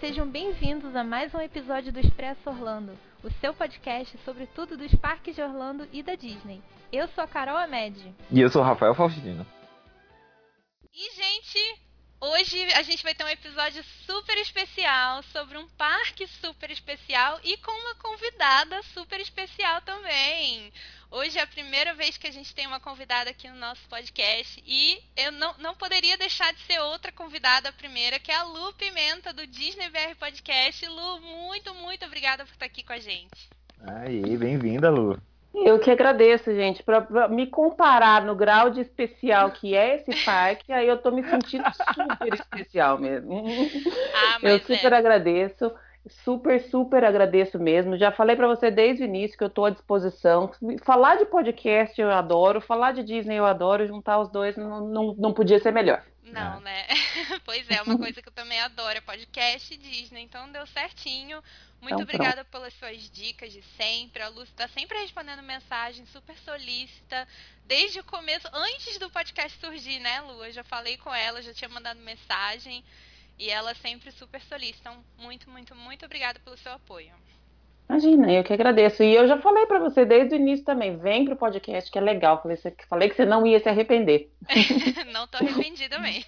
Sejam bem-vindos a mais um episódio do Expresso Orlando, o seu podcast sobre tudo dos parques de Orlando e da Disney. Eu sou a Carol Amed. E eu sou o Rafael Faustino. E, gente, hoje a gente vai ter um episódio super especial sobre um parque super especial e com uma convidada super especial também. Hoje é a primeira vez que a gente tem uma convidada aqui no nosso podcast e eu não, não poderia deixar de ser outra convidada primeira, que é a Lu Pimenta do Disney BR Podcast. Lu, muito, muito obrigada por estar aqui com a gente. Aí, bem-vinda, Lu. Eu que agradeço, gente. Para me comparar no grau de especial que é esse parque, aí eu tô me sentindo super especial mesmo. Ah, eu super é. agradeço. Super, super agradeço mesmo. Já falei para você desde o início que eu estou à disposição. Falar de podcast eu adoro, falar de Disney eu adoro, juntar os dois não, não, não podia ser melhor. Não, é. né? pois é, uma coisa que eu também adoro é podcast e Disney, então deu certinho. Muito então, obrigada pronto. pelas suas dicas de sempre. A Lúcia está sempre respondendo mensagem, super solícita. Desde o começo, antes do podcast surgir, né, Lu? Eu já falei com ela, já tinha mandado mensagem. E ela sempre super solista. Então, muito, muito, muito obrigada pelo seu apoio. Imagina, eu que agradeço. E eu já falei para você desde o início também, vem pro podcast que é legal. Falei, falei que você não ia se arrepender. não tô arrependida também.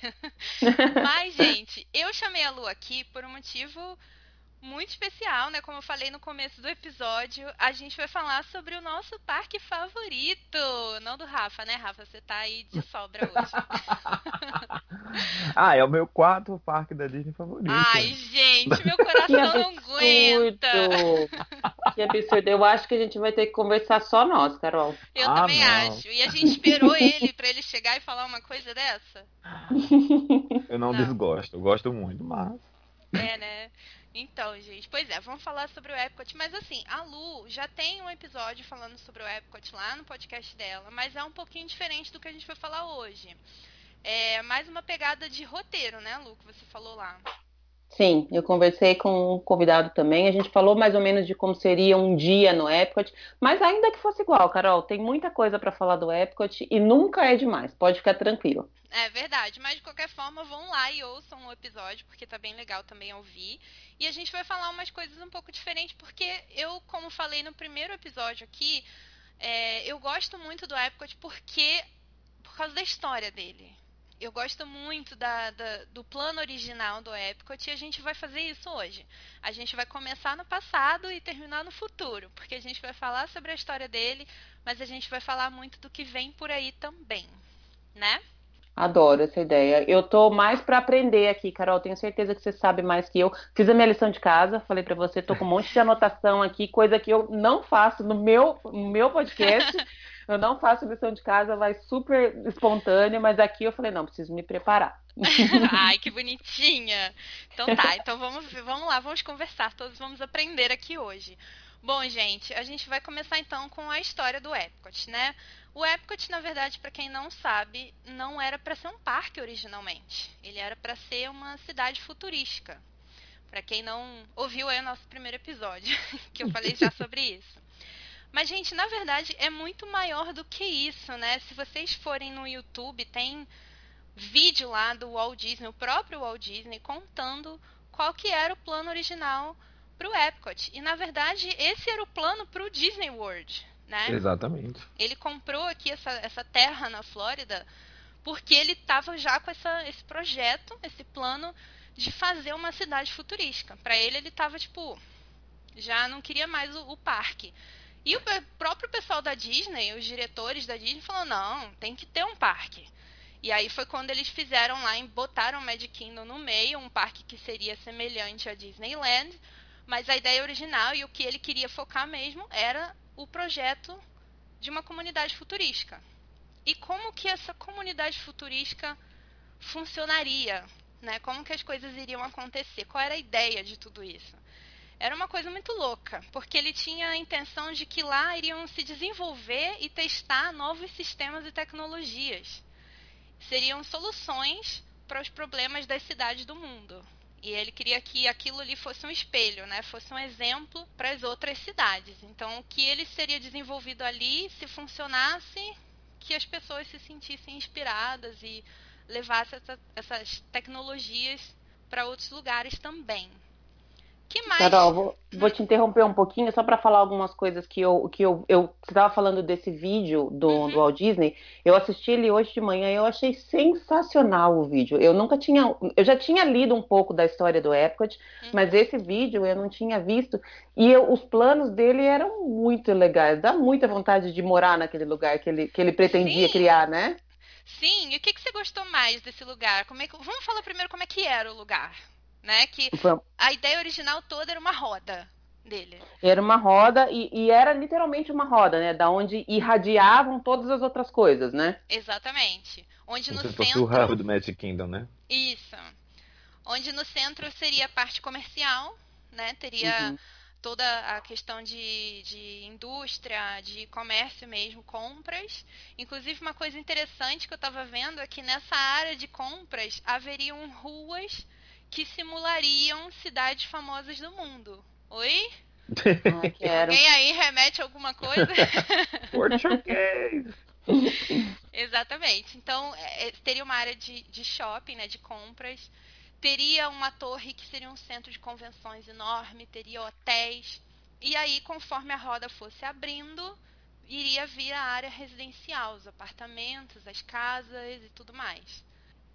Mas, gente, eu chamei a Lu aqui por um motivo muito especial, né? Como eu falei no começo do episódio, a gente vai falar sobre o nosso parque favorito. Não do Rafa, né, Rafa? Você tá aí de sobra hoje. ah, é o meu quarto parque da Disney favorito. Ai, gente, meu coração não aguenta. Que absurdo. Eu acho que a gente vai ter que conversar só nós, Carol. Eu ah, também não. acho. E a gente esperou ele para ele chegar e falar uma coisa dessa? Eu não, não. desgosto, eu gosto muito, mas. É, né? Então, gente, pois é, vamos falar sobre o Epcot, mas assim, a Lu já tem um episódio falando sobre o Epcot lá no podcast dela, mas é um pouquinho diferente do que a gente vai falar hoje. É mais uma pegada de roteiro, né, Lu, que você falou lá. Sim, eu conversei com um convidado também. A gente falou mais ou menos de como seria um dia no Epcot, mas ainda que fosse igual, Carol, tem muita coisa para falar do Epcot e nunca é demais. Pode ficar tranquilo. É verdade, mas de qualquer forma, vão lá e ouçam o episódio, porque tá bem legal também ouvir. E a gente vai falar umas coisas um pouco diferentes, porque eu, como falei no primeiro episódio aqui, é, eu gosto muito do Epcot porque por causa da história dele eu gosto muito da, da, do plano original do Epcot e a gente vai fazer isso hoje. A gente vai começar no passado e terminar no futuro, porque a gente vai falar sobre a história dele, mas a gente vai falar muito do que vem por aí também, né? Adoro essa ideia. Eu tô mais para aprender aqui, Carol. Tenho certeza que você sabe mais que eu. Fiz a minha lição de casa, falei para você, tô com um monte de anotação aqui, coisa que eu não faço no meu, no meu podcast. Eu não faço lição de casa, vai super espontânea, mas aqui eu falei, não, preciso me preparar. Ai, que bonitinha. Então tá, então vamos, vamos lá, vamos conversar, todos vamos aprender aqui hoje. Bom, gente, a gente vai começar então com a história do Epcot, né? O Epcot, na verdade, para quem não sabe, não era para ser um parque originalmente. Ele era para ser uma cidade futurística. Para quem não ouviu é o nosso primeiro episódio, que eu falei já sobre isso. Mas, gente, na verdade é muito maior do que isso, né? Se vocês forem no YouTube, tem vídeo lá do Walt Disney, o próprio Walt Disney, contando qual que era o plano original para o Epcot. E, na verdade, esse era o plano para o Disney World, né? Exatamente. Ele comprou aqui essa, essa terra na Flórida porque ele estava já com essa, esse projeto, esse plano de fazer uma cidade futurística. Para ele, ele estava, tipo, já não queria mais o, o parque. E o próprio pessoal da Disney, os diretores da Disney, falou: não, tem que ter um parque. E aí foi quando eles fizeram lá e botaram o Magic Kingdom no meio, um parque que seria semelhante a Disneyland, mas a ideia original e o que ele queria focar mesmo era o projeto de uma comunidade futurística. E como que essa comunidade futurística funcionaria, né? Como que as coisas iriam acontecer? Qual era a ideia de tudo isso? Era uma coisa muito louca, porque ele tinha a intenção de que lá iriam se desenvolver e testar novos sistemas e tecnologias. Seriam soluções para os problemas das cidades do mundo. E ele queria que aquilo ali fosse um espelho, né? Fosse um exemplo para as outras cidades. Então, o que ele seria desenvolvido ali, se funcionasse, que as pessoas se sentissem inspiradas e levassem essa, essas tecnologias para outros lugares também. Que mais? Carol, vou, vou te interromper um pouquinho só para falar algumas coisas que eu que eu, eu estava falando desse vídeo do, uhum. do Walt Disney. Eu assisti ele hoje de manhã e eu achei sensacional o vídeo. Eu nunca tinha, eu já tinha lido um pouco da história do Epcot, uhum. mas esse vídeo eu não tinha visto e eu, os planos dele eram muito legais. Dá muita vontade de morar naquele lugar que ele que ele pretendia Sim. criar, né? Sim. E o que, que você gostou mais desse lugar? Como é que... Vamos falar primeiro como é que era o lugar né? Que a ideia original toda era uma roda dele. Era uma roda e, e, era literalmente uma roda, né? Da onde irradiavam todas as outras coisas, né? Exatamente. Onde Você no centro. o hub do Magic Kingdom, né? Isso. Onde no centro seria a parte comercial, né? Teria uhum. toda a questão de, de indústria, de comércio mesmo, compras. Inclusive, uma coisa interessante que eu estava vendo é que nessa área de compras haveriam ruas que simulariam cidades famosas do mundo. Oi? Ah, Alguém aí remete alguma coisa? Português! Exatamente. Então, é, é, teria uma área de, de shopping, né, de compras. Teria uma torre que seria um centro de convenções enorme. Teria hotéis. E aí, conforme a roda fosse abrindo, iria vir a área residencial, os apartamentos, as casas e tudo mais.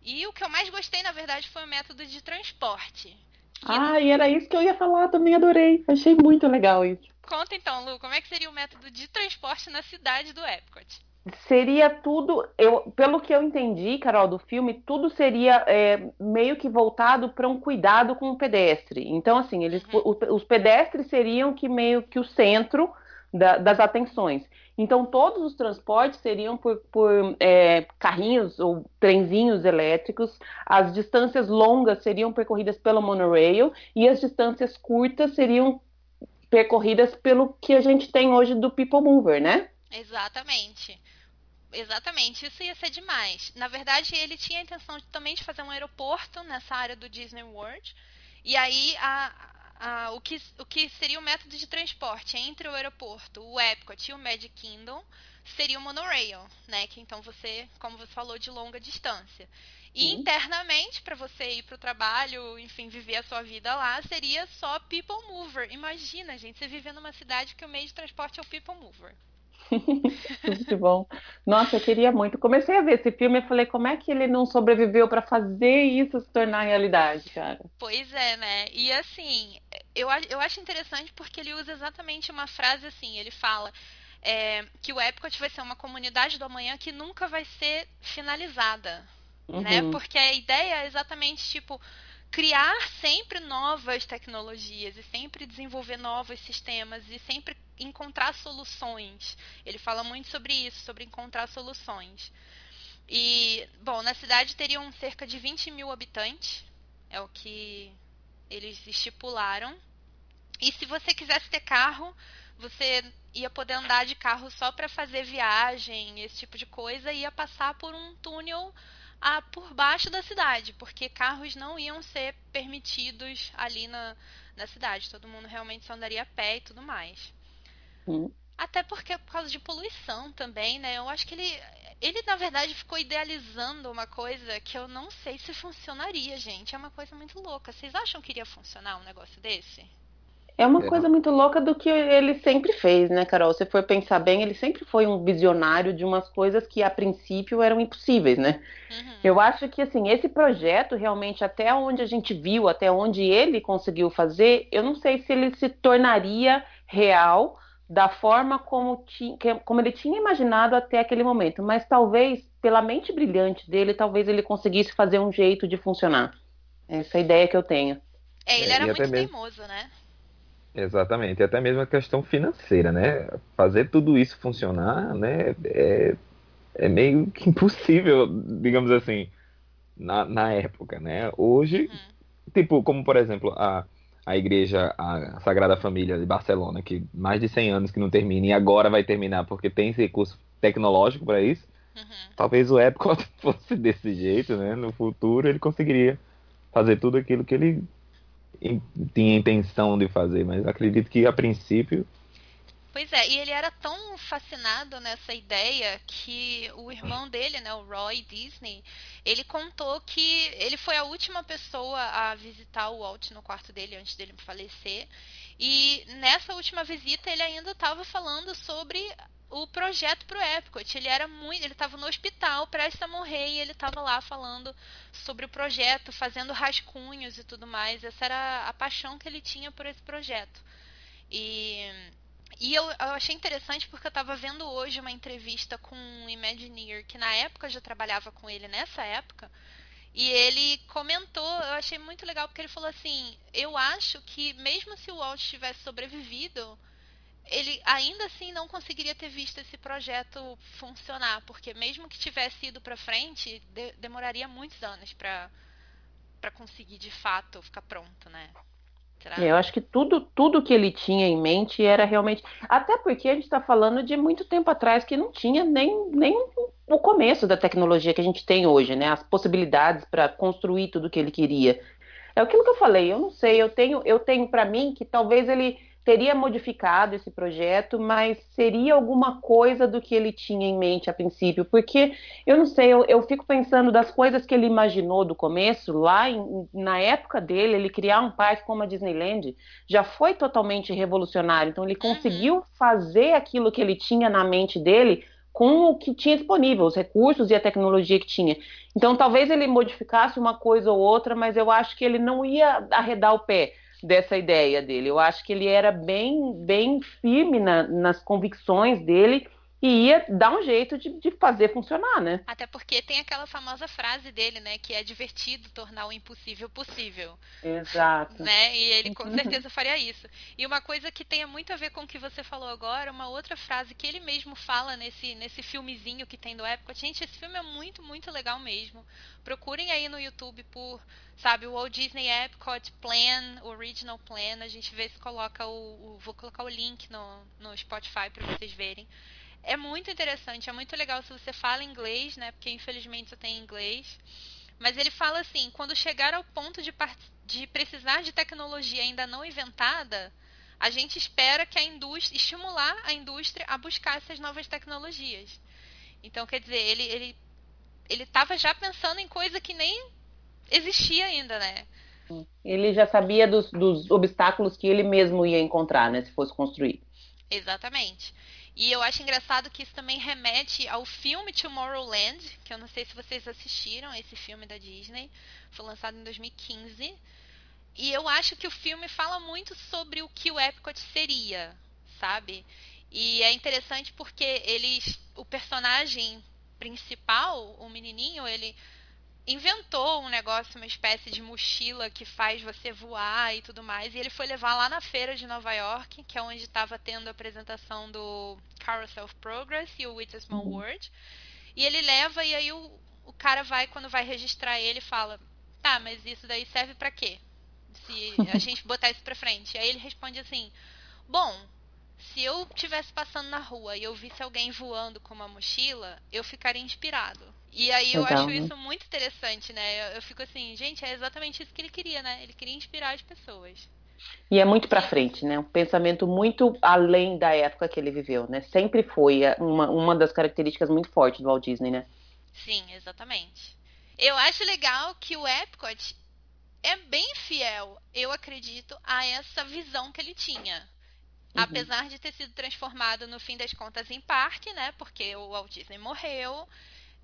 E o que eu mais gostei, na verdade, foi o método de transporte. Ah, e era isso que eu ia falar, também adorei. Achei muito legal isso. Conta então, Lu, como é que seria o método de transporte na cidade do Epcot? Seria tudo, eu, pelo que eu entendi, Carol, do filme, tudo seria é, meio que voltado para um cuidado com o pedestre. Então, assim, eles, uhum. os pedestres seriam que meio que o centro da, das atenções. Então, todos os transportes seriam por, por é, carrinhos ou trenzinhos elétricos, as distâncias longas seriam percorridas pelo monorail e as distâncias curtas seriam percorridas pelo que a gente tem hoje do People Mover, né? Exatamente. Exatamente, isso ia ser demais. Na verdade, ele tinha a intenção de, também de fazer um aeroporto nessa área do Disney World. E aí a, ah, o, que, o que seria o método de transporte entre o aeroporto, o Epcot e o Magic Kingdom seria o monorail, né? Que então você, como você falou, de longa distância. E internamente, para você ir para o trabalho, enfim, viver a sua vida lá, seria só People Mover. Imagina, gente, você viver numa cidade que o meio de transporte é o People Mover. Muito bom. Nossa, eu queria muito. Comecei a ver esse filme e falei, como é que ele não sobreviveu para fazer isso se tornar realidade, cara? Pois é, né? E assim, eu, eu acho interessante porque ele usa exatamente uma frase assim, ele fala é, que o Epcot vai ser uma comunidade do amanhã que nunca vai ser finalizada, né? uhum. né? Porque a ideia é exatamente, tipo, criar sempre novas tecnologias e sempre desenvolver novos sistemas e sempre encontrar soluções. Ele fala muito sobre isso, sobre encontrar soluções. E, bom, na cidade teriam cerca de 20 mil habitantes, é o que eles estipularam. E se você quisesse ter carro, você ia poder andar de carro só para fazer viagem, esse tipo de coisa, e ia passar por um túnel a, por baixo da cidade, porque carros não iam ser permitidos ali na, na cidade. Todo mundo realmente só andaria a pé e tudo mais. Hum. Até porque é por causa de poluição também, né? Eu acho que ele, ele na verdade ficou idealizando uma coisa que eu não sei se funcionaria, gente. É uma coisa muito louca. Vocês acham que iria funcionar um negócio desse? É uma é. coisa muito louca do que ele sempre fez, né, Carol? Se for pensar bem, ele sempre foi um visionário de umas coisas que a princípio eram impossíveis, né? Uhum. Eu acho que assim, esse projeto realmente até onde a gente viu, até onde ele conseguiu fazer, eu não sei se ele se tornaria real da forma como, ti, como ele tinha imaginado até aquele momento, mas talvez pela mente brilhante dele, talvez ele conseguisse fazer um jeito de funcionar. Essa é a ideia que eu tenho. É, ele era muito mesmo... teimoso, né? Exatamente, e até mesmo a questão financeira, né? Fazer tudo isso funcionar, né? É, é meio que impossível, digamos assim, na, na época, né? Hoje, uhum. tipo, como por exemplo, a, a igreja, a Sagrada Família de Barcelona, que mais de 100 anos que não termina e agora vai terminar porque tem esse recurso tecnológico para isso. Uhum. Talvez o Epcot fosse desse jeito, né? No futuro ele conseguiria fazer tudo aquilo que ele tinha intenção de fazer, mas acredito que a princípio Pois é, e ele era tão fascinado nessa ideia que o irmão dele, né, o Roy Disney, ele contou que ele foi a última pessoa a visitar o Walt no quarto dele antes dele falecer. E nessa última visita ele ainda estava falando sobre o projeto para o Epcot. Ele era muito, ele estava no hospital prestes a morrer e ele estava lá falando sobre o projeto, fazendo rascunhos e tudo mais. Essa era a paixão que ele tinha por esse projeto. E e eu, eu achei interessante porque eu estava vendo hoje uma entrevista com um Imagineer que na época já trabalhava com ele nessa época. E ele comentou, eu achei muito legal porque ele falou assim: "Eu acho que mesmo se o Walt tivesse sobrevivido, ele ainda assim não conseguiria ter visto esse projeto funcionar, porque mesmo que tivesse ido para frente, de, demoraria muitos anos para para conseguir de fato ficar pronto, né? Será? Eu acho que tudo, tudo que ele tinha em mente era realmente. Até porque a gente está falando de muito tempo atrás que não tinha nem, nem o começo da tecnologia que a gente tem hoje, né? As possibilidades para construir tudo que ele queria. É aquilo que eu falei, eu não sei, eu tenho, eu tenho para mim que talvez ele teria modificado esse projeto, mas seria alguma coisa do que ele tinha em mente a princípio, porque eu não sei, eu, eu fico pensando das coisas que ele imaginou do começo, lá em, na época dele, ele criar um parque como a Disneyland já foi totalmente revolucionário, então ele uhum. conseguiu fazer aquilo que ele tinha na mente dele com o que tinha disponível, os recursos e a tecnologia que tinha. Então, talvez ele modificasse uma coisa ou outra, mas eu acho que ele não ia arredar o pé dessa ideia dele. Eu acho que ele era bem, bem firme na, nas convicções dele e ia dar um jeito de, de, fazer funcionar, né? Até porque tem aquela famosa frase dele, né? Que é divertido tornar o impossível possível. Exato. Né? E ele com certeza faria isso. E uma coisa que tem muito a ver com o que você falou agora, uma outra frase que ele mesmo fala nesse, nesse filmezinho que tem do Epcot. Gente, esse filme é muito, muito legal mesmo. Procurem aí no YouTube por, sabe, o Walt Disney Epcot Plan, Original Plan. A gente vê se coloca o, o vou colocar o link no, no Spotify para vocês verem é muito interessante, é muito legal se você fala inglês, né? Porque infelizmente só tem inglês. Mas ele fala assim: quando chegar ao ponto de, de precisar de tecnologia ainda não inventada, a gente espera que a indústria estimular a indústria a buscar essas novas tecnologias. Então, quer dizer, ele ele ele estava já pensando em coisa que nem existia ainda, né? Ele já sabia dos, dos obstáculos que ele mesmo ia encontrar, né, se fosse construir. Exatamente. E eu acho engraçado que isso também remete ao filme Tomorrowland, que eu não sei se vocês assistiram esse filme da Disney, foi lançado em 2015. E eu acho que o filme fala muito sobre o que o Epcot seria, sabe? E é interessante porque eles, o personagem principal, o menininho, ele inventou um negócio, uma espécie de mochila que faz você voar e tudo mais. E ele foi levar lá na feira de Nova York, que é onde estava tendo a apresentação do Carousel of Progress e o It's a Small uhum. World. E ele leva e aí o, o cara vai, quando vai registrar ele, fala: Tá, mas isso daí serve para quê? Se a gente botar isso pra frente. E aí ele responde assim: Bom, se eu estivesse passando na rua e eu visse alguém voando com uma mochila, eu ficaria inspirado. E aí eu Legal, acho né? isso muito interessante, né? Eu, eu, fico assim, gente, é exatamente isso que ele queria, né? Ele queria inspirar as pessoas. E é muito para frente, né? Um pensamento muito além da época que ele viveu, né? Sempre foi uma, uma das características muito fortes do Walt Disney, né? Sim, exatamente. Eu acho legal que o Epcot é bem fiel, eu acredito, a essa visão que ele tinha. Uhum. Apesar de ter sido transformado no fim das contas em parque, né? Porque o Walt Disney morreu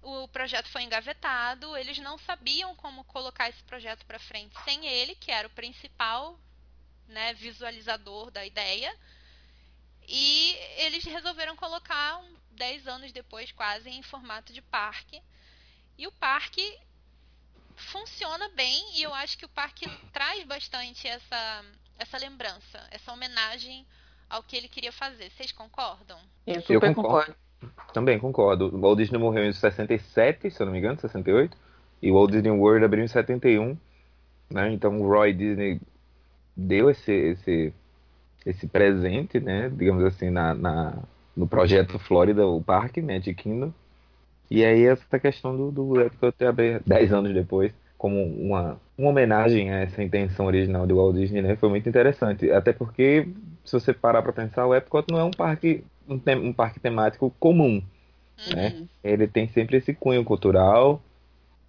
o projeto foi engavetado, eles não sabiam como colocar esse projeto para frente sem ele, que era o principal né, visualizador da ideia. E eles resolveram colocar, um, 10 anos depois, quase, em formato de parque. E o parque funciona bem e eu acho que o parque traz bastante essa, essa lembrança, essa homenagem ao que ele queria fazer. Vocês concordam? Eu super eu concordo. concordo. Também concordo. O Walt Disney morreu em 67, se eu não me engano, 68. E o Walt Disney World abriu em 71. Né? Então o Roy Disney deu esse, esse, esse presente, né? digamos assim, na, na, no projeto Flórida, o parque, Magic Kingdom. E aí essa questão do, do Epcot abrir 10 anos depois. como uma, uma homenagem a essa intenção original do Walt Disney, né? Foi muito interessante. Até porque, se você parar para pensar, o Epcot não é um parque, um, tem, um parque temático comum. Uhum. Né? Ele tem sempre esse cunho cultural,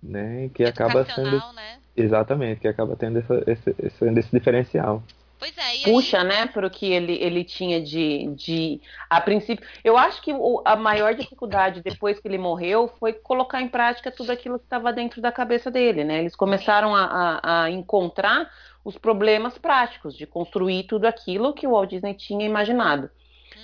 né? Que acaba sendo. Né? Exatamente, que acaba tendo essa, esse, esse, esse diferencial. Pois é, Puxa, aí... né, para o que ele, ele tinha de, de. A princípio. Eu acho que o, a maior dificuldade depois que ele morreu foi colocar em prática tudo aquilo que estava dentro da cabeça dele, né? Eles começaram a, a, a, encontrar os problemas práticos de construir tudo aquilo que o Walt Disney tinha imaginado.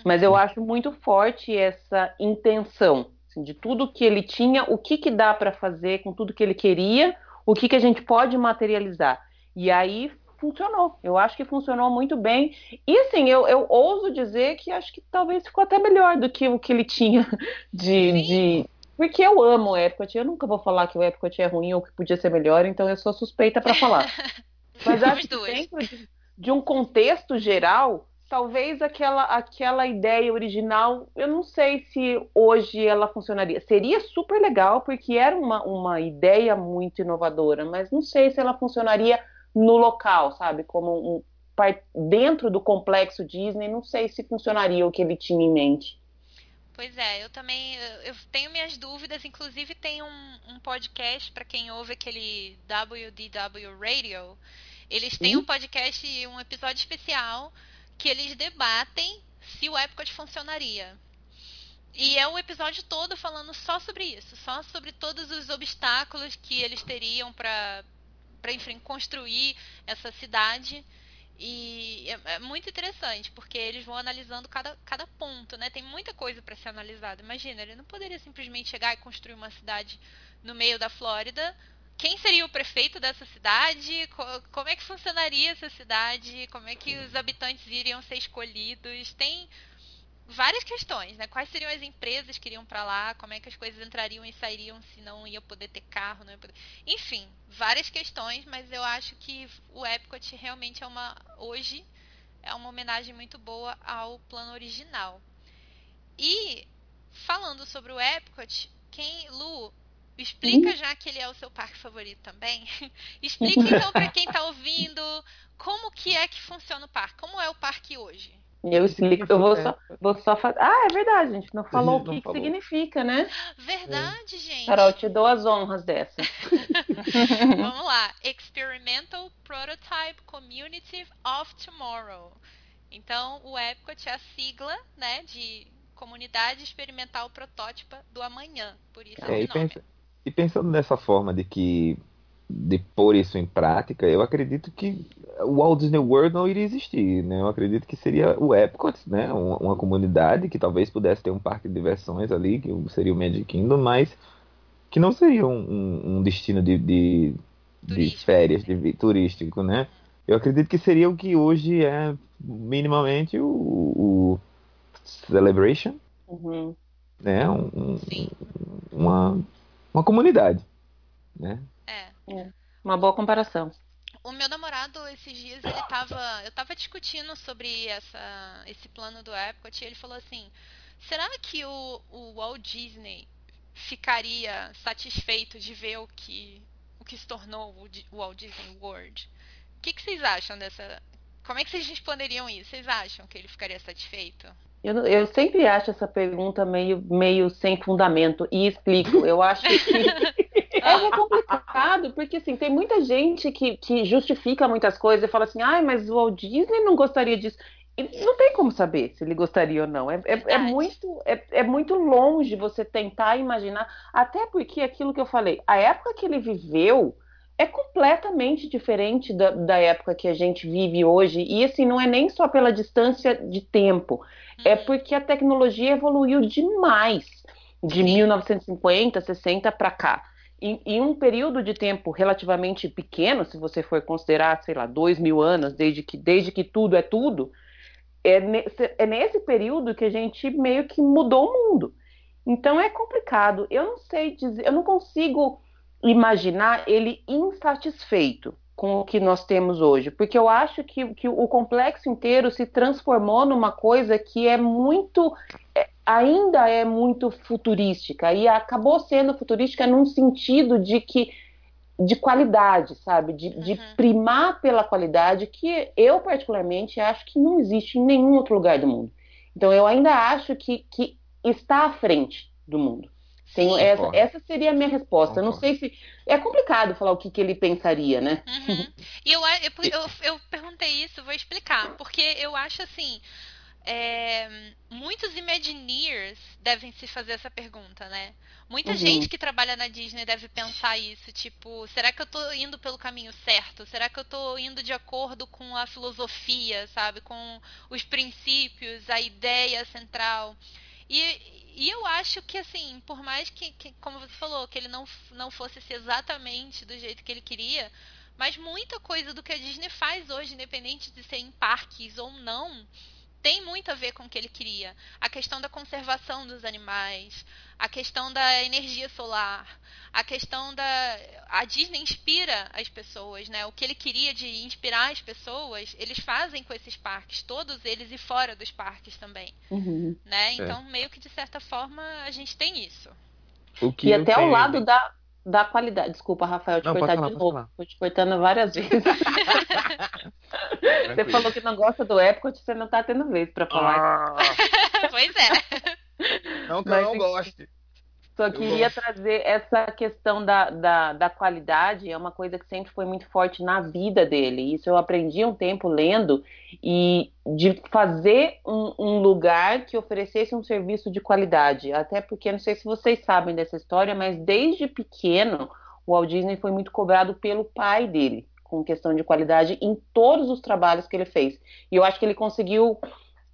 Mas eu acho muito forte essa intenção assim, de tudo que ele tinha, o que, que dá para fazer com tudo que ele queria, o que, que a gente pode materializar. E aí funcionou. Eu acho que funcionou muito bem. E assim, eu, eu ouso dizer que acho que talvez ficou até melhor do que o que ele tinha de. de... Porque eu amo o Epcot. Eu nunca vou falar que o Epcot é ruim ou que podia ser melhor, então eu sou suspeita para falar. Mas acho que dentro de, de um contexto geral, talvez aquela, aquela ideia original, eu não sei se hoje ela funcionaria. Seria super legal, porque era uma, uma ideia muito inovadora, mas não sei se ela funcionaria no local, sabe? Como um dentro do complexo Disney, não sei se funcionaria o que ele tinha em mente. Pois é, eu também eu tenho minhas dúvidas. Inclusive tem um, um podcast para quem ouve aquele WDW Radio. Eles têm um podcast, um episódio especial que eles debatem se o Epcot funcionaria. E é o episódio todo falando só sobre isso, só sobre todos os obstáculos que eles teriam para para construir essa cidade. E é, é, muito interessante, porque eles vão analisando cada, cada ponto, né? Tem muita coisa para ser analisada. Imagina, ele não poderia simplesmente chegar e construir uma cidade no meio da Flórida. Quem seria o prefeito dessa cidade? Como é que funcionaria essa cidade? Como é que os habitantes iriam ser escolhidos? Tem várias questões, né? Quais seriam as empresas que iriam para lá? Como é que as coisas entrariam e sairiam se não ia poder ter carro? Não poder... Enfim, várias questões, mas eu acho que o Epcot realmente é uma hoje é uma homenagem muito boa ao plano original. E falando sobre o Epcot, quem Lu explica já que ele é o seu parque favorito também. explica então para quem está ouvindo como que é que funciona o parque, como é o parque hoje. Eu explico, eu vou só, vou só fazer. Ah, é verdade, a gente não falou gente o que, que significa, né? Verdade, é. gente. Carol, te dou as honras dessa. Vamos lá. Experimental Prototype Community of Tomorrow. Então, o Epcot é a sigla, né, de Comunidade Experimental Protótipa do Amanhã. Por isso é, é e, pensa, e pensando dessa forma de que de pôr isso em prática, eu acredito que o Walt Disney World não iria existir, né? Eu acredito que seria o Epcot, né? Uma, uma, comunidade que talvez pudesse ter um parque de diversões ali, que seria o Magic Kingdom, mas que não seria um, um destino de, de, de férias, de, turístico, né? Eu acredito que seria o que hoje é minimamente o, o Celebration, uhum. né? Um, um, uma, uma comunidade, né? É. Uma boa comparação. O meu namorado, esses dias, ele tava. Eu tava discutindo sobre essa, esse plano do Epcot e ele falou assim: será que o, o Walt Disney ficaria satisfeito de ver o que, o que se tornou o Walt Disney World? O que, que vocês acham dessa. Como é que vocês responderiam isso? Vocês acham que ele ficaria satisfeito? Eu, eu sempre acho essa pergunta meio, meio sem fundamento e explico. Eu acho que é complicado, porque assim, tem muita gente que, que justifica muitas coisas e fala assim, ai, mas o Walt Disney não gostaria disso. E não tem como saber se ele gostaria ou não. É, é, é muito, é, é, muito longe você tentar imaginar, até porque aquilo que eu falei, a época que ele viveu é completamente diferente da, da época que a gente vive hoje. E assim, não é nem só pela distância de tempo, é porque a tecnologia evoluiu demais de 1950, 60 para cá em, em, um período de tempo relativamente pequeno, se você for considerar, sei lá, dois mil anos, desde que, desde que tudo é tudo, é, nesse, é nesse período que a gente meio que mudou o mundo. Então é complicado. Eu não sei dizer, eu não consigo imaginar ele insatisfeito com o que nós temos hoje, porque eu acho que, que o complexo inteiro se transformou numa coisa que é muito é, ainda é muito futurística e acabou sendo futurística num sentido de que de qualidade, sabe? De, uhum. de, primar pela qualidade, que eu, particularmente, acho que não existe em nenhum outro lugar do mundo. Então, eu ainda acho que, que está à frente do mundo. Tenho essa, essa seria a minha resposta. Concordo. Não sei se. É complicado falar o que, que ele pensaria, né? Uhum. E eu, eu, eu, eu perguntei isso, vou explicar. Porque eu acho assim. É, muitos Imagineers devem se fazer essa pergunta, né? Muita uhum. gente que trabalha na Disney deve pensar isso, tipo, será que eu tô indo pelo caminho certo? Será que eu tô indo de acordo com a filosofia, sabe? Com os princípios, a ideia central. E, e eu acho que, assim, por mais que, que, como você falou, que ele não, não fosse exatamente do jeito que ele queria, mas muita coisa do que a Disney faz hoje, independente de ser em parques ou não, tem muito a ver com o que ele queria. A questão da conservação dos animais, a questão da energia solar, a questão da. A Disney inspira as pessoas, né? O que ele queria de inspirar as pessoas, eles fazem com esses parques, todos eles e fora dos parques também. Uhum. Né? Então, é. meio que de certa forma, a gente tem isso. e até ao lado da, da qualidade. Desculpa, Rafael, te não, cortar falar, de novo. Estou te cortando várias vezes. você falou que não gosta do Epcot, você não está tendo vez para falar. Ah. pois é. Não que Mas, eu não goste. Só queria trazer essa questão da, da, da, qualidade, é uma coisa que sempre foi muito forte na vida dele. Isso eu aprendi um tempo lendo, e de fazer um, um, lugar que oferecesse um serviço de qualidade. Até porque, não sei se vocês sabem dessa história, mas desde pequeno, o Walt Disney foi muito cobrado pelo pai dele, com questão de qualidade, em todos os trabalhos que ele fez. E eu acho que ele conseguiu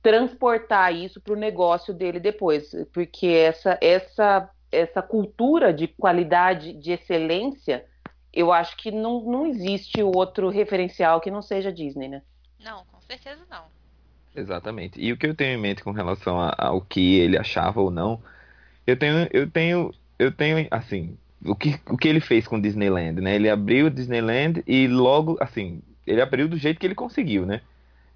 transportar isso para o negócio dele depois, porque essa, essa essa cultura de qualidade, de excelência, eu acho que não, não existe outro referencial que não seja Disney, né? Não, com certeza não. Exatamente. E o que eu tenho em mente com relação ao que ele achava ou não, eu tenho, eu tenho, eu tenho, assim, o que, o que ele fez com Disneyland, né? Ele abriu Disneyland e logo, assim, ele abriu do jeito que ele conseguiu, né?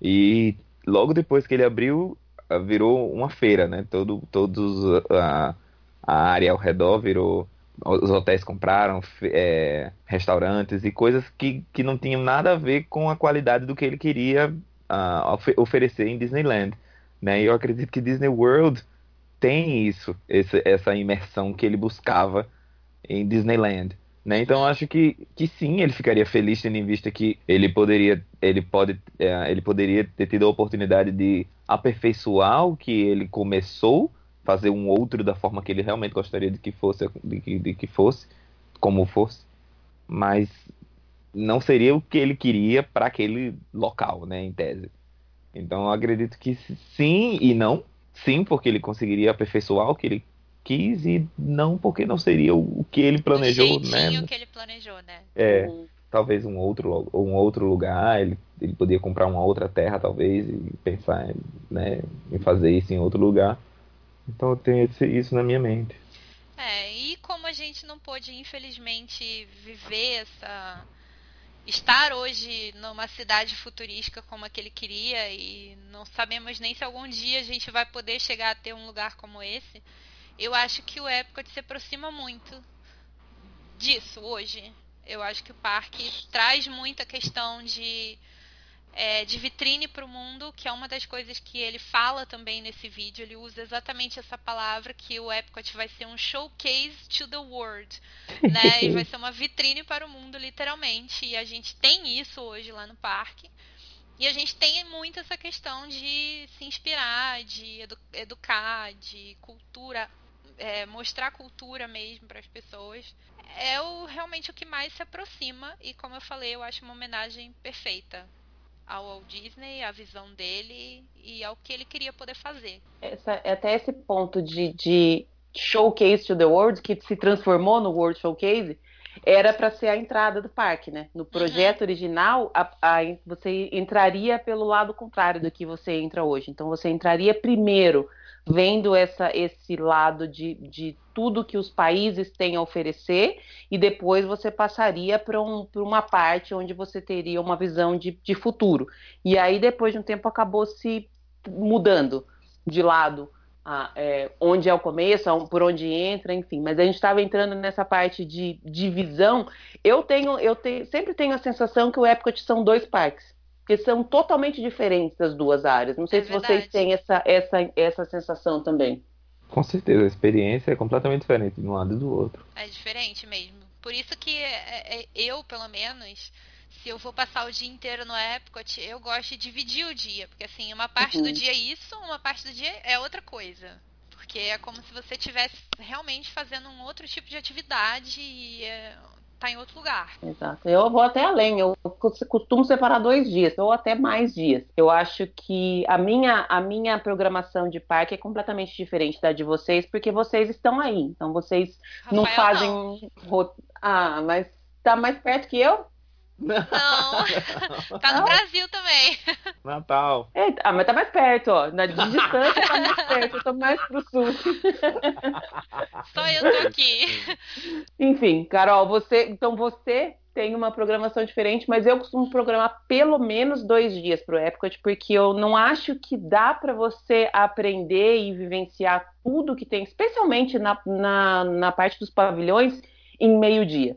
E logo depois que ele abriu, virou uma feira, né? Todo, todos uh, a área ao redor virou. Os hotéis compraram, é, restaurantes e coisas que, que não tinham nada a ver com a qualidade do que ele queria uh, oferecer em Disneyland. Né? E eu acredito que Disney World tem isso, esse, essa imersão que ele buscava em Disneyland. Né? Então acho que, que sim, ele ficaria feliz tendo em vista que ele poderia, ele pode, é, ele poderia ter tido a oportunidade de aperfeiçoar o que ele começou fazer um outro da forma que ele realmente gostaria de que fosse, de que, de que fosse, como fosse, mas não seria o que ele queria para aquele local, né, em tese. Então eu acredito que sim e não. Sim, porque ele conseguiria aperfeiçoar o que ele quis e não porque não seria o, que ele planejou, o né? que ele planejou, né? É, uhum. talvez um outro um outro lugar, ele, ele podia comprar uma outra terra talvez e pensar, né, em fazer isso em outro lugar. Então eu tenho esse, isso na minha mente. É, e como a gente não pôde, infelizmente, viver essa. estar hoje numa cidade futurística como a que ele queria, e não sabemos nem se algum dia a gente vai poder chegar a ter um lugar como esse, eu acho que o Epcot se aproxima muito disso hoje. Eu acho que o parque traz muita questão de é, de vitrine para o mundo, que é uma das coisas que ele fala também nesse vídeo. Ele usa exatamente essa palavra que o Epcot vai ser um showcase to the world, né? e vai ser uma vitrine para o mundo, literalmente. E a gente tem isso hoje lá no parque. E a gente tem muito essa questão de se inspirar, de edu educar, de cultura, é, mostrar cultura mesmo para as pessoas. É o, realmente o que mais se aproxima. E como eu falei, eu acho uma homenagem perfeita ao Walt Disney, a visão dele e ao que ele queria poder fazer. Essa, até esse ponto de, de showcase to the world, que se transformou no World Showcase, era para ser a entrada do parque, né? No projeto uhum. original, a, a, você entraria pelo lado contrário do que você entra hoje. Então, você entraria primeiro vendo essa, esse lado de, de tudo que os países têm a oferecer, e depois você passaria para um, uma parte onde você teria uma visão de, de futuro. E aí, depois de um tempo, acabou se mudando de lado a, é, onde é o começo, por onde entra, enfim. Mas a gente estava entrando nessa parte de divisão. Eu tenho, eu tenho, sempre tenho a sensação que o Epcot são dois parques, que são totalmente diferentes das duas áreas. Não sei é se verdade. vocês têm essa, essa, essa sensação também. Com certeza, a experiência é completamente diferente de um lado e do outro. É diferente mesmo. Por isso que é, é, eu, pelo menos, se eu vou passar o dia inteiro no Epcot, eu gosto de dividir o dia. Porque assim, uma parte uhum. do dia é isso, uma parte do dia é outra coisa. Porque é como se você estivesse realmente fazendo um outro tipo de atividade e é, tá em outro lugar. Exato. Eu vou até além, eu costumo separar dois dias, ou até mais dias. Eu acho que a minha, a minha programação de parque é completamente diferente da de vocês, porque vocês estão aí. Então vocês Rafael, não fazem. Não. Ah, mas tá mais perto que eu? Não. tá no Brasil também. Natal. Eita, ah, mas tá mais perto, ó. Na distância tá mais perto. Eu tô mais pro sul. Só eu tô aqui. Enfim, Carol, você. Então você tem uma programação diferente, mas eu costumo programar pelo menos dois dias pro Epcot, porque eu não acho que dá para você aprender e vivenciar tudo que tem, especialmente na, na, na parte dos pavilhões, em meio dia.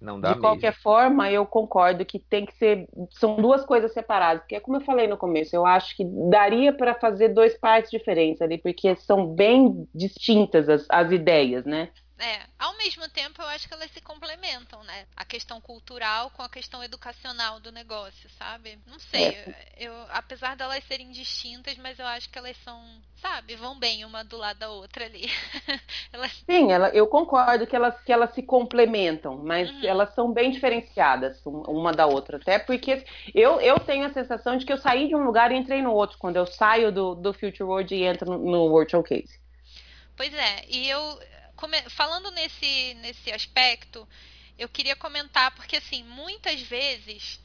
Não dá De qualquer mesmo. forma, eu concordo que tem que ser. São duas coisas separadas. Porque, como eu falei no começo, eu acho que daria para fazer dois partes diferentes ali, porque são bem distintas as, as ideias, né? É, ao mesmo tempo eu acho que elas se complementam, né? A questão cultural com a questão educacional do negócio, sabe? Não sei, é. eu, apesar delas serem distintas, mas eu acho que elas são, sabe, vão bem uma do lado da outra ali. elas... Sim, ela, eu concordo que elas, que elas se complementam, mas uhum. elas são bem diferenciadas uma da outra. Até porque eu, eu tenho a sensação de que eu saí de um lugar e entrei no outro, quando eu saio do, do Future World e entro no, no World Showcase. Pois é, e eu falando nesse, nesse aspecto, eu queria comentar, porque assim, muitas vezes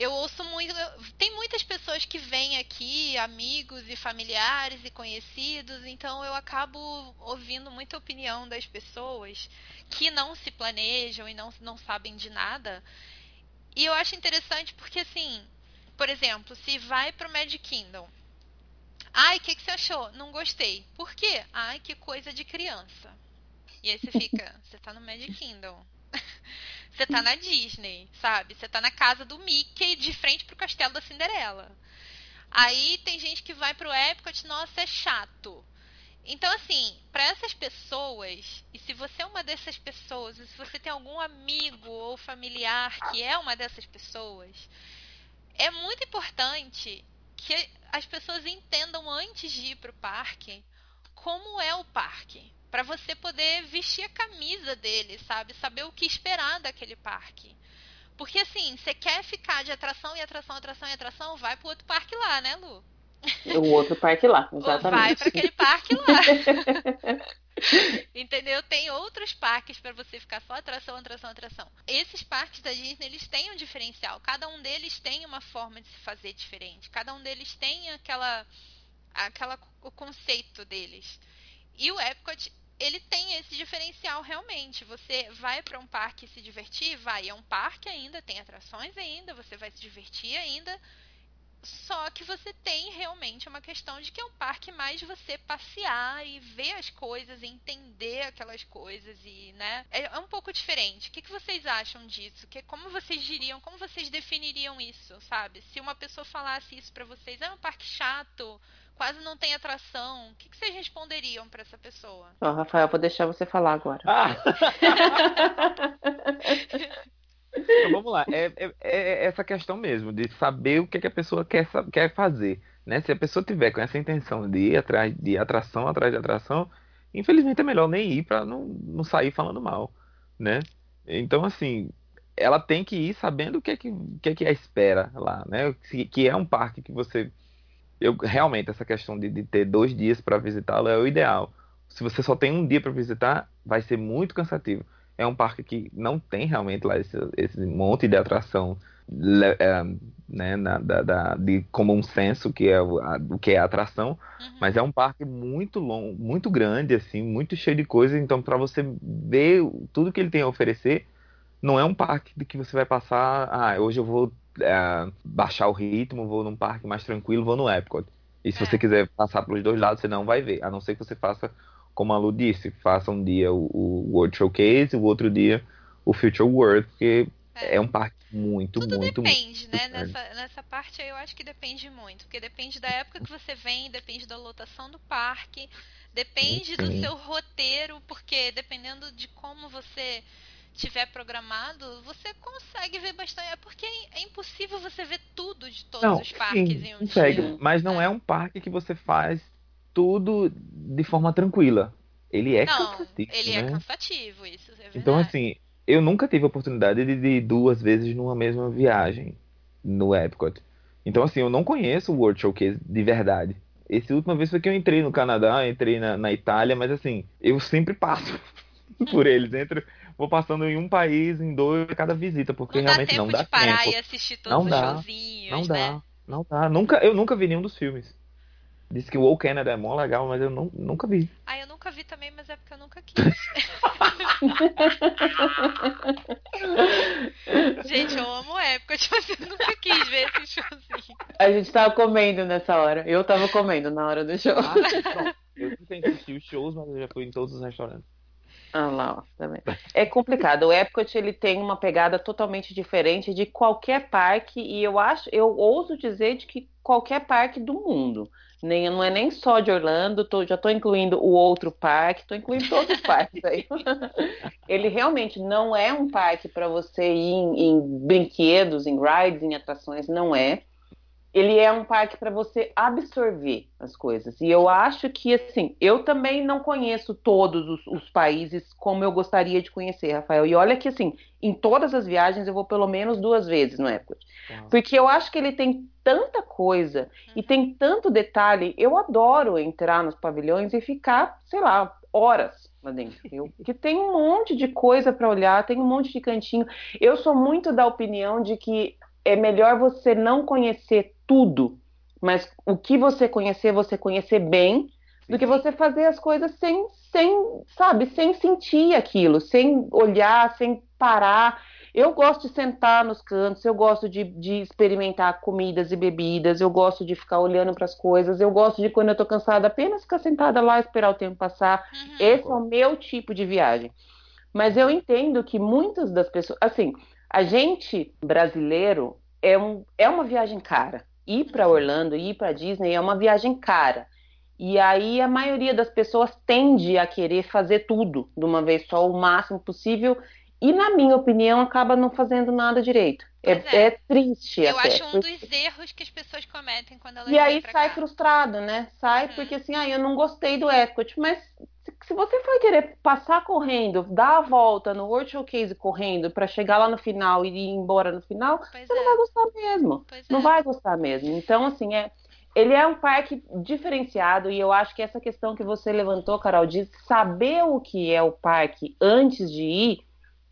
eu ouço muito. Tem muitas pessoas que vêm aqui, amigos e familiares e conhecidos, então eu acabo ouvindo muita opinião das pessoas que não se planejam e não, não sabem de nada. E eu acho interessante porque, assim, por exemplo, se vai para o Magic Kingdom. Ai, o que, que você achou? Não gostei. Por quê? Ai, que coisa de criança. E aí você fica, você tá no Magic Kingdom. você tá na Disney, sabe? Você tá na casa do Mickey de frente pro castelo da Cinderela. Aí tem gente que vai pro Epcot, nossa, é chato. Então, assim, para essas pessoas, e se você é uma dessas pessoas, e se você tem algum amigo ou familiar que é uma dessas pessoas, é muito importante que as pessoas entendam antes de ir pro parque como é o parque para você poder vestir a camisa dele, sabe? Saber o que esperar daquele parque. Porque assim, você quer ficar de atração e atração, atração e atração, vai pro outro parque lá, né, Lu? O outro parque lá, exatamente. Vai para aquele parque lá. Entendeu? Tem outros parques para você ficar só atração, atração, atração. Esses parques da Disney, eles têm um diferencial. Cada um deles tem uma forma de se fazer diferente. Cada um deles tem aquela aquela o conceito deles. E o Epcot ele tem esse diferencial realmente. Você vai para um parque se divertir, vai, é um parque ainda, tem atrações ainda, você vai se divertir ainda. Só que você tem realmente uma questão de que é um parque mais você passear e ver as coisas, entender aquelas coisas e, né? É, é um pouco diferente. O que, que vocês acham disso? Que como vocês diriam, como vocês definiriam isso, sabe? Se uma pessoa falasse isso para vocês, é um parque chato, quase não tem atração. O que, que vocês responderiam para essa pessoa? Ó, oh, Rafael, vou deixar você falar agora. Ah. então, vamos lá. É, é, é, essa questão mesmo, de saber o que, que a pessoa quer, quer fazer. Né? Se a pessoa tiver com essa intenção de ir atrás de atração, atrás de atração, infelizmente é melhor nem ir para não, não sair falando mal. Né? Então, assim, ela tem que ir sabendo o que é que, o que, é que a espera lá, né? Que é um parque que você eu realmente essa questão de, de ter dois dias para visitá-lo é o ideal. Se você só tem um dia para visitar, vai ser muito cansativo. É um parque que não tem realmente lá esse, esse monte de atração é, né, na, da, da, de comum senso que é o, a, o que é a atração, uhum. mas é um parque muito longo, muito grande assim, muito cheio de coisas. Então, para você ver tudo que ele tem a oferecer, não é um parque de que você vai passar, ah, hoje eu vou é, baixar o ritmo, vou num parque mais tranquilo, vou no Epcot. E se é. você quiser passar pelos dois lados, você não vai ver. A não ser que você faça, como a Lu disse, faça um dia o, o World Showcase, o outro dia o Future World, porque é, é um parque muito, Tudo muito, depende, muito né? Nessa, nessa parte aí eu acho que depende muito. Porque depende da época que você vem, depende da lotação do parque, depende Sim. do seu roteiro, porque dependendo de como você tiver programado, você consegue ver bastante. É porque é impossível você ver tudo de todos não, os parques sim, em um consegue, dia. Mas não é. é um parque que você faz tudo de forma tranquila. Ele é não, cansativo. Ele é né? é cansativo, isso é Então, assim, eu nunca tive a oportunidade de ir duas vezes numa mesma viagem no Epcot. Então, assim, eu não conheço o World Showcase de verdade. Essa última vez foi que eu entrei no Canadá, entrei na, na Itália, mas assim, eu sempre passo por eles. Entro, vou passando em um país, em dois, cada visita, porque não realmente não dá tempo. Não dá tempo. e assistir todos não os dá, showzinhos, não né? dá, não dá. Nunca, eu nunca vi nenhum dos filmes. Diz que o All Canada é mó legal, mas eu não, nunca vi. Ah, eu nunca vi também, mas é porque eu nunca quis. gente, eu amo época, tipo assim, eu nunca quis ver esse showzinho. A gente tava comendo nessa hora. Eu tava comendo na hora do show. Ah, eu não tenho que assistir os shows, mas eu já fui em todos os restaurantes. Ah lá, também. É complicado. O Epcot ele tem uma pegada totalmente diferente de qualquer parque e eu acho, eu ouso dizer de que qualquer parque do mundo. Nem, não é nem só de Orlando, tô, já estou incluindo o outro parque, estou incluindo todos os parques aí. ele realmente não é um parque para você ir em, em brinquedos, em rides, em atrações, não é ele é um parque para você absorver as coisas. E eu acho que, assim, eu também não conheço todos os, os, países como eu gostaria de conhecer, Rafael. E olha que, assim, em todas as viagens eu vou pelo menos duas vezes no Epcot. Porque eu acho que ele tem tanta coisa e tem tanto detalhe. Eu adoro entrar nos pavilhões e ficar, sei lá, horas lá dentro. Eu, porque tem um monte de coisa para olhar, tem um monte de cantinho. Eu sou muito da opinião de que é melhor você não conhecer tudo, mas o que você conhecer, você conhecer bem, do que você fazer as coisas sem, sem, sabe, sem sentir aquilo, sem olhar, sem parar. Eu gosto de sentar nos cantos, eu gosto de, de experimentar comidas e bebidas, eu gosto de ficar olhando para as coisas, eu gosto de, quando eu tô cansada, apenas ficar sentada lá, esperar o tempo passar. Uhum. Esse é o meu tipo de viagem. Mas eu entendo que muitas das pessoas, assim, a gente brasileiro é, um, é uma viagem cara. Ir para Orlando, ir para Disney é uma viagem cara. E aí a maioria das pessoas tende a querer fazer tudo de uma vez só, o máximo possível, e na minha opinião acaba não fazendo nada direito. É, é. é, triste. Eu até, acho um porque... dos erros que as pessoas cometem quando elas E aí sai cá. frustrado, né? Sai uhum. porque assim, ah, eu não gostei do Epcot, mas se, você for querer passar correndo, dar a volta no World Showcase correndo para chegar lá no final e ir embora no final, pois você é. não vai gostar mesmo. Pois não é. vai gostar mesmo. Então, assim, é ele é um parque diferenciado e eu acho que essa questão que você levantou, Carol, de saber o que é o parque antes de ir,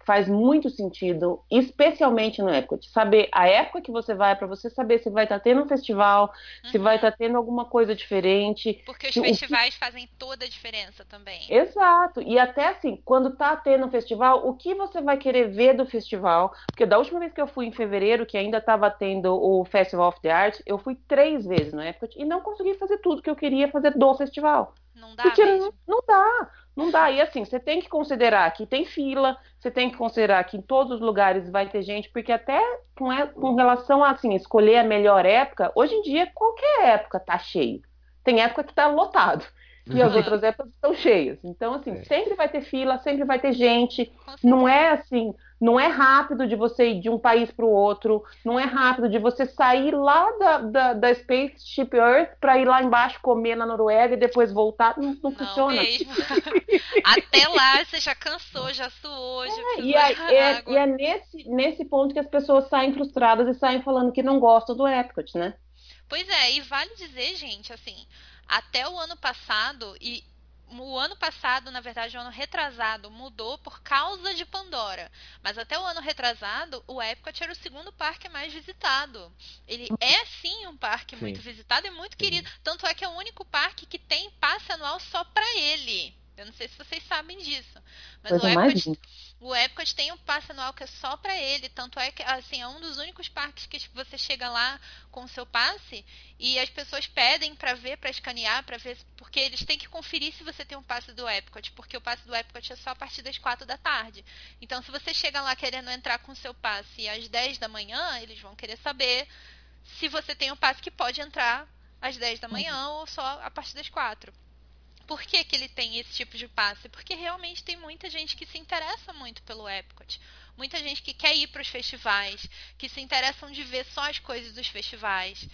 faz muito sentido, especialmente no Epcot. Saber a época que você vai, para você saber se vai estar tá tendo um festival, uhum. se vai estar tá tendo alguma coisa diferente. Porque os festivais que... fazem toda a diferença também. Exato. E até assim, quando tá tendo um festival, o que você vai querer ver do festival? Porque da última vez que eu fui em fevereiro, que ainda estava tendo o Festival of the Arts, eu fui três vezes no Epcot e não consegui fazer tudo que eu queria fazer do festival. Não dá Porque mesmo. Não, não dá. Não dá. E assim, você tem que considerar que tem fila, você tem que considerar que em todos os lugares vai ter gente, porque até com, com relação a assim, escolher a melhor época, hoje em dia qualquer época tá cheio. Tem época que tá lotado. E as outras épocas estão cheias. Então, assim, é. sempre vai ter fila, sempre vai ter gente. Não é assim, não é rápido de você ir de um país para o outro, não é rápido de você sair lá da, da, da Spaceship Earth para ir lá embaixo comer na Noruega e depois voltar. Não, não, não funciona. Mesmo. Até lá você já cansou, já suou, já é, e, é, é, e é nesse, nesse ponto que as pessoas saem frustradas e saem falando que não gostam do Epcot, né? Pois é, e vale dizer, gente, assim, até o ano passado, e o ano passado, na verdade, o ano retrasado, mudou por causa de Pandora. Mas até o ano retrasado, o Epcot era o segundo parque mais visitado. Ele é sim um parque sim. muito visitado e muito sim. querido. Tanto é que é o único parque que tem passe anual só para ele. Eu não sei se vocês sabem disso. Mas o Epcot, o Epcot tem um passe anual que é só para ele. Tanto é que assim, é um dos únicos parques que você chega lá com o seu passe e as pessoas pedem para ver, para escanear, para ver. Porque eles têm que conferir se você tem um passe do Epcot. Porque o passe do Epcot é só a partir das 4 da tarde. Então, se você chega lá querendo entrar com o seu passe às 10 da manhã, eles vão querer saber se você tem um passe que pode entrar às 10 da manhã uhum. ou só a partir das 4. Por que, que ele tem esse tipo de passe? Porque realmente tem muita gente que se interessa muito pelo Epcot. Muita gente que quer ir para os festivais, que se interessam de ver só as coisas dos festivais.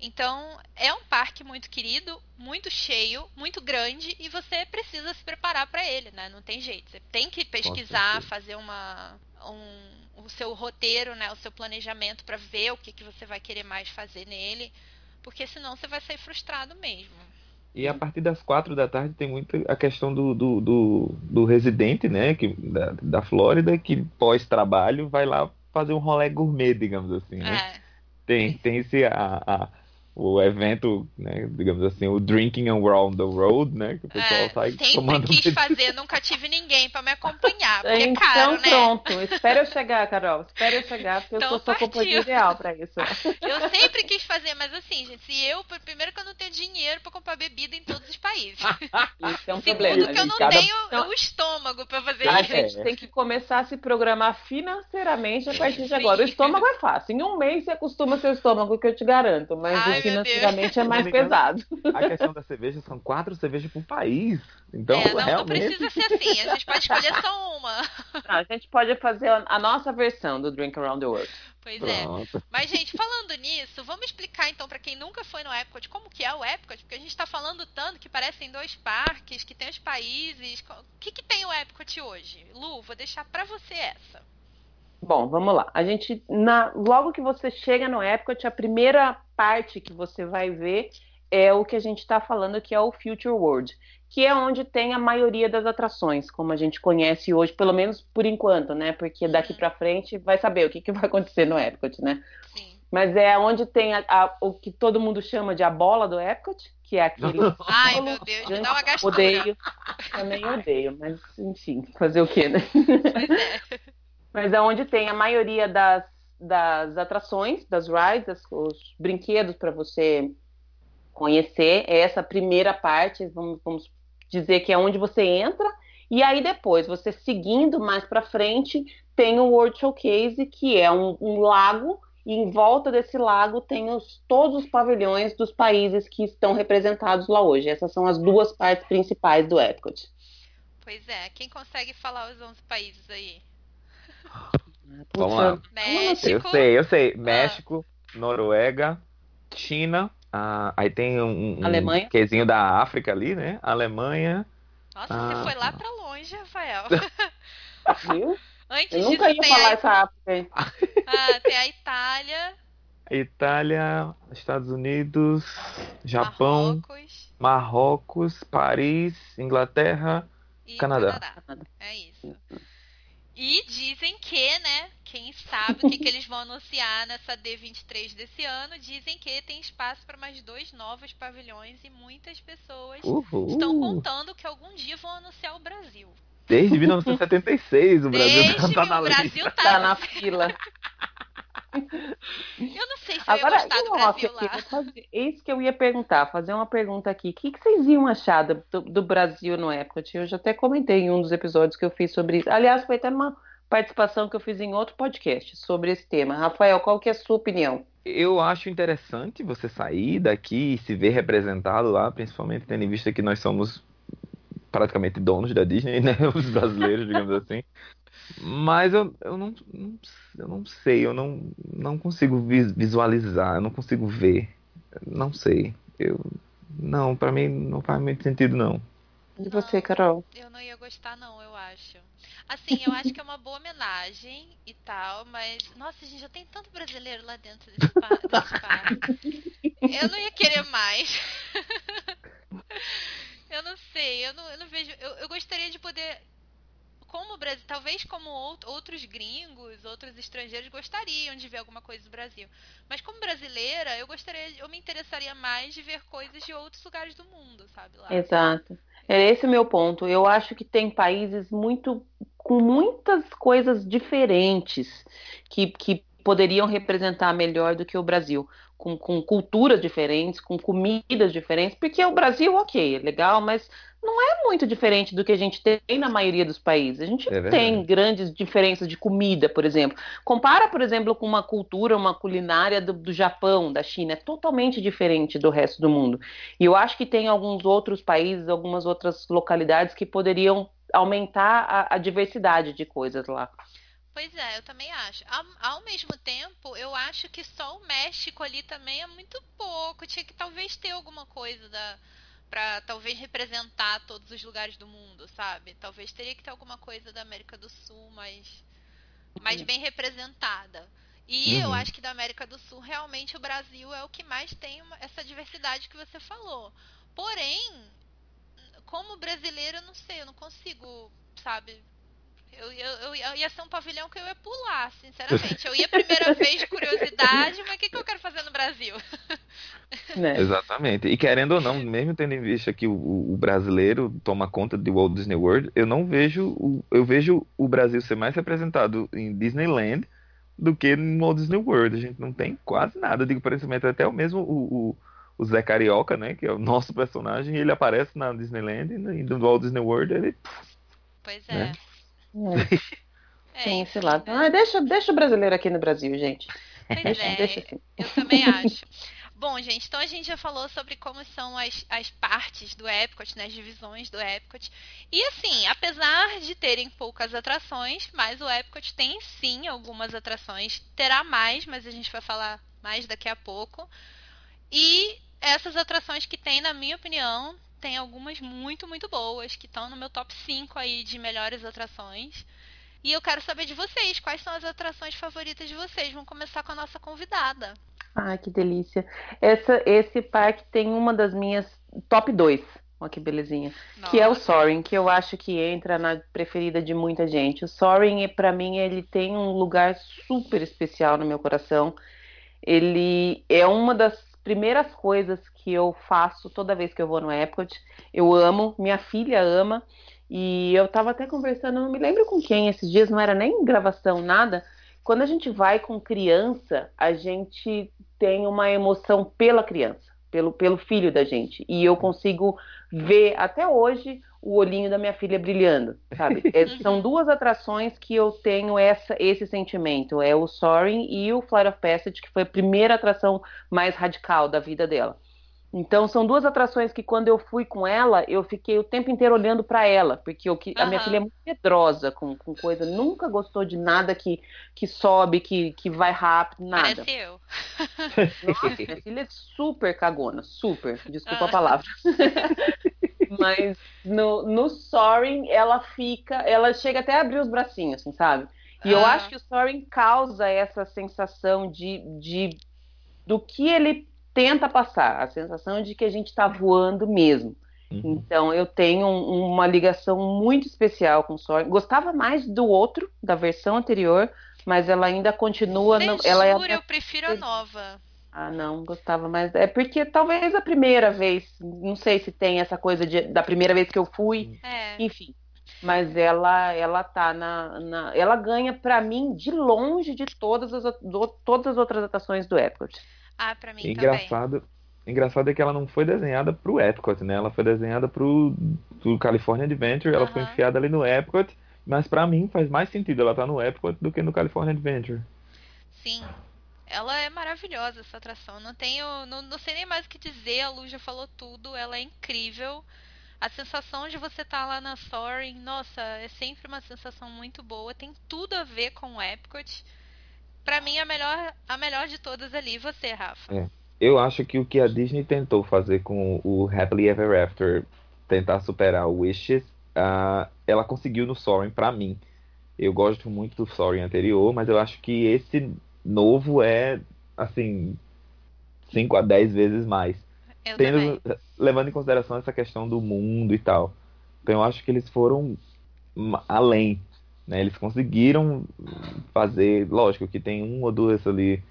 Então, é um parque muito querido, muito cheio, muito grande e você precisa se preparar para ele, né? Não tem jeito. Você tem que pesquisar, fazer uma um, o seu roteiro, né, o seu planejamento para ver o que, que você vai querer mais fazer nele, porque senão você vai sair frustrado mesmo. E a partir das quatro da tarde tem muito a questão do, do, do, do residente, né, que, da, da Flórida, que pós-trabalho vai lá fazer um rolê gourmet, digamos assim, né? É. Tem, tem esse, a, a o evento, né, digamos assim, o Drinking Around the Road, né, que o pessoal é, sai sempre tomando... quis fazer, nunca tive ninguém para me acompanhar, porque então, é caro, né? pronto, espera eu chegar, Carol, espera eu chegar, porque então, eu sou sua companhia ideal para isso. Eu sempre quis fazer, mas assim, gente, se eu, primeiro que eu não tenho dinheiro para comprar bebida em todos os países. Isso é um Segundo problema. que eu não cada... tenho então, o estômago para fazer a isso. A gente tem que começar a se programar financeiramente a partir de agora. O estômago é fácil, em um mês você acostuma seu estômago, que eu te garanto, mas Ai, financeiramente é mais pesado. A questão da cerveja são quatro cervejas por país. Então, é, não, realmente... não precisa ser assim. A gente pode escolher só uma. Não, a gente pode fazer a nossa versão do Drink Around the World. Pois é. Pronto. é. Mas, gente, falando nisso, vamos explicar então para quem nunca foi no Epcot como que é o Epcot, porque a gente está falando tanto que parecem dois parques, que tem os países. O que, que tem o Epcot hoje? Lu, vou deixar para você essa. Bom, vamos lá. A gente, na, logo que você chega no Epcot, a primeira parte que você vai ver é o que a gente está falando que é o Future World, que é onde tem a maioria das atrações, como a gente conhece hoje, pelo menos por enquanto, né? Porque daqui para frente vai saber o que, que vai acontecer no Epcot, né? Sim. Mas é onde tem a, a, o que todo mundo chama de a bola do Epcot, que é aquele. Ai, meu Deus, me dá uma gastura. Odeio, também odeio, mas enfim, fazer o quê, né? Pois é. Mas é onde tem a maioria das, das atrações, das rides, os brinquedos para você conhecer. É essa primeira parte, vamos, vamos dizer que é onde você entra. E aí depois, você seguindo mais para frente, tem o World Showcase, que é um, um lago e em volta desse lago tem os, todos os pavilhões dos países que estão representados lá hoje. Essas são as duas partes principais do Epcot. Pois é, quem consegue falar os 11 países aí? Vamos lá. México. Eu sei, eu sei. Ah. México, Noruega, China. Ah, aí tem um, um Alemanha. quezinho da África ali, né? Alemanha. Nossa, ah, você foi lá pra longe, Rafael. Viu? Antes eu nunca disso, ia falar a... essa África aí. Ah, tem a Itália. Itália, Estados Unidos, Japão, Marrocos, Marrocos Paris, Inglaterra, e Canadá. Canadá. É isso. E dizem que, né? Quem sabe o que, que eles vão anunciar nessa D23 desse ano? Dizem que tem espaço para mais dois novos pavilhões e muitas pessoas Uhul. estão contando que algum dia vão anunciar o Brasil. Desde 1976 o Brasil Desde tá na o Brasil lista. tá, tá na fila. Eu não sei se Agora, eu ia gostar do Brasil lá. Aqui, fazer, isso que eu ia perguntar, fazer uma pergunta aqui. O que, que vocês iam achar do, do, Brasil no Epcot? Eu já até comentei em um dos episódios que eu fiz sobre isso. Aliás, foi até uma participação que eu fiz em outro podcast sobre esse tema. Rafael, qual que é a sua opinião? Eu acho interessante você sair daqui e se ver representado lá, principalmente tendo em vista que nós somos praticamente donos da Disney, né? Os brasileiros, digamos assim. Mas eu, eu, não, eu não sei, eu não, não consigo visualizar, eu não consigo ver. Não sei. Eu, não, para mim não faz muito sentido, não. E você, Carol? Eu não ia gostar, não, eu acho. Assim, eu acho que é uma boa homenagem e tal, mas. Nossa, gente, já tem tanto brasileiro lá dentro desse, parque. Eu não ia querer mais. eu não sei, eu não, eu não vejo. Eu, eu gostaria de poder como o Brasil, talvez como outros gringos, outros estrangeiros gostariam de ver alguma coisa do Brasil. Mas como brasileira, eu gostaria, eu me interessaria mais de ver coisas de outros lugares do mundo, sabe lá. Exato. É esse o meu ponto. Eu acho que tem países muito com muitas coisas diferentes que, que poderiam representar melhor do que o Brasil com, com, culturas diferentes, com comidas diferentes, porque o Brasil, ok, é legal, mas não é muito diferente do que a gente tem na maioria dos países. A gente é tem grandes diferenças de comida, por exemplo. Compara, por exemplo, com uma cultura, uma culinária do, do Japão, da China, é totalmente diferente do resto do mundo. E eu acho que tem alguns outros países, algumas outras localidades que poderiam aumentar a, a diversidade de coisas lá. Pois é, eu também acho. Ao, ao, mesmo tempo, eu acho que só o México ali também é muito pouco. Tinha que talvez ter alguma coisa da para talvez representar todos os lugares do mundo, sabe? Talvez teria que ter alguma coisa da América do Sul mais mais bem representada. E uhum. eu acho que da América do Sul, realmente o Brasil é o que mais tem uma, essa diversidade que você falou. Porém, como brasileiro, eu não sei, eu não consigo, sabe, eu, eu, eu, ia ser um pavilhão que eu ia pular, sinceramente. Eu ia a primeira vez de curiosidade, mas o que, que eu quero fazer no Brasil? Né? Exatamente. E querendo ou não, mesmo tendo em vista que o, o, brasileiro toma conta de Walt Disney World, eu não vejo. O, eu vejo o Brasil ser mais representado em Disneyland do que no Walt Disney World. A gente não tem quase nada. Eu digo, parecimento até o mesmo o, o, Zé Carioca, né? Que é o nosso personagem, ele aparece na Disneyland e no Walt Disney World ele. Pois é. Né? É. Tem esse lado. Ah, deixa, deixa o brasileiro aqui no Brasil, gente. Pois deixa, é, deixa assim. eu também acho. Bom, gente, então a gente já falou sobre como são as, as partes do Epcot, né, as divisões do Epcot. E assim, apesar de terem poucas atrações, mas o Epcot tem sim algumas atrações. Terá mais, mas a gente vai falar mais daqui a pouco. E essas atrações que tem, na minha opinião, tem algumas muito, muito boas que estão no meu top 5 aí de melhores atrações. E eu quero saber de vocês, quais são as atrações favoritas de vocês? Vamos começar com a nossa convidada. Ah, que delícia. Essa, esse parque tem uma das minhas top 2. Olha que belezinha. Nossa. Que é o Soaring, que eu acho que entra na preferida de muita gente. O Soaring, para mim, ele tem um lugar super especial no meu coração. Ele é uma das primeiras coisas que eu faço toda vez que eu vou no Epcot. Eu amo, minha filha ama. E eu tava até conversando, não me lembro com quem esses dias, não era nem gravação, nada. Quando a gente vai com criança, a gente tem uma emoção pela criança, pelo, pelo filho da gente. E eu consigo ver até hoje o olhinho da minha filha brilhando, sabe? É, são duas atrações que eu tenho essa, esse sentimento. É o Soaring e o Flight of Passage, que foi a primeira atração mais radical da vida dela. Então são duas atrações que quando eu fui com ela, eu fiquei o tempo inteiro olhando para ela, porque eu, a minha filha é muito medrosa com, com coisa, nunca gostou de nada que, que sobe, que, que vai rápido, nada. Parece eu. Nossa, minha filha é super cagona, super, desculpa a palavra. Mas no, no Soaring, ela fica, ela chega até a abrir os bracinhos, assim, sabe? E eu acho que o Soaring causa essa sensação de, de do que ele tenta passar, a sensação de que a gente está voando mesmo. Uhum. Então eu tenho um, uma ligação muito especial com o Soaring. Gostava mais do outro, da versão anterior, mas ela ainda continua. Não, ela é eu prefiro a nova. Ah, não, gostava mais. É porque talvez a primeira vez, não sei se tem essa coisa de, da primeira vez que eu fui, é. enfim. Mas ela, ela tá na, na ela ganha para mim de longe de todas as, do, todas as outras atrações do Epcot. Ah, pra mim engraçado, também. Engraçado é que ela não foi desenhada pro Epcot, né? Ela foi desenhada pro, pro California Adventure, ela foi enfiada ali no Epcot, mas para mim faz mais sentido ela estar tá no Epcot do que no California Adventure. Sim, ela é maravilhosa, essa atração. Não tenho. Não, não sei nem mais o que dizer. A Lu já falou tudo. Ela é incrível. A sensação de você estar tá lá na Soaring, nossa, é sempre uma sensação muito boa. Tem tudo a ver com o Epcot. Pra mim, a melhor, a melhor de todas ali. Você, Rafa? É. Eu acho que o que a Disney tentou fazer com o Happily Ever After, tentar superar o Wishes, uh, ela conseguiu no Soaring pra mim. Eu gosto muito do Soaring anterior, mas eu acho que esse novo é, assim, 5 a 10 vezes mais. Tendo, levando em consideração essa questão do mundo e tal. Então eu acho que eles foram além. Né? Eles conseguiram fazer, lógico que tem um ou duas ali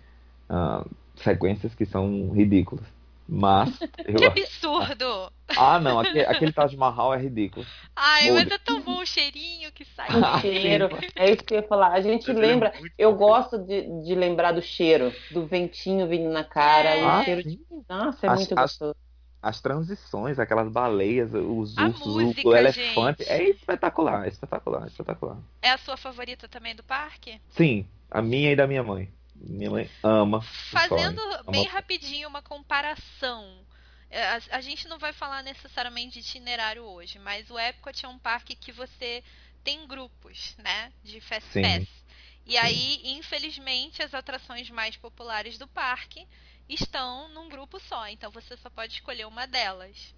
uh, sequências que são ridículas. Mas. que absurdo! Ah, não, aquele, aquele Taj Mahal é ridículo. Ai, mas é tão bom o cheirinho que sai. O cheiro, é isso que eu ia falar. A gente mas lembra, é eu gosto de, de lembrar do cheiro, do ventinho vindo na cara, é. o ah, cheiro de. Nossa, é as, muito gostoso. As, as, transições, aquelas baleias, os ursos, música, o elefante. Gente. É espetacular, é espetacular, é espetacular. É a sua favorita também do parque? Sim, a minha e da minha mãe. Minha ama. Fazendo bem ama... rapidinho uma comparação. É, a, a, gente não vai falar necessariamente de itinerário hoje, mas o Epcot é um parque que você tem grupos, né? De Fast Sim. Pass. E Sim. aí, infelizmente, as atrações mais populares do parque estão num grupo só. Então você só pode escolher uma delas.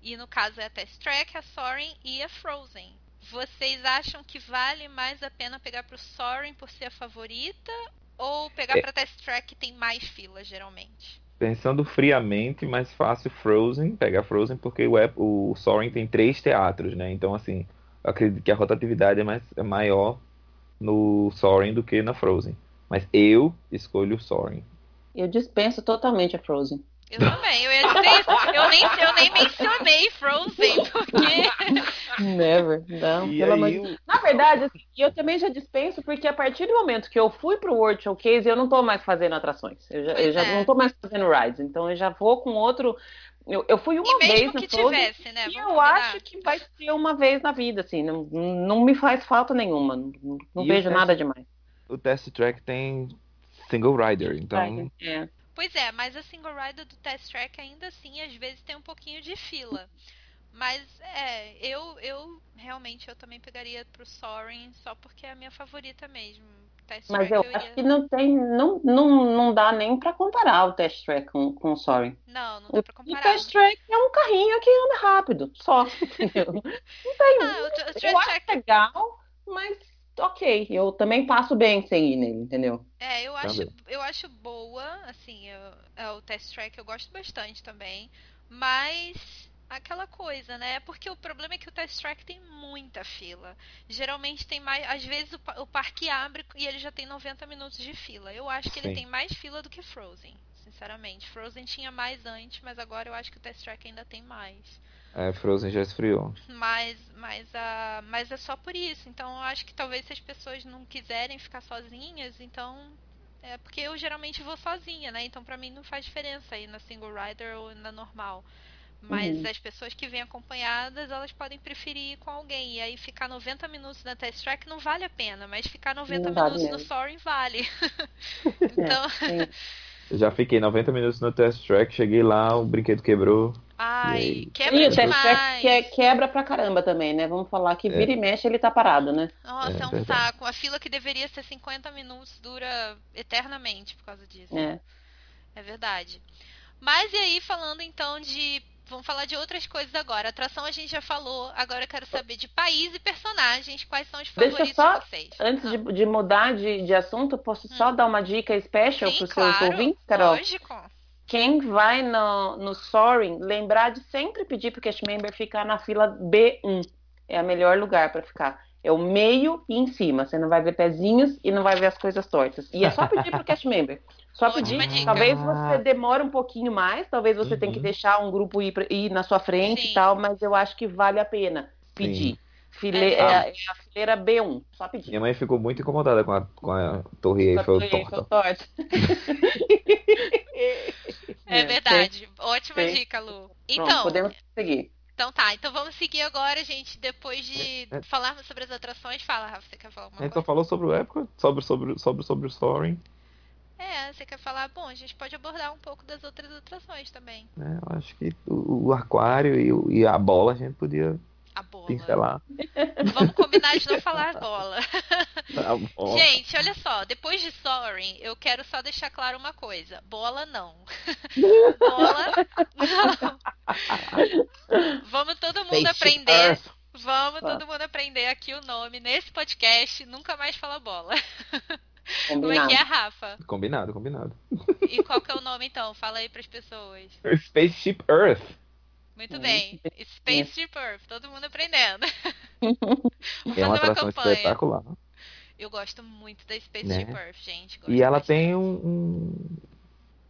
E no caso é a Test Track, a Soaring e a Frozen. Vocês acham que vale mais a pena pegar pro Soaring por ser a favorita ou pegar é. pra Test Track que tem mais filas, geralmente? Pensando friamente, mais fácil Frozen, pegar Frozen, porque o, o Soaring tem três teatros, né? Então, assim, eu acredito que a rotatividade é, mais, é maior no Soaring do que na Frozen. Mas eu escolho o Soaring. Eu dispenso totalmente a Frozen. Eu também, eu ia dizer isso. Eu nem, eu nem mencionei Frozen, porque. Never, não. E pelo amor de... Na verdade, assim, eu também já dispenso, porque a partir do momento que eu fui pro World Showcase, eu não tô mais fazendo atrações. Eu já, eu já é. não tô mais fazendo rides. Então eu já vou com outro. Eu, eu fui uma e vez que tivesse, né? E eu combinar. acho que vai ser uma vez na vida, assim. Não, não me faz falta nenhuma. Não, não vejo nada demais. O Test Track tem single rider, então. É. Pois é, mas a single rider do Test Track ainda assim, às vezes tem um pouquinho de fila. Mas é, eu, eu realmente eu também pegaria pro Soaring só porque é a minha favorita mesmo. Test Mas eu, eu acho ia... que não tem, não, não, não dá nem para comparar o Test Track com, com o Soaring. Não, não dá para comparar. O Test Track é um carrinho que anda rápido, só. Entendeu? Não tem. Ah, o, o eu acho legal, mas ok, eu também passo bem sem ir nele, entendeu? É, eu acho, eu acho boa, assim, eu, é, o Test Track eu gosto bastante também, mas aquela coisa, né? Porque o problema é que o Test Track tem muita fila. Geralmente tem mais, às vezes o, o parque abre e ele já tem 90 minutos de fila. Eu acho que Sim. ele tem mais fila do que Frozen, sinceramente. Frozen tinha mais antes, mas agora eu acho que o Test Track ainda tem mais. É, Frozen já esfriou. Mas, mas, a, mas é só por isso. Então eu acho que talvez se as pessoas não quiserem ficar sozinhas, então. É porque eu geralmente vou sozinha, né? Então pra mim não faz diferença ir na single rider ou na normal. Mas uhum. as pessoas que vêm acompanhadas, elas podem preferir ir com alguém. E aí ficar 90 minutos na test track não vale a pena, mas ficar 90 não minutos no Soaring vale. então. É, eu já fiquei 90 minutos no test track, cheguei lá, o brinquedo quebrou. Ai, quebra e demais. Que, quebra pra caramba também, né? Vamos falar que é. vira e mexe ele tá parado, né? Nossa, é, é um verdade. saco. A fila que deveria ser 50 minutos dura eternamente por causa disso. É. É verdade. Mas e aí, falando então de. Vamos falar de outras coisas agora. Atração a gente já falou. Agora eu quero saber de país e personagens. Quais são os favoritos Deixa só, de vocês? Antes ah. de, de, mudar de, de assunto, posso hum. só dar uma dica special para os claro, seus ouvintes, Carol? Lógico quem vai no, no Soaring, lembrar de sempre pedir para o cast member ficar na fila B1. É o melhor lugar para ficar. É o meio e em cima. Você não vai ver pezinhos e não vai ver as coisas tortas. E é só pedir para o cast member. Só pedir. Talvez você demore um pouquinho mais, talvez você uhum. tenha que deixar um grupo ir, ir na sua frente Sim. e tal, mas eu acho que vale a pena pedir. Sim. File... É, é, a fileira B1, só pedir. Minha mãe ficou muito incomodada com a, com a Torre Eiffel torta. torta. é verdade. Ótima Sim. dica, Lu. Então, Pronto, podemos seguir. Então tá, então vamos seguir agora, gente. Depois de é, é. falarmos sobre as atrações, fala, Rafa, você quer falar alguma coisa? Então falou sobre o Epcot, sobre, sobre, sobre, sobre o Soaring. É, você quer falar? Bom, a gente pode abordar um pouco das outras atrações também. É, eu acho que o, o aquário e, o, e, a bola a gente podia a bola. Pincelar. Vamos combinar de não falar bola. Tá Gente, olha só, depois de Soaring, eu quero só deixar claro uma coisa. Bola não. bola não. Vamos todo mundo aprender. Vamos todo mundo aprender aqui o nome nesse podcast. Nunca mais fala bola. Combinado. Como é que é, Rafa? Combinado, combinado. E qual que é o nome então? Fala aí para as pessoas. Spaceship Earth. Muito bem. Space Earth, todo mundo aprendendo. Vamos é uma atração uma espetacular. Eu gosto muito da Space né? Earth, gente. Gosto e ela bastante. tem um,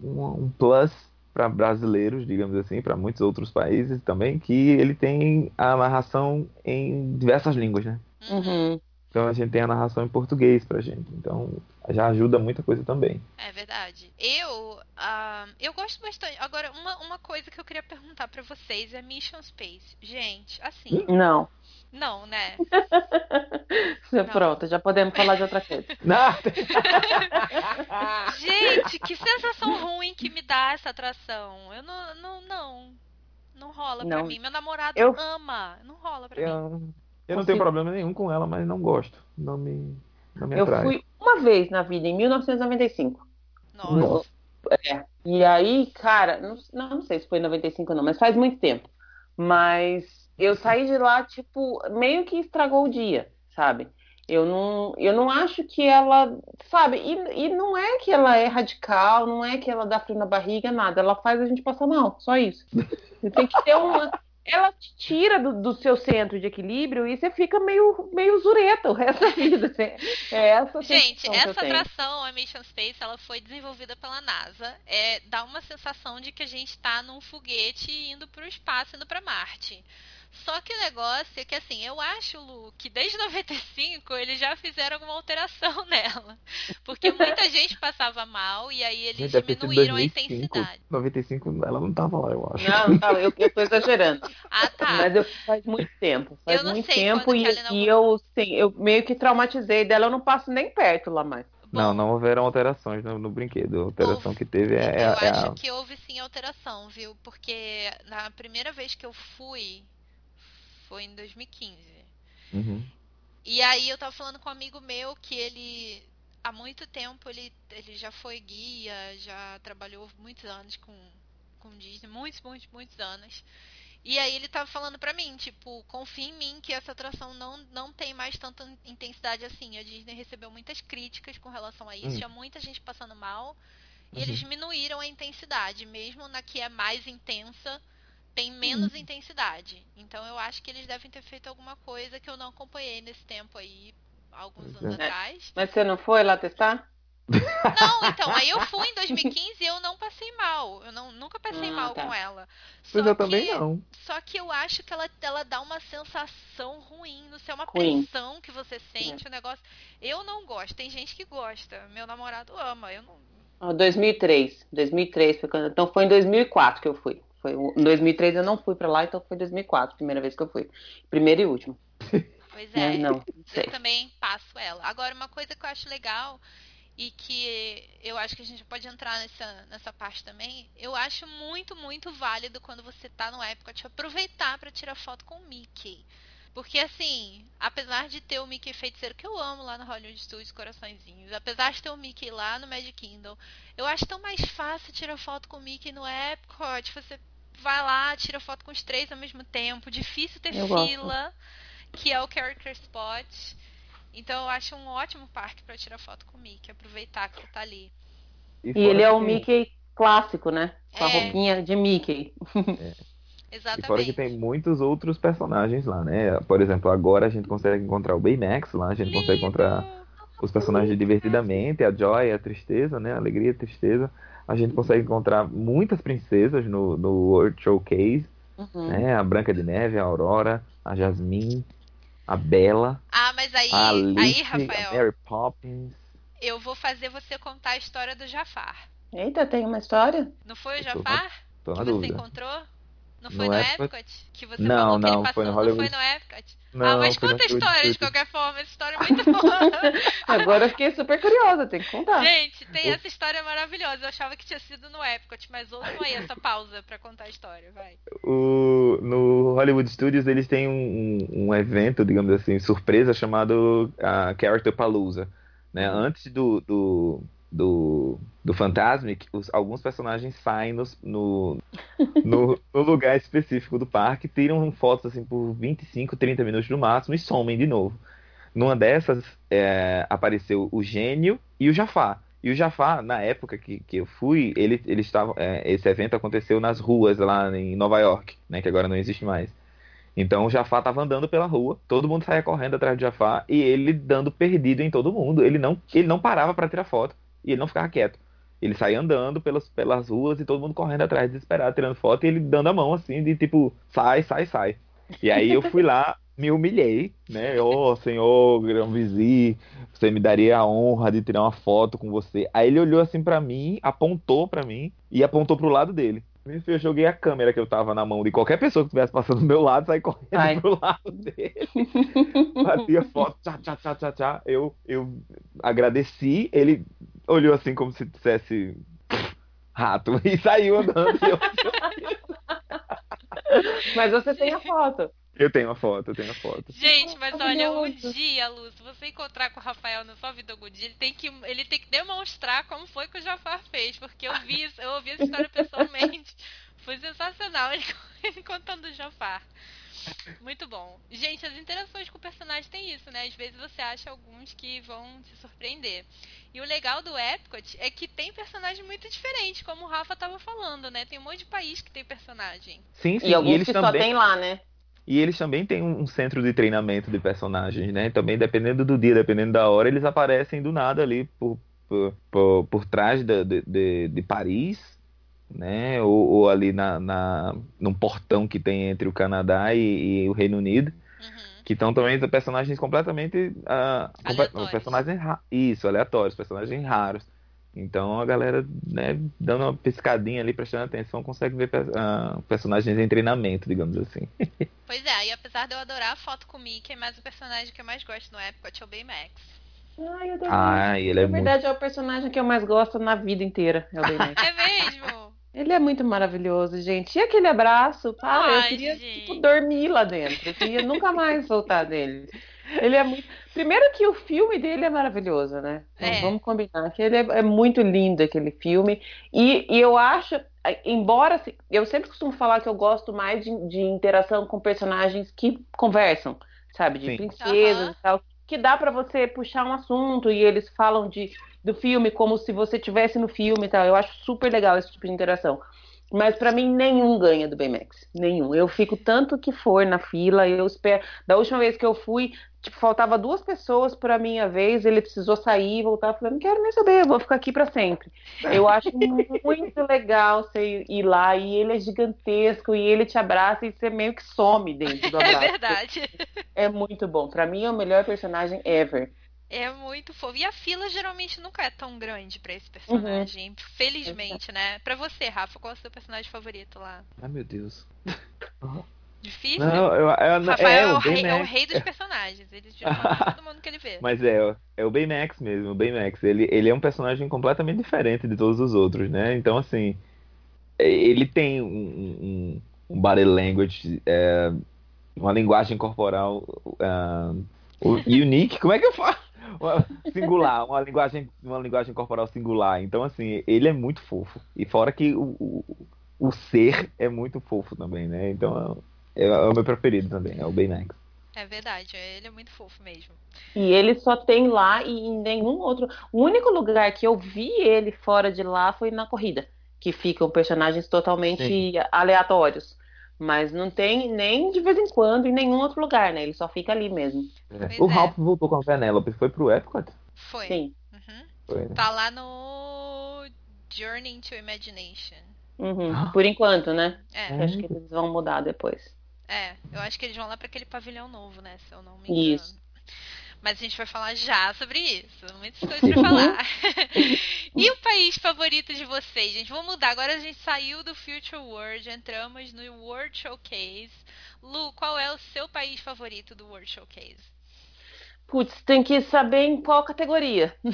um, um, plus para brasileiros, digamos assim, para muitos outros países também, que ele tem a narração em diversas línguas, né? Uhum. Então a gente tem a narração em português pra gente. Então já ajuda muita coisa também. É verdade. Eu, uh, eu gosto bastante. Agora, uma, uma coisa que eu queria perguntar para vocês é Mission Space. Gente, assim. Não. Não, né? Não. Pronto, já podemos falar de outra coisa. Não. Gente, que sensação ruim que me dá essa atração. Eu não, não, não. Não rola não. pra mim. Meu namorado eu... ama. Não rola pra eu... mim. Eu não tenho problema nenhum com ela, mas não gosto. Não me, não me eu atrai. Eu fui uma vez na vida, em 1995. Nossa. É. E aí, cara, não, não sei se foi em 95 ou não, mas faz muito tempo. Mas eu saí de lá, tipo, meio que estragou o dia, sabe? Eu não, eu não acho que ela, sabe? E, e não é que ela é radical, não é que ela dá frio na barriga, nada. Ela faz a gente passar mal, só isso. Tem que ter uma, ela te tira do, do, seu centro de equilíbrio e você fica meio, meio zureta o resto da vida. Assim. É essa Gente, essa atração, a Mission Space, ela foi desenvolvida pela NASA. É, dá uma sensação de que a gente está num foguete indo para o espaço, indo para Marte. Só que o negócio é que, assim, eu acho, Lu, que desde 95 eles já fizeram alguma alteração nela. Porque muita gente passava mal e aí eles gente, diminuíram a intensidade. 95 ela não tava lá, eu acho. Não, não eu, eu tô exagerando. Ah, tá. Mas eu, faz muito tempo. Faz muito tempo e, e eu, sim, eu meio que traumatizei dela, eu não passo nem perto lá mais. Bom, não, não houveram alterações no, no brinquedo. A alteração houve. que teve é. Eu é acho a... que houve sim alteração, viu? Porque na primeira vez que eu fui, foi em 2015. Uhum. E aí eu tava falando com um amigo meu que ele há muito tempo ele, ele já foi guia, já trabalhou muitos anos com, com Disney, muitos, muitos, muitos anos. E aí ele tava falando pra mim, tipo, confia em mim que essa atração não, não tem mais tanta intensidade assim. A Disney recebeu muitas críticas com relação a isso, uhum. tinha muita gente passando mal. E uhum. eles diminuíram a intensidade, mesmo na que é mais intensa, tem menos uhum. intensidade. Então eu acho que eles devem ter feito alguma coisa que eu não acompanhei nesse tempo aí, alguns anos é. atrás. Mas você não foi lá testar? Não, então, aí eu fui em 2015 e eu não passei mal. Eu não, nunca passei ah, mal tá. com ela. Só eu que, também não. Só que eu acho que ela, ela dá uma sensação ruim. Não sei, uma ruim. pressão que você sente, o é. um negócio. Eu não gosto, tem gente que gosta. Meu namorado ama. Eu não. 2003. 2003 foi quando... Então foi em 2004 que eu fui. Foi em 2003 eu não fui para lá, então foi 2004, primeira vez que eu fui. Primeiro e último. Pois é, não, eu também passo ela. Agora, uma coisa que eu acho legal e que eu acho que a gente pode entrar nessa, nessa parte também, eu acho muito, muito válido quando você tá no Epcot aproveitar para tirar foto com o Mickey. Porque assim, apesar de ter o Mickey feiticeiro, que eu amo lá no Hollywood Studios, coraçõezinhos, apesar de ter o Mickey lá no Magic Kingdom, eu acho tão mais fácil tirar foto com o Mickey no Epcot. Você vai lá, tira foto com os três ao mesmo tempo. Difícil ter eu fila, gosto. que é o Character Spot. Então eu acho um ótimo parque para tirar foto com o Mickey, aproveitar que você tá ali. E, e ele é o Mickey clássico, né? Com é. a roupinha de Mickey. É. Exatamente. E fora que tem muitos outros personagens lá, né? Por exemplo, agora a gente consegue encontrar o Baymax lá, a gente Lindo. consegue encontrar os personagens de Divertidamente, a Joy, a Tristeza, né? A Alegria e a Tristeza a gente consegue encontrar muitas princesas no, no World Showcase. Uhum. Né? A Branca de Neve, a Aurora, a Jasmine, a Bela. Ah, mas aí, a Alice, aí, Rafael. A Mary Poppins. Eu vou fazer você contar a história do Jafar. Eita, tem uma história? Não foi o Jafar? Tô na, tô que você encontrou? Não foi no, no Epcot? Epcot? Que você não, falou que não, ele passou, foi no Hollywood. não foi no Epcot? Não, ah, mas conta a história de qualquer forma, essa história é muito boa. Agora eu fiquei super curiosa, tem que contar. Gente, tem essa história maravilhosa. Eu achava que tinha sido no Epcot, mas ouçam aí essa pausa pra contar a história, vai. O, no Hollywood Studios eles têm um, um evento, digamos assim, surpresa chamado uh, Character Palooza. Né? Uhum. Antes do, do do, do Fantasmic, os, alguns personagens saem no, no, no, no, lugar específico do parque, tiram fotos assim por 25, 30 minutos no máximo e somem de novo. Numa dessas é, apareceu o Gênio e o Jafar. E o Jafar, na época que, que eu fui, ele, ele estava, é, esse evento aconteceu nas ruas lá em Nova York, né, que agora não existe mais. Então o Jafar estava andando pela rua, todo mundo saía correndo atrás do Jafar e ele dando perdido em todo mundo. Ele não, ele não parava para tirar foto e ele não ficava quieto. Ele saía andando pelas, pelas ruas e todo mundo correndo atrás, desesperado, tirando foto, e ele dando a mão assim, de tipo, sai, sai, sai. E aí eu fui lá, me humilhei, né? Ô, oh, senhor, grão vizir, você me daria a honra de tirar uma foto com você. Aí ele olhou assim para mim, apontou para mim e apontou pro lado dele. Eu joguei a câmera que eu tava na mão de qualquer pessoa que estivesse passando do meu lado, saí correndo Ai. pro lado dele. Fazia foto, tchá, tchá, tchá, tchá, tchá. Eu, eu agradeci, ele olhou assim como se dissesse rato e saiu andando. Mas você tem a foto. Eu tenho a foto, eu tenho a foto. Gente, mas olha, um dia, Luz, se você encontrar com o Rafael na sua vida algum dia, ele tem que, ele tem que demonstrar como foi que o Jafar fez, porque eu vi, eu ouvi essa história pessoalmente. Foi sensacional ele, ele contando o Jafar. Muito bom. Gente, as interações com o personagem tem isso, né? Às vezes você acha alguns que vão te surpreender. E o legal do Epcot é que tem personagem muito diferente, como o Rafa tava falando, né? Tem um monte de país que tem personagem. Sim, sim. E alguns e eles que também... só tem lá, né? E eles também têm um centro de treinamento de personagens, né? Também, dependendo do dia, dependendo da hora, eles aparecem do nada ali por, por, por, por trás de, de, de, Paris, né? Ou, ou ali na, na, num portão que tem entre o Canadá e, e o Reino Unido. Uhum. Que estão também personagens completamente. Uh, personagens Isso, aleatórios, personagens raros. Então a galera, né, dando uma piscadinha ali, prestando atenção, consegue ver uh, personagens em treinamento, digamos assim. Pois é, e apesar de eu adorar a foto com o Mickey, mas o personagem que eu mais gosto no Epcot é o Baymax. Ai, eu ah, ele é Na verdade, muito... é o personagem que eu mais gosto na vida inteira. É o Baymax. é mesmo? Ele é muito maravilhoso, gente. E aquele abraço? Para, Ai, eu queria tipo, dormir lá dentro. Eu queria nunca mais voltar dele. Ele é muito. Primeiro que o filme dele é maravilhoso, né? É. Vamos combinar que ele é, é muito lindo aquele filme. E, e, eu acho, embora eu sempre costumo falar que eu gosto mais de, de interação com personagens que conversam, sabe, de Sim. princesas uhum. e tal, que dá para você puxar um assunto e eles falam de do filme como se você tivesse no filme e tal. Eu acho super legal esse tipo de interação. Mas para mim nenhum ganha do Baymax, nenhum. Eu fico tanto que for na fila, eu espero. Da última vez que eu fui, tipo, faltava duas pessoas para minha vez, ele precisou sair e voltar, falei, não quero nem saber, vou ficar aqui para sempre. Eu acho muito legal você ir lá e ele é gigantesco e ele te abraça e você meio que some dentro do é abraço. É verdade. É muito bom. Para mim é o melhor personagem ever. É muito fofo. E a fila geralmente nunca é tão grande para esse personagem. Uhum. Felizmente, né? Para você, Rafa, qual é o seu personagem favorito lá? Ai, meu Deus. Difícil? Não, eu, eu, Rafael é, é, o rei, é, o rei, dos personagens. Ele já todo mundo que ele vê. Mas é, é o Baymax mesmo. O Baymax, ele, ele é um personagem completamente diferente de todos os outros, né? Então, assim, é, ele tem um, um, um body language, é, uma linguagem corporal uh, unique. Como é que eu falo? singular, uma linguagem, uma linguagem corporal singular. Então, assim, ele é muito fofo. E fora que o, o, o ser é muito fofo também, né? Então, é, é o meu preferido também, é o Baymax. É verdade, ele é muito fofo mesmo. E ele só tem lá e em nenhum outro. O único lugar que eu vi ele fora de lá foi na corrida, que ficam personagens totalmente Sim. aleatórios. Mas não tem nem de vez em quando em nenhum outro lugar, né? Ele só fica ali mesmo. É. O Ralph é. voltou com a Penélope, foi pro Epcot? Foi. Sim. Uhum. Foi, né? Tá lá no Journey to Imagination. Uhum. Por enquanto, né? É. Eu acho que eles vão mudar depois. É, eu acho que eles vão lá para aquele pavilhão novo, né? Se eu não me engano. Isso. Mas a gente vai falar já sobre isso. Muitas coisas pra falar. e o país favorito de vocês, gente? Vamos mudar. Agora a gente saiu do Future World, entramos no World Showcase. Lu, qual é o seu país favorito do World Showcase? Putz, tem que saber em qual categoria.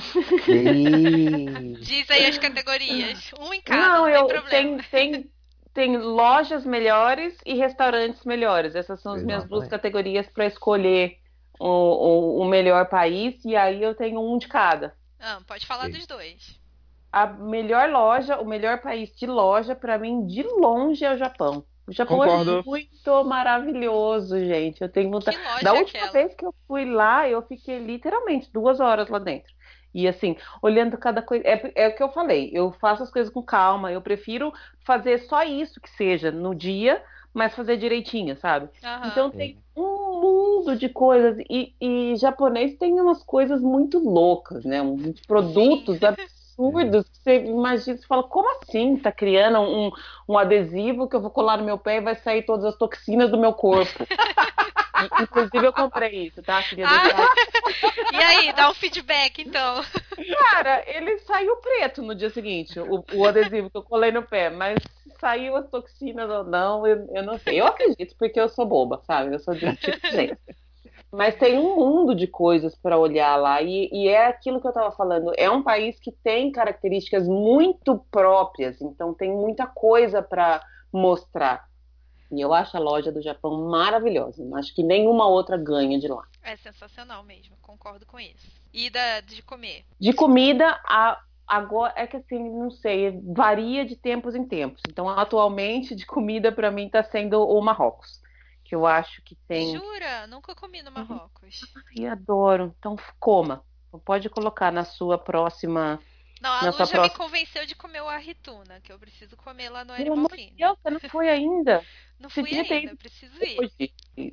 Diz aí as categorias. Um em cada, não, não eu, tem problema. Tem, tem, tem lojas melhores e restaurantes melhores. Essas são as minhas duas categorias para escolher o, o, melhor país. E aí eu tenho um de cada. Ah, pode falar Sim. dos dois. A melhor loja, o melhor país de loja, para mim, de longe, é o Japão. O Japão é Concordo. é muito maravilhoso, gente. Eu tenho vontade. Da última aquela? vez que eu fui lá, eu fiquei literalmente duas horas lá dentro. E assim, olhando cada coisa. É, é o que eu falei, eu faço as coisas com calma, eu prefiro fazer só isso que seja no dia, mas fazer direitinho, sabe? Uhum. Então tem um mundo de coisas. E, e japonês tem umas coisas muito loucas, né? Uns produtos Sim. Absurdos. Você imagina, você fala, como assim? Tá criando um, um adesivo que eu vou colar no meu pé e vai sair todas as toxinas do meu corpo. Inclusive, eu comprei isso, tá? Queria ah, e aí, dá um feedback, então. Cara, ele saiu preto no dia seguinte, o, o adesivo que eu colei no pé, mas saiu as toxinas ou não, eu, eu não sei. Eu acredito porque eu sou boba, sabe? Eu sou de tipo gente. Mas tem um mundo de coisas para olhar lá, e, e, é aquilo que eu estava falando. É um país que tem características muito próprias, então tem muita coisa para mostrar. E eu acho a loja do Japão maravilhosa. Acho que nenhuma outra ganha de lá. É sensacional mesmo, concordo com isso. E da, de comer? De comida, a, agora é que assim, não sei, varia de tempos em tempos. Então, atualmente, de comida, para mim, está sendo o Marrocos. Que eu acho que tem. Jura? Nunca comi no Marrocos. Ai, adoro. Então, coma. Pode colocar na sua próxima não, a Lu já próxima... me convenceu de comer o arrituna, que eu preciso comer lá no Animal Kingdom. Deus, você não foi ainda? não fui ainda, preciso ir.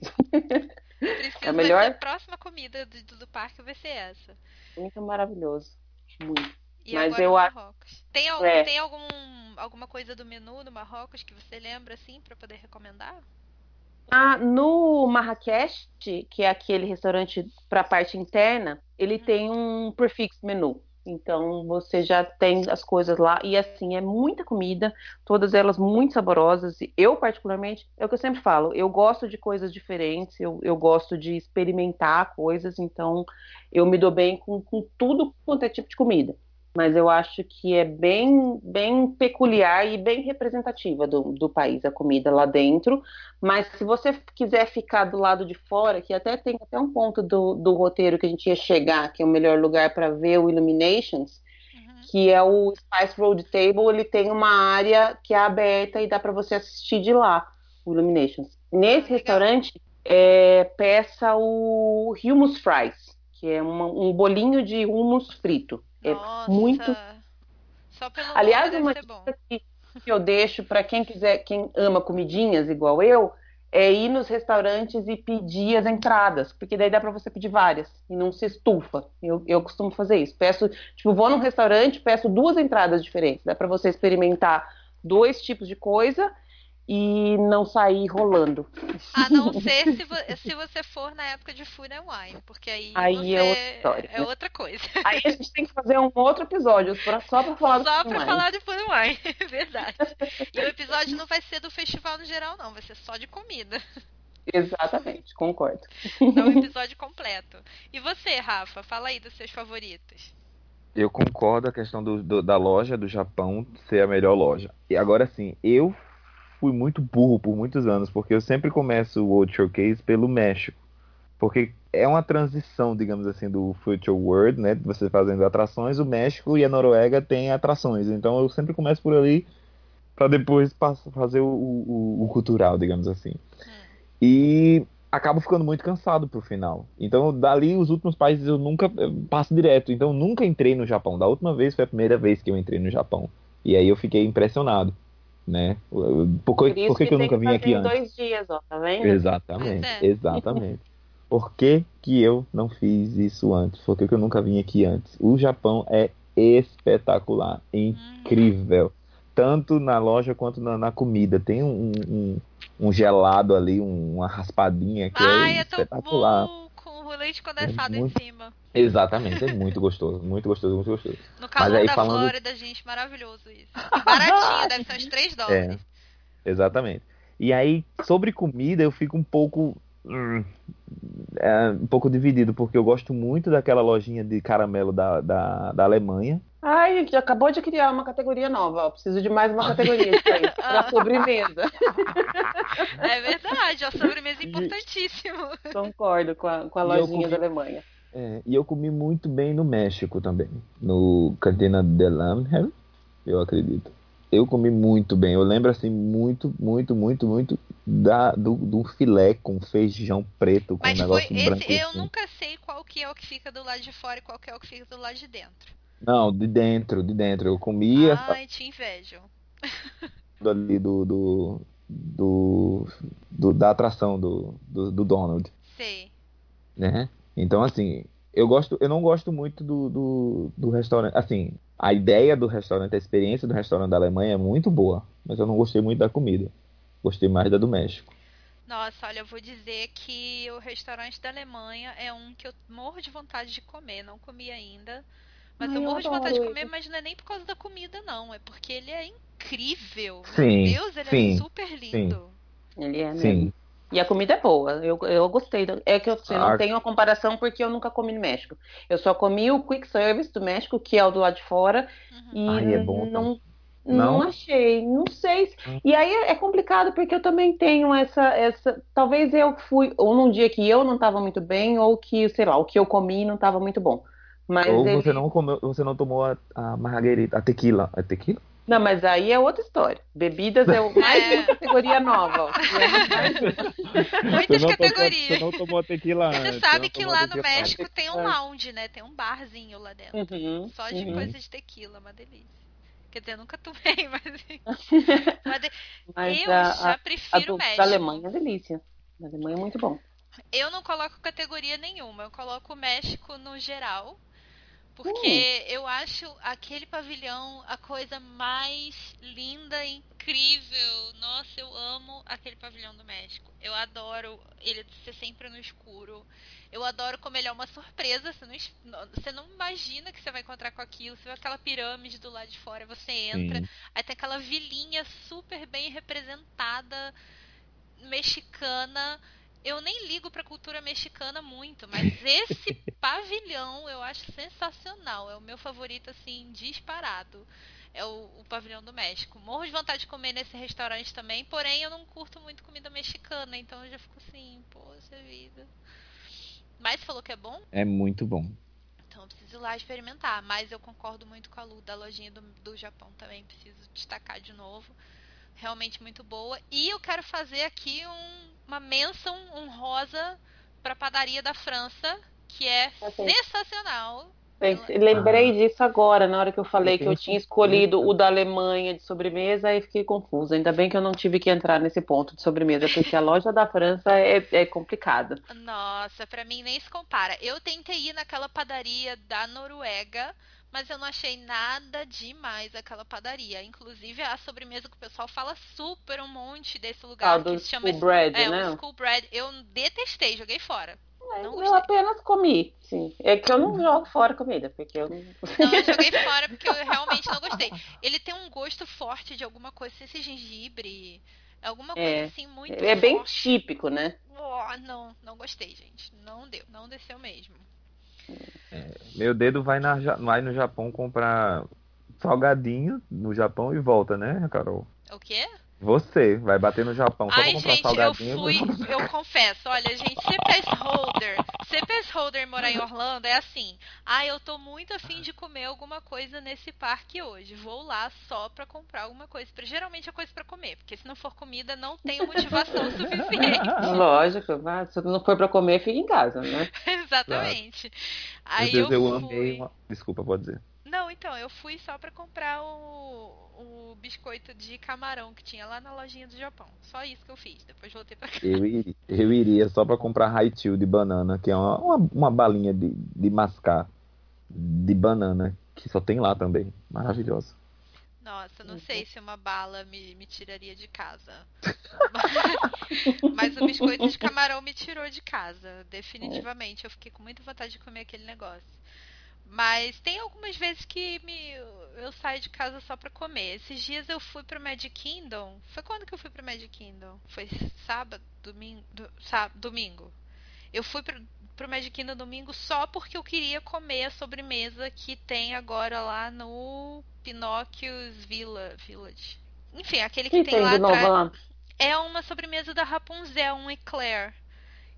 preciso é melhor... a próxima comida do, do, do, parque vai ser essa. Muito maravilhoso. Muito. E Mas eu acho. Tem, algum, é. tem algum, alguma coisa do menu no Marrocos que você lembra assim para poder recomendar? Ah, no Marrakech, que é aquele restaurante para a parte interna, ele hum. tem um prefix menu. Então você já tem as coisas lá e assim é muita comida, todas elas muito saborosas. E eu particularmente é o que eu sempre falo, eu gosto de coisas diferentes, eu, eu gosto de experimentar coisas, então eu me dou bem com, com tudo quanto é tipo de comida mas eu acho que é bem, bem peculiar e bem representativa do, do país, a comida lá dentro. Mas se você quiser ficar do lado de fora, que até tem até um ponto do, do roteiro que a gente ia chegar, que é o melhor lugar para ver o Illuminations, uhum. que é o Spice Road Table, ele tem uma área que é aberta e dá para você assistir de lá, o Illuminations. Nesse ah, restaurante, é, peça o hummus fries, que é uma, um bolinho de hummus frito. É Nossa. muito. Só pelo Aliás, uma dica que, que eu deixo para quem quiser, quem ama comidinhas igual eu, é ir nos restaurantes e pedir as entradas, porque daí dá para você pedir várias e não se estufa. Eu, eu costumo fazer isso. Peço, tipo, vou num restaurante, peço duas entradas diferentes. Dá para você experimentar dois tipos de coisa e não sair rolando. A não ser se, vo se você for na época de Food and Wine, porque aí, aí é outra história. É outra coisa. Aí a gente tem que fazer um outro episódio pra, só para falar só do Só para falar de Food and Wine, verdade. E o episódio não vai ser do festival no geral, não, vai ser só de comida. Exatamente, concordo. É um episódio completo. E você, Rafa, fala aí dos seus favoritos. Eu concordo a questão do, do, da loja do Japão ser a melhor loja. E agora sim, eu fui muito burro por muitos anos, porque eu sempre começo o World Showcase pelo México. Porque é uma transição, digamos assim, do Future World, né? Você fazendo atrações, o México e a Noruega têm atrações. Então eu sempre começo por ali para depois fazer o, o, o, cultural, digamos assim. E acabo ficando muito cansado pro final. Então, dali os últimos países eu nunca eu passo direto. Então, nunca entrei no Japão. Da última vez foi a primeira vez que eu entrei no Japão. E aí eu fiquei impressionado né? Por, por, por que, que, que eu nunca vim aqui antes? dois dias, ó, tá vendo? Exatamente, é. exatamente. Por que, que eu não fiz isso antes? Por que, que eu nunca vim aqui antes? O Japão é espetacular, incrível. Hum. Tanto na loja quanto na, na comida. Tem um, um, um, gelado ali, uma raspadinha que Ai, é, é espetacular. Bom leite condensado é muito... em cima. Exatamente, é muito gostoso, muito gostoso, muito gostoso. No calor aí, da falando... Flórida, gente, maravilhoso isso. E baratinho, deve ser uns 3 dólares. É, exatamente. E aí, sobre comida, eu fico um pouco. Hum, é, um pouco dividido, porque eu gosto muito daquela lojinha de caramelo da, da, da Alemanha. Ai, acabou de criar uma categoria nova. Eu preciso de mais uma categoria para sobremesa. É verdade, a sobremesa é importantíssimo. Concordo com a, com a lojinha comi, da Alemanha. É, e eu comi muito bem no México também, no Cantina de Lamher, eu acredito. Eu comi muito bem. Eu lembro assim muito, muito, muito, muito da, do, do filé com feijão preto com Mas um negócio foi. Esse, eu nunca sei qual que é o que fica do lado de fora e qual que é o que fica do lado de dentro. Não, de dentro, de dentro. Eu comia. Ai, te invejo. ali do, do, do, do, da atração do, do, do Donald. Sei. Né? Então, assim, eu gosto, eu não gosto muito do, do, do, restaurante. Assim, a ideia do restaurante, a experiência do restaurante da Alemanha é muito boa, mas eu não gostei muito da comida. Gostei mais da do México. Nossa, olha, eu vou dizer que o restaurante da Alemanha é um que eu morro de vontade de comer, não comi ainda. Mas Ai, eu morro eu de vontade de comer, mas não é nem por causa da comida, não. É porque ele é incrível. Sim, Meu Deus, ele é sim, é super lindo. Sim. Ele é Sim. E a comida é boa. Eu, eu gostei. É que eu, eu não tenho a comparação porque eu nunca comi no México. Eu só comi o quick service do México, que é o do lado de fora. Uhum. E Ai, é bom, não, não, não achei. Não sei. Hum. E aí é complicado porque eu também tenho essa. essa talvez eu fui. Ou num dia que eu não estava muito bem, ou que, sei lá, o que eu comi não estava muito bom. Mas ou ele... você, não comeu, você não tomou a, a margarita, a tequila. A tequila? Não, mas aí é outra história. Bebidas é mais é. uma categoria nova. Muitas categorias. você não tomou tequila Você antes, sabe que lá no México tem um lounge, né? Tem um barzinho lá dentro. Uhum, só de uhum. coisa de tequila, uma delícia. Quer dizer, eu nunca tomei, mas. mas, mas eu a, já prefiro o México. Da Alemanha é delícia. Da Alemanha é muito bom. Eu não coloco categoria nenhuma, eu coloco o México no geral. Porque uh. eu acho aquele pavilhão a coisa mais linda, incrível. Nossa, eu amo aquele pavilhão do México. Eu adoro ele ser sempre no escuro. Eu adoro como ele é uma surpresa. Você não, você não imagina que você vai encontrar com aquilo. Você vê aquela pirâmide do lado de fora, você entra. Sim. Aí tem aquela vilinha super bem representada, mexicana eu nem ligo pra cultura mexicana muito, mas esse pavilhão eu acho sensacional. É o meu favorito, assim, disparado. É o, o, pavilhão do México. Morro de vontade de comer nesse restaurante também, porém eu não curto muito comida mexicana, então eu já fico assim, poxa vida. Mas falou que é bom? É muito bom. Então eu preciso ir lá experimentar. Mas eu concordo muito com a Lu da lojinha do, do Japão também. Preciso destacar de novo realmente muito boa. E eu quero fazer aqui um, uma menção honrosa para a padaria da França, que é okay. sensacional. Lembrei ah. disso agora, na hora que eu falei que eu tinha escolhido o da Alemanha de sobremesa, aí fiquei confusa. Ainda bem que eu não tive que entrar nesse ponto de sobremesa, porque a loja da França é, é complicada. Nossa, para mim nem se compara. Eu tentei ir naquela padaria da Noruega, mas eu não achei nada demais aquela padaria. Inclusive, a sobremesa que o pessoal fala super um monte desse lugar ah, que se chama School Bread, é, né? o School Bread. Eu detestei, joguei fora. É, eu apenas comi, sim. É que eu não jogo fora comida, porque eu não. Não, eu joguei fora porque eu realmente não gostei. Ele tem um gosto forte de alguma coisa, esse gengibre, alguma coisa é, assim muito. É forte. bem típico, né? Oh, não, não gostei, gente. Não deu, não desceu mesmo. É, meu dedo vai, na, vai no Japão comprar salgadinho no Japão e volta, né, Carol? O quê? Você vai bater no Japão só Ai, pra comprar gente, salgadinho. Eu fui, eu confesso, olha, gente, CPS holder, CPS holder morar em Orlando é assim. Ah, eu tô muito afim de comer alguma coisa nesse parque hoje. Vou lá só pra comprar alguma coisa. Geralmente é coisa pra comer, porque se não for comida, não tenho motivação suficiente. Lógico, se não for pra comer, fica em casa, né? Exatamente. Aí Meu Deus, eu, eu fui... amei uma... Desculpa, pode dizer. Não, então, eu fui só pra comprar o, o biscoito de camarão que tinha lá na lojinha do Japão. Só isso que eu fiz. Depois voltei pra cá. Eu iria, eu iria só pra comprar Haichu de banana, que é uma, uma, uma, balinha de, de mascar de banana, que só tem lá também. Maravilhosa. Nossa, não sei se uma bala me, me tiraria de casa. Mas o biscoito de camarão me tirou de casa, definitivamente. Eu fiquei com muita vontade de comer aquele negócio. Mas tem algumas vezes que me, eu saio de casa só pra comer. Esses dias eu fui pro Magic Kingdom. Foi quando que eu fui pro Magic Kingdom? Foi sábado, domingo, do, sábado, domingo. Eu fui pro, pro Magic Kingdom domingo só porque eu queria comer a sobremesa que tem agora lá no Pinóquio's Villa, Village. Enfim, aquele que, que tem, tem lá atrás. É uma sobremesa da Rapunzel, um eclair.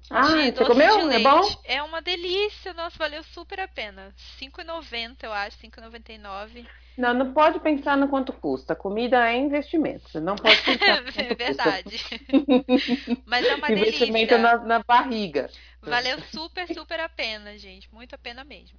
Ah, você comeu? É bom? É uma delícia. Nossa, valeu super a pena. R$5,90, eu acho, R$5,99. Não, não pode pensar no quanto custa. Comida é investimento. Você não pode pensar. no é verdade. Mas é uma investimento delícia. Na, na barriga. Valeu super, super a pena, gente. Muito a pena mesmo.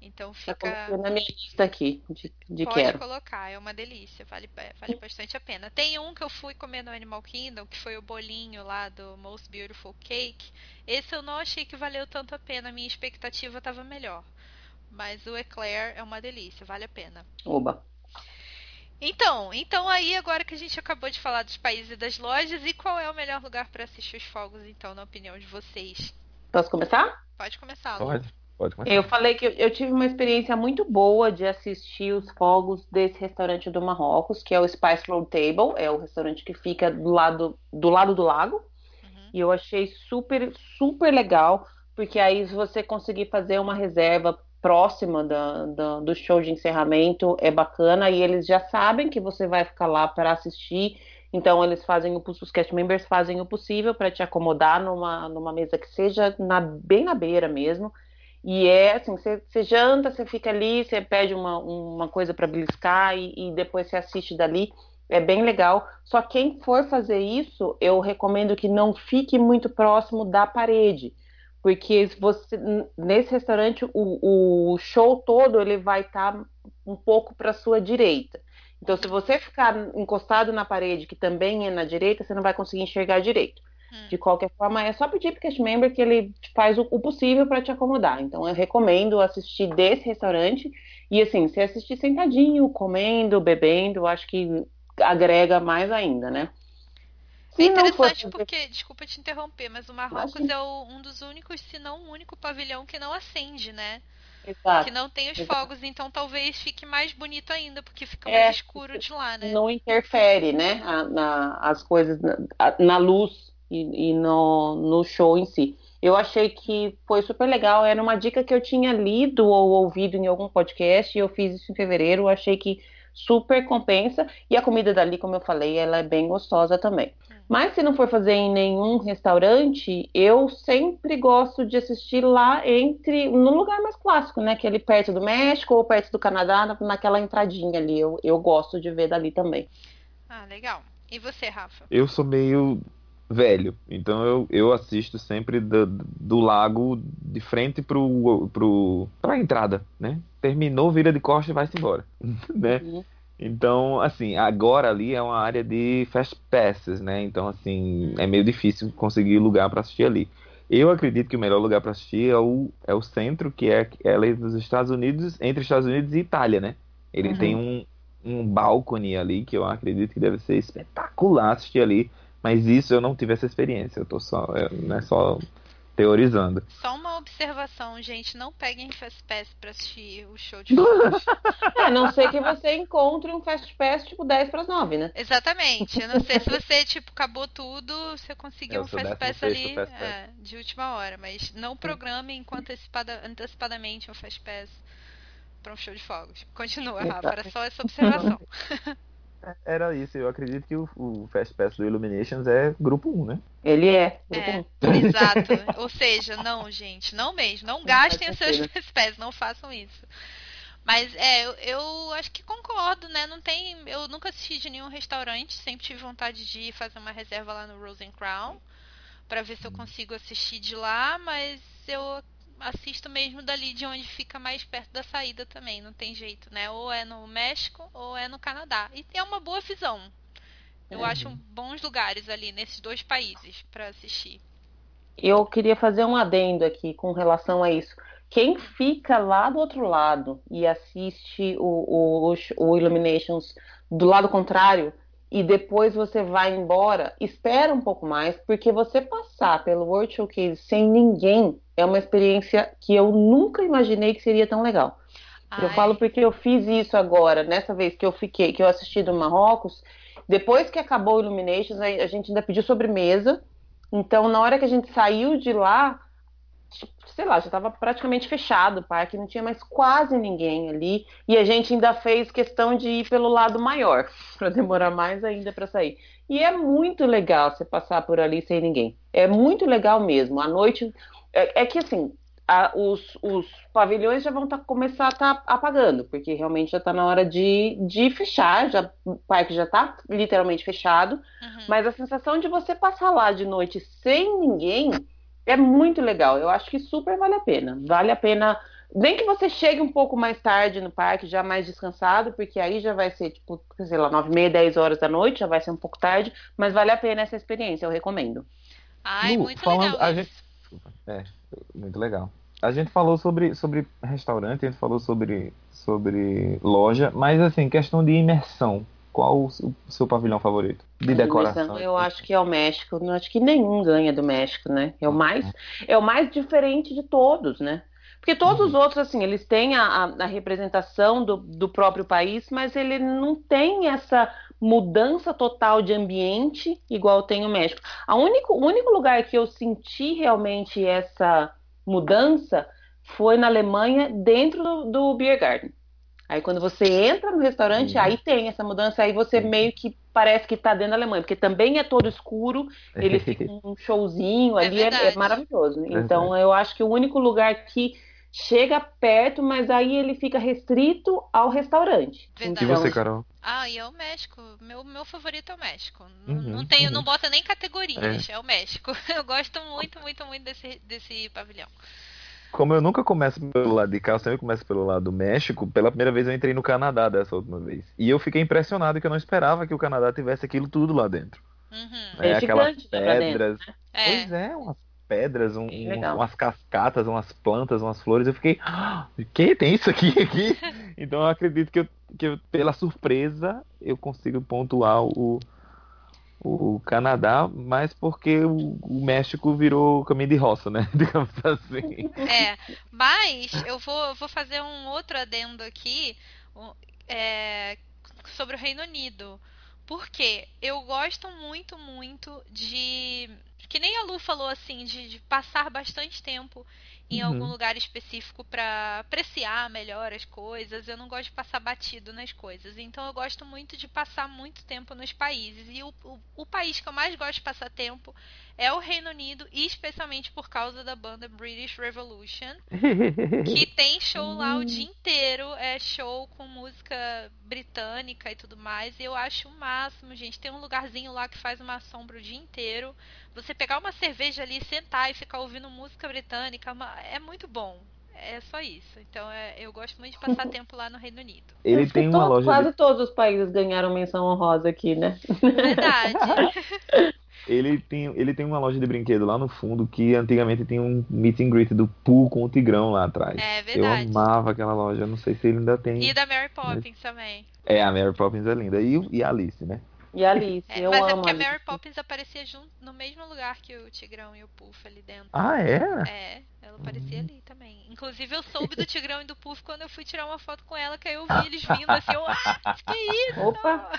Então fica. Tá na minha lista aqui de, de Pode quero. colocar, é uma delícia, vale, vale bastante a pena. Tem um que eu fui comer no Animal Kingdom, que foi o bolinho lá do Most Beautiful Cake. Esse eu não achei que valeu tanto a pena, a minha expectativa estava melhor. Mas o Eclair é uma delícia, vale a pena. Oba. Então, então aí agora que a gente acabou de falar dos países e das lojas, e qual é o melhor lugar para assistir os fogos, então, na opinião de vocês? Posso começar? Pode começar, Lu. Pode, pode começar. Eu falei que eu tive uma experiência muito boa de assistir os fogos desse restaurante do Marrocos, que é o Spice Road Table, é o restaurante que fica do lado do, lado do lago. Uhum. E eu achei super, super legal, porque aí se você conseguir fazer uma reserva próxima da, da, do show de encerramento é bacana e eles já sabem que você vai ficar lá para assistir. Então eles fazem o, os cast members fazem o possível para te acomodar numa, numa mesa que seja na, bem na beira mesmo. E é assim, você janta, você fica ali, você pede uma, uma coisa para beliscar e, e depois você assiste dali. É bem legal. Só quem for fazer isso, eu recomendo que não fique muito próximo da parede porque você nesse restaurante o, o show todo ele vai estar tá um pouco para sua direita. Então, se você ficar encostado na parede, que também é na direita, você não vai conseguir enxergar direito. Hum. De qualquer forma, é só pedir para o cast member que ele faz o, o possível para te acomodar. Então, eu recomendo assistir desse restaurante. E assim, se assistir sentadinho, comendo, bebendo, acho que agrega mais ainda, né? É interessante porque, desculpa te interromper, mas o Marrocos é o, um dos únicos, se não o único pavilhão que não acende, né? Exato. Que não tem os Exato. fogos, então talvez fique mais bonito ainda, porque fica mais é, escuro de lá, né? Não interfere, né? A, na, as coisas na, na luz e, e, no, no show em si. Eu achei que foi super legal. Era uma dica que eu tinha lido ou ouvido em algum podcast e eu fiz isso em fevereiro. Achei que super compensa. E a comida dali, como eu falei, ela é bem gostosa também. Mas se não for fazer em nenhum restaurante, eu sempre gosto de assistir lá entre no lugar mais clássico, né? Que é ali perto do México ou perto do Canadá, naquela entradinha ali. Eu, eu gosto de ver dali também. Ah, legal. E você, Rafa? Eu sou meio velho, então eu, eu assisto sempre do, do lago de frente pro, pro, pra entrada, né? Terminou, vira de costa e vai-se embora, né? Uhum. Então, assim, agora ali é uma área de fast passes, né? Então, assim, é meio difícil conseguir lugar para assistir ali. Eu acredito que o melhor lugar para assistir é o, é o centro, que é, é ali nos Estados Unidos, entre Estados Unidos e Itália, né? Ele uhum. tem um, um balcone ali que eu acredito que deve ser espetacular assistir ali, mas isso eu não tive essa experiência. Eu tô só, é, não é só teorizando. Só uma observação, gente, não peguem Fast Pass pra assistir o show de fogos. é, a não ser que você encontre um Fast Pass tipo 10 para as 9, né? Exatamente. Eu não sei se você, tipo, acabou tudo, você conseguiu um Fast Pass ali fast pass. É, de última hora, mas não programe enquanto antecipada, antecipadamente um Fast Pass para um show de fogos. Continua, Rafa, era só essa observação. Era isso, eu acredito que o, o Fast Pass do Illuminations é grupo 1, né? Ele é. é exato. Ou seja, não, gente, não mesmo. Não gastem os seus Fast Pass, não façam isso. Mas é, eu, eu, acho que concordo, né? Não tem. Eu nunca assisti de nenhum restaurante, sempre tive vontade de fazer uma reserva lá no Rose Crown para ver se eu consigo assistir de lá, mas eu assisto mesmo dali de onde fica mais perto da saída também, não tem jeito, né? Ou é no México ou é no Canadá. E é uma boa visão. Eu uhum. acho bons lugares ali nesses dois países para assistir. Eu queria fazer um adendo aqui com relação a isso. Quem fica lá do outro lado e assiste o, o, o Illuminations do lado contrário, e depois você vai embora, espera um pouco mais, porque você passar pelo World Showcase sem ninguém é uma experiência que eu nunca imaginei que seria tão legal. Ai. Eu falo porque eu fiz isso agora, nessa vez que eu fiquei, que eu assisti do Marrocos, depois que acabou o Illuminations, a gente ainda pediu sobremesa. Então, na hora que a gente saiu de lá, sei lá, já estava praticamente fechado o parque, não tinha mais quase ninguém ali, e a gente ainda fez questão de ir pelo lado maior, para demorar mais ainda para sair. E é muito legal você passar por ali sem ninguém. É muito legal mesmo. À noite, é, é que assim, a, os, os, pavilhões já vão tá, começar a estar tá apagando, porque realmente já está na hora de, de fechar, já, o parque já está literalmente fechado, uhum. mas a sensação de você passar lá de noite sem ninguém é muito legal. Eu acho que super vale a pena. Vale a pena Nem que você chegue um pouco mais tarde no parque, já mais descansado, porque aí já vai ser, tipo, sei lá, nove e meia, dez horas da noite, já vai ser um pouco tarde, mas vale a pena essa experiência, eu recomendo. Ai, Lu, muito falando, legal. A gente... É, muito legal. A gente falou sobre, sobre restaurante, a gente falou sobre, sobre loja, mas assim, questão de imersão. Qual o seu pavilhão favorito? De decoração? Eu acho que é o México. Não acho que nenhum ganha do México, né? É o mais, é o mais diferente de todos, né? Porque todos uhum. os outros, assim, eles têm a, a, representação do, do próprio país, mas ele não tem essa mudança total de ambiente igual tem o México. A único, o único lugar que eu senti realmente essa mudança foi na Alemanha, dentro do, do Beer Garden. Aí quando você entra no restaurante, uhum. aí tem essa mudança, aí você meio que parece que está dentro da Alemanha, porque também é todo escuro, ele fica um showzinho é ali, é, é, maravilhoso. Então eu acho que o único lugar que chega perto, mas aí ele fica restrito ao restaurante. Verdade. E você, Carol? Ah, e é o México. Meu, meu favorito é o México. Uhum, não, tenho, uhum. não bota nem categorias, é. é. o México. Eu gosto muito, muito, muito desse, desse pavilhão. Como eu nunca começo pelo lado de cá, eu sempre começo pelo lado do México, pela primeira vez eu entrei no Canadá dessa última vez. E eu fiquei impressionado que eu não esperava que o Canadá tivesse aquilo tudo lá dentro. Uhum. É, é aquelas pedras. Dentro, né? Pois é, umas pedras, um, um, umas cascatas, umas plantas, umas flores. Eu fiquei, ah, que tem isso aqui, aqui? então eu acredito que, eu, que eu, pela surpresa eu consigo pontuar o, o Canadá, mas porque o, o, México virou caminho de roça, né? Digamos assim. É, mas eu vou, vou fazer um outro adendo aqui é, sobre o Reino Unido. Porque eu gosto muito, muito de que nem a Lu falou assim, de, de passar bastante tempo em uhum. algum lugar específico para apreciar melhor as coisas. Eu não gosto de passar batido nas coisas. Então eu gosto muito de passar muito tempo nos países. E o, o, o país que eu mais gosto de passar tempo é o Reino Unido, e especialmente por causa da banda British Revolution, que tem show lá o dia inteiro, é show com música britânica e tudo mais. E eu acho o máximo, gente. Tem um lugarzinho lá que faz uma sombra o dia inteiro. Você pegar uma cerveja ali, sentar e ficar ouvindo música britânica, é muito bom. É só isso. Então é, eu gosto muito de passar tempo lá no Reino Unido. Ele tem uma todo, loja. Quase de... todos os países ganharam menção honrosa aqui, né? Verdade. Ele tem, ele tem uma loja de brinquedo lá no fundo que antigamente tinha um meet and greet do Pooh com o Tigrão lá atrás. É verdade. Eu amava aquela loja, não sei se ele ainda tem. E da Mary Poppins mas... também. É, a Mary Poppins é linda. E, e a Alice, né? E a Alice, é, eu mas amo. é porque a Mary Poppins aparecia junto, no mesmo lugar que o Tigrão e o Puff ali dentro. Ah, é? É, ela aparecia hum. ali também. Inclusive eu soube do Tigrão e do Puff quando eu fui tirar uma foto com ela, que aí eu vi eles vindo assim, eu, ah, que isso? Opa!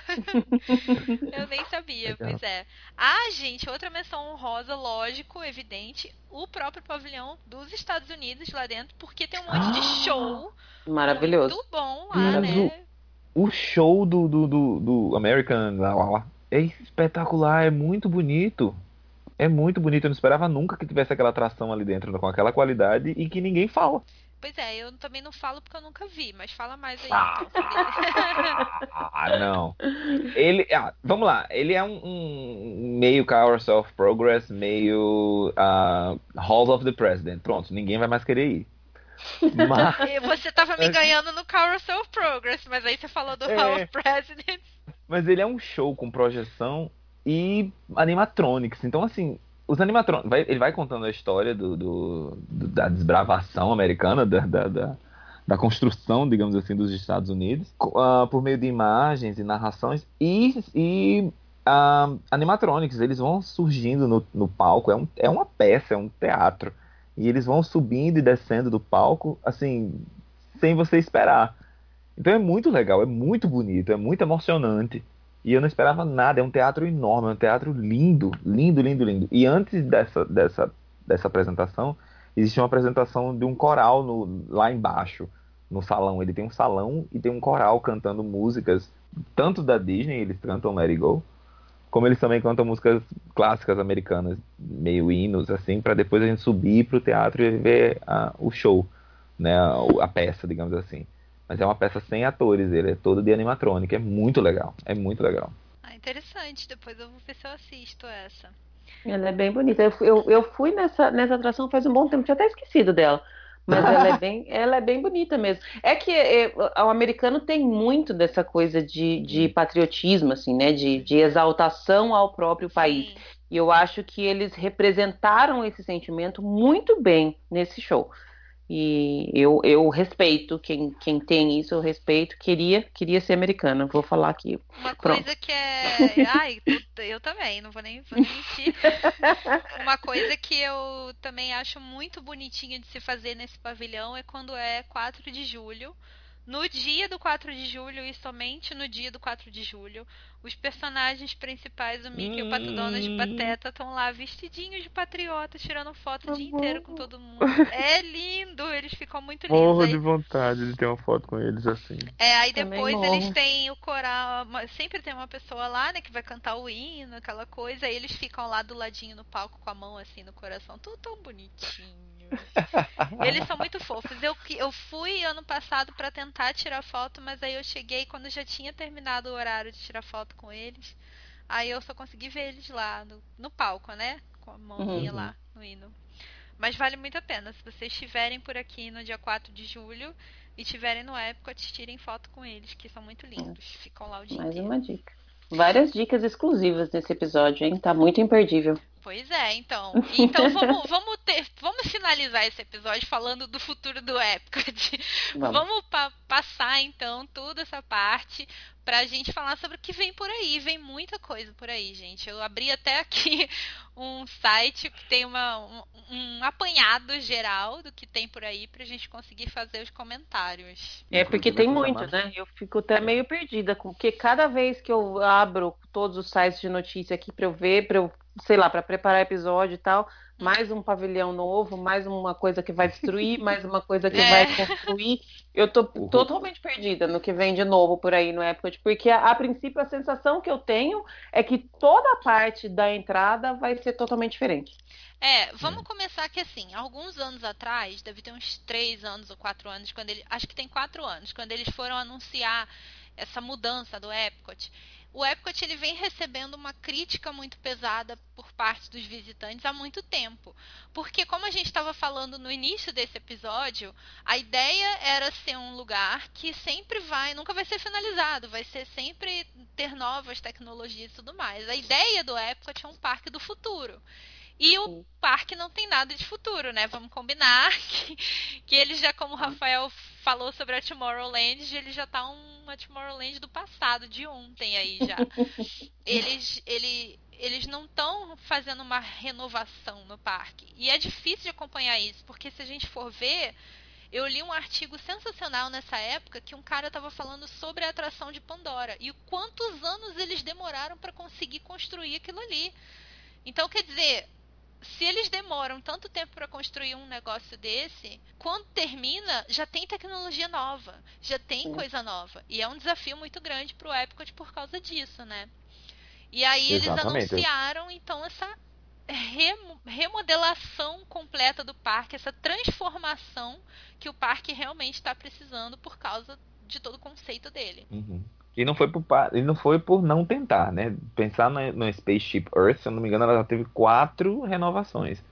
eu nem sabia, Legal. pois é. Ah, gente, outra menção honrosa, lógico, evidente, o próprio pavilhão dos Estados Unidos lá dentro, porque tem um monte de show. Maravilhoso. Muito bom lá, né? O show do, do, do, do American lá, lá, lá, é espetacular, é muito bonito. É muito bonito. Eu não esperava nunca que tivesse aquela atração ali dentro com aquela qualidade e que ninguém fala. Pois é, eu também não falo porque eu nunca vi, mas fala mais aí. Ah, então, ah não. Ele, ah, vamos lá, ele é um, um meio Hours of Progress, meio uh, Halls of the President. Pronto, ninguém vai mais querer ir. Mas... Você tava me ganhando no Carousel of Progress, mas aí você falou do é... Hall of Presidents. Mas ele é um show com projeção e animatronics. Então, assim, os animatronics. Vai, ele vai contando a história do, do, do da desbravação americana, da, da, da, da, construção, digamos assim, dos Estados Unidos, uh, por meio de imagens e narrações. E, e uh, animatronics, eles vão surgindo no, no palco. É, um, é uma peça, é um teatro. E eles vão subindo e descendo do palco, assim, sem você esperar. Então é muito legal, é muito bonito, é muito emocionante. E eu não esperava nada, é um teatro enorme, é um teatro lindo, lindo, lindo, lindo. E antes dessa, dessa, dessa apresentação, existe uma apresentação de um coral no, lá embaixo, no salão. Ele tem um salão e tem um coral cantando músicas, tanto da Disney, eles cantam Let It Go, como eles também cantam músicas clássicas americanas, meio hinos, assim, para depois a gente subir para o teatro e ver a, o show, né, a, a, peça, digamos assim. Mas é uma peça sem atores, ele é todo de animatrônica, é muito legal, é muito legal. Ah, interessante, depois eu vou ver se eu assisto essa. Ela é bem bonita. Eu, eu, eu fui nessa, nessa atração faz um bom tempo, tinha até esquecido dela. Mas ela é bem, ela é bem bonita mesmo. É que é, o americano tem muito dessa coisa de, de patriotismo, assim, né? De, de exaltação ao próprio país. Sim. E eu acho que eles representaram esse sentimento muito bem nesse show. E eu, eu respeito quem, quem tem isso, eu respeito. Queria, queria ser americana, vou falar aqui. Uma Pronto. coisa que é. Ai, eu também, não vou nem, vou nem mentir. Uma coisa que eu também acho muito bonitinha de se fazer nesse pavilhão é quando é 4 de julho no dia do 4 de julho e somente no dia do 4 de julho, os personagens principais, o Mickey, hum. o Pato Donald e o Pateta, estão lá vestidinhos de patriota, tirando foto o dia inteiro com todo mundo. É lindo, eles ficam muito lindos. Morro de vontade de ter uma foto com eles assim. É, aí depois eles têm o coral, sempre tem uma pessoa lá, né, que vai cantar o hino, aquela coisa, aí eles ficam lá do ladinho no palco com a mão assim no coração, tudo tão bonitinho. Eles são muito fofos. Eu, eu fui ano passado para tentar tirar foto, mas aí eu cheguei quando já tinha terminado o horário de tirar foto com eles. Aí eu só consegui ver eles lá no, no palco, né? Com a mãozinha uhum. lá no hino. Mas vale muito a pena. Se vocês estiverem por aqui no dia 4 de julho e estiverem no Epcot, tirem foto com eles, que são muito lindos. Ficam lá o dia Mais inteiro. uma dica. Várias dicas exclusivas nesse episódio, hein? Tá muito imperdível. Pois é, então. Então vamos, vamos, ter, vamos finalizar esse episódio falando do futuro do Epcot. Vamos, vamos pa passar então toda essa parte pra gente falar sobre o que vem por aí. Vem muita coisa por aí, gente. Eu abri até aqui um site que tem uma, um, um apanhado geral do que tem por aí pra gente conseguir fazer os comentários. É, porque tem muito, né? Eu fico até meio perdida, porque cada vez que eu abro todos os sites de notícia aqui pra eu ver, pra eu sei lá, para preparar episódio e tal. Mais um pavilhão novo, mais uma coisa que vai destruir, mais uma coisa que é. vai construir. Eu tô uhum. totalmente perdida no que vem de novo por aí no Epcot, porque a, a, princípio a sensação que eu tenho é que toda a parte da entrada vai ser totalmente diferente. É, vamos começar que assim, alguns anos atrás, deve ter uns três anos ou quatro anos, quando ele, acho que tem quatro anos, quando eles foram anunciar essa mudança do Epcot, o Epcot ele vem recebendo uma crítica muito pesada por parte dos visitantes há muito tempo. Porque, como a gente estava falando no início desse episódio, a ideia era ser um lugar que sempre vai, nunca vai ser finalizado, vai ser sempre ter novas tecnologias e tudo mais. A ideia do Epcot é um parque do futuro. E o parque não tem nada de futuro, né? Vamos combinar que, que ele já, como o Rafael falou sobre a Tomorrowland, ele já tá uma Tomorrowland do passado, de ontem aí já. eles, ele, eles não estão fazendo uma renovação no parque. E é difícil de acompanhar isso, porque se a gente for ver, eu li um artigo sensacional nessa época que um cara estava falando sobre a atração de Pandora e quantos anos eles demoraram para conseguir construir aquilo ali. Então, quer dizer, se eles demoram tanto tempo para construir um negócio desse, quando termina, já tem tecnologia nova, já tem Sim. coisa nova. E é um desafio muito grande para o Epcot por causa disso, né? E aí Exatamente. eles anunciaram, então, essa remodelação completa do parque, essa transformação que o parque realmente está precisando por causa de todo o conceito dele. Uhum. E não foi por, e não foi por não tentar, né? Pensar no, no Spaceship Earth, se eu não me engano, ela já teve quatro renovações.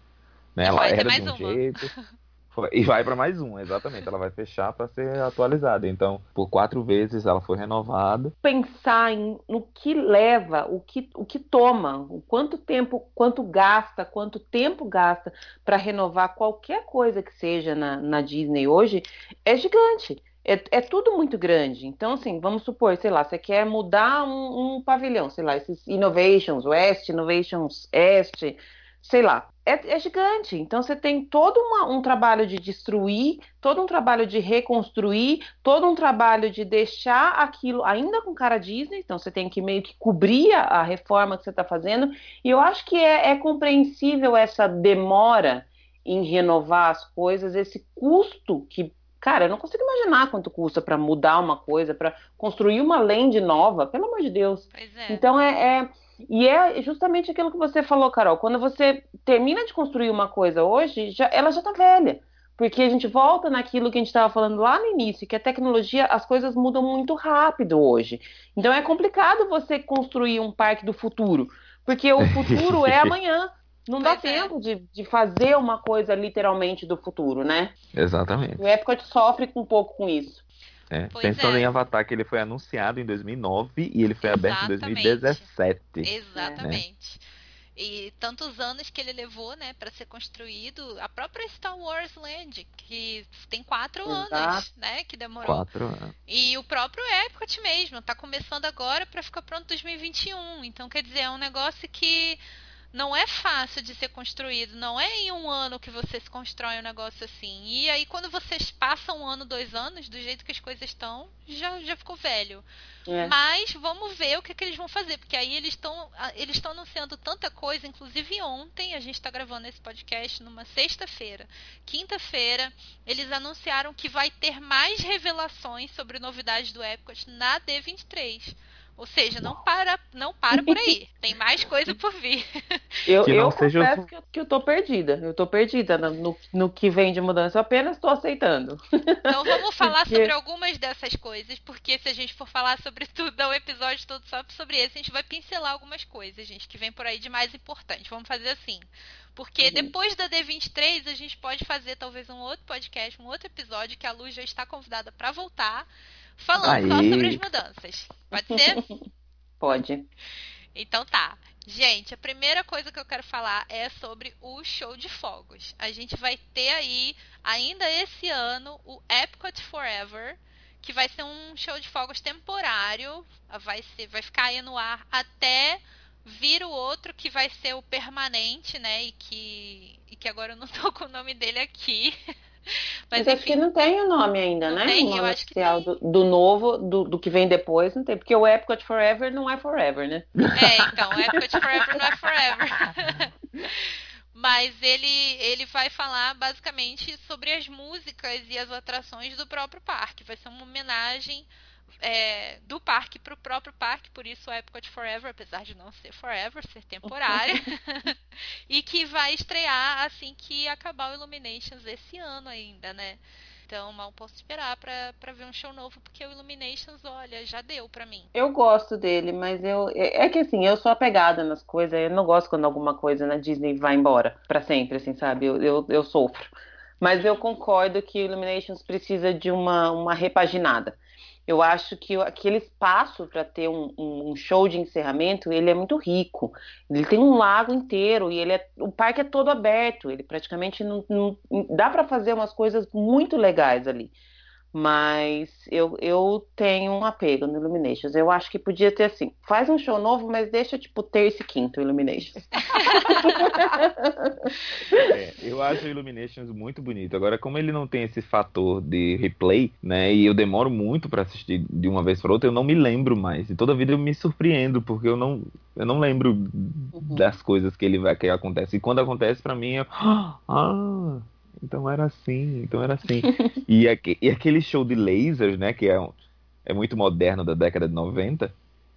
Né? Ela era de um uma. jeito. Foi, e vai para mais um, exatamente. Ela vai fechar para ser atualizada. Então, por quatro vezes ela foi renovada. Pensar em, no que leva, o que, o que toma, o quanto tempo, quanto gasta, quanto tempo gasta para renovar qualquer coisa que seja na, na Disney hoje, é gigante. É, é, tudo muito grande. Então, assim, vamos supor, sei lá, você quer mudar um, um pavilhão, sei lá, esses Innovations West, Innovations Est, sei lá, é, é gigante. Então, você tem todo uma, um trabalho de destruir, todo um trabalho de reconstruir, todo um trabalho de deixar aquilo ainda com cara Disney. Então, você tem que meio que cobrir a, a reforma que você está fazendo. E eu acho que é, é compreensível essa demora em renovar as coisas, esse custo que Cara, eu não consigo imaginar quanto custa para mudar uma coisa, para construir uma land nova, pelo amor de Deus. É. Então é, é, E é justamente aquilo que você falou, Carol. Quando você termina de construir uma coisa hoje, já, ela já está velha. Porque a gente volta naquilo que a gente estava falando lá no início, que a tecnologia, as coisas mudam muito rápido hoje. Então é complicado você construir um parque do futuro. Porque o futuro é amanhã. Não pois dá é. tempo de, de fazer uma coisa literalmente do futuro, né? Exatamente. O Epcot sofre um pouco com isso. É, pensando é. em Avatar, que ele foi anunciado em 2009 e ele foi Exatamente. aberto em 2017. Exatamente. É. E tantos anos que ele levou, né, para ser construído. A própria Star Wars Land, que tem quatro Exato. anos, né, que demorou. Quatro anos. E o próprio Epcot mesmo, tá começando agora para ficar pronto em 2021. Então, quer dizer, é um negócio que não é fácil de ser construído, não é em um ano que você se constrói um negócio assim. E aí, quando vocês passam um ano, dois anos, do jeito que as coisas estão, já, já ficou velho. É. Mas vamos ver o que, que eles vão fazer, porque aí eles estão eles estão anunciando tanta coisa, inclusive ontem, a gente está gravando esse podcast numa sexta-feira. Quinta-feira, eles anunciaram que vai ter mais revelações sobre novidades do Epcot na D23. Ou seja, não para, não para por aí. Tem mais coisa por vir. Eu, que eu seja... confesso que eu, que eu tô perdida. Eu tô perdida no, no que vem de mudança. Eu apenas estou aceitando. Então vamos falar porque... sobre algumas dessas coisas, porque se a gente for falar sobre tudo, dar um episódio todo só sobre esse, a gente vai pincelar algumas coisas, gente, que vem por aí de mais importante. Vamos fazer assim. Porque uhum. depois da D23 a gente pode fazer talvez um outro podcast, um outro episódio que a Luz já está convidada para voltar falando Aí. só sobre as mudanças. Pode ser? Pode. Então tá. Gente, a primeira coisa que eu quero falar é sobre o show de fogos. A gente vai ter aí, ainda esse ano, o Epcot Forever, que vai ser um show de fogos temporário. Vai, ser, vai ficar aí no ar até vir o outro que vai ser o permanente, né? E que, e que agora eu não tô com o nome dele aqui. Mas, Mas acho que não tem o nome ainda, não né? Tem, o nome oficial do, do, novo, do, do, que vem depois, não tem. Porque o Epcot Forever não é Forever, né? É, então, o Epcot Forever não é Forever. Mas ele, ele vai falar basicamente sobre as músicas e as atrações do próprio parque. Vai ser uma homenagem é, do parque para o próprio parque, por isso o Epcot Forever, apesar de não ser Forever, ser temporária, e que vai estrear assim que acabar o Illuminations esse ano ainda, né? Então mal posso esperar para ver um show novo, porque o Illuminations, olha, já deu para mim. Eu gosto dele, mas eu é, é que assim, eu sou apegada nas coisas, eu não gosto quando alguma coisa na Disney vai embora para sempre, assim, sabe? Eu, eu, eu sofro. Mas eu concordo que o Illuminations precisa de uma, uma repaginada. Eu acho que aquele espaço para ter um, um, show de encerramento, ele é muito rico. Ele tem um lago inteiro e ele é, o parque é todo aberto. Ele praticamente não, não dá para fazer umas coisas muito legais ali. Mas eu, eu tenho um apego no Illuminations. Eu acho que podia ter assim: faz um show novo, mas deixa tipo terça e quinto Illuminations. é, eu acho o Illuminations muito bonito. Agora, como ele não tem esse fator de replay, né? E eu demoro muito para assistir de uma vez para outra, eu não me lembro mais. E toda vida eu me surpreendo, porque eu não, eu não lembro uhum. das coisas que ele vai que acontece. E quando acontece para mim, eu. Ah! Então era assim, então era assim. e, aqu e aquele show de lasers, né, que é, um, é muito moderno da década de 90,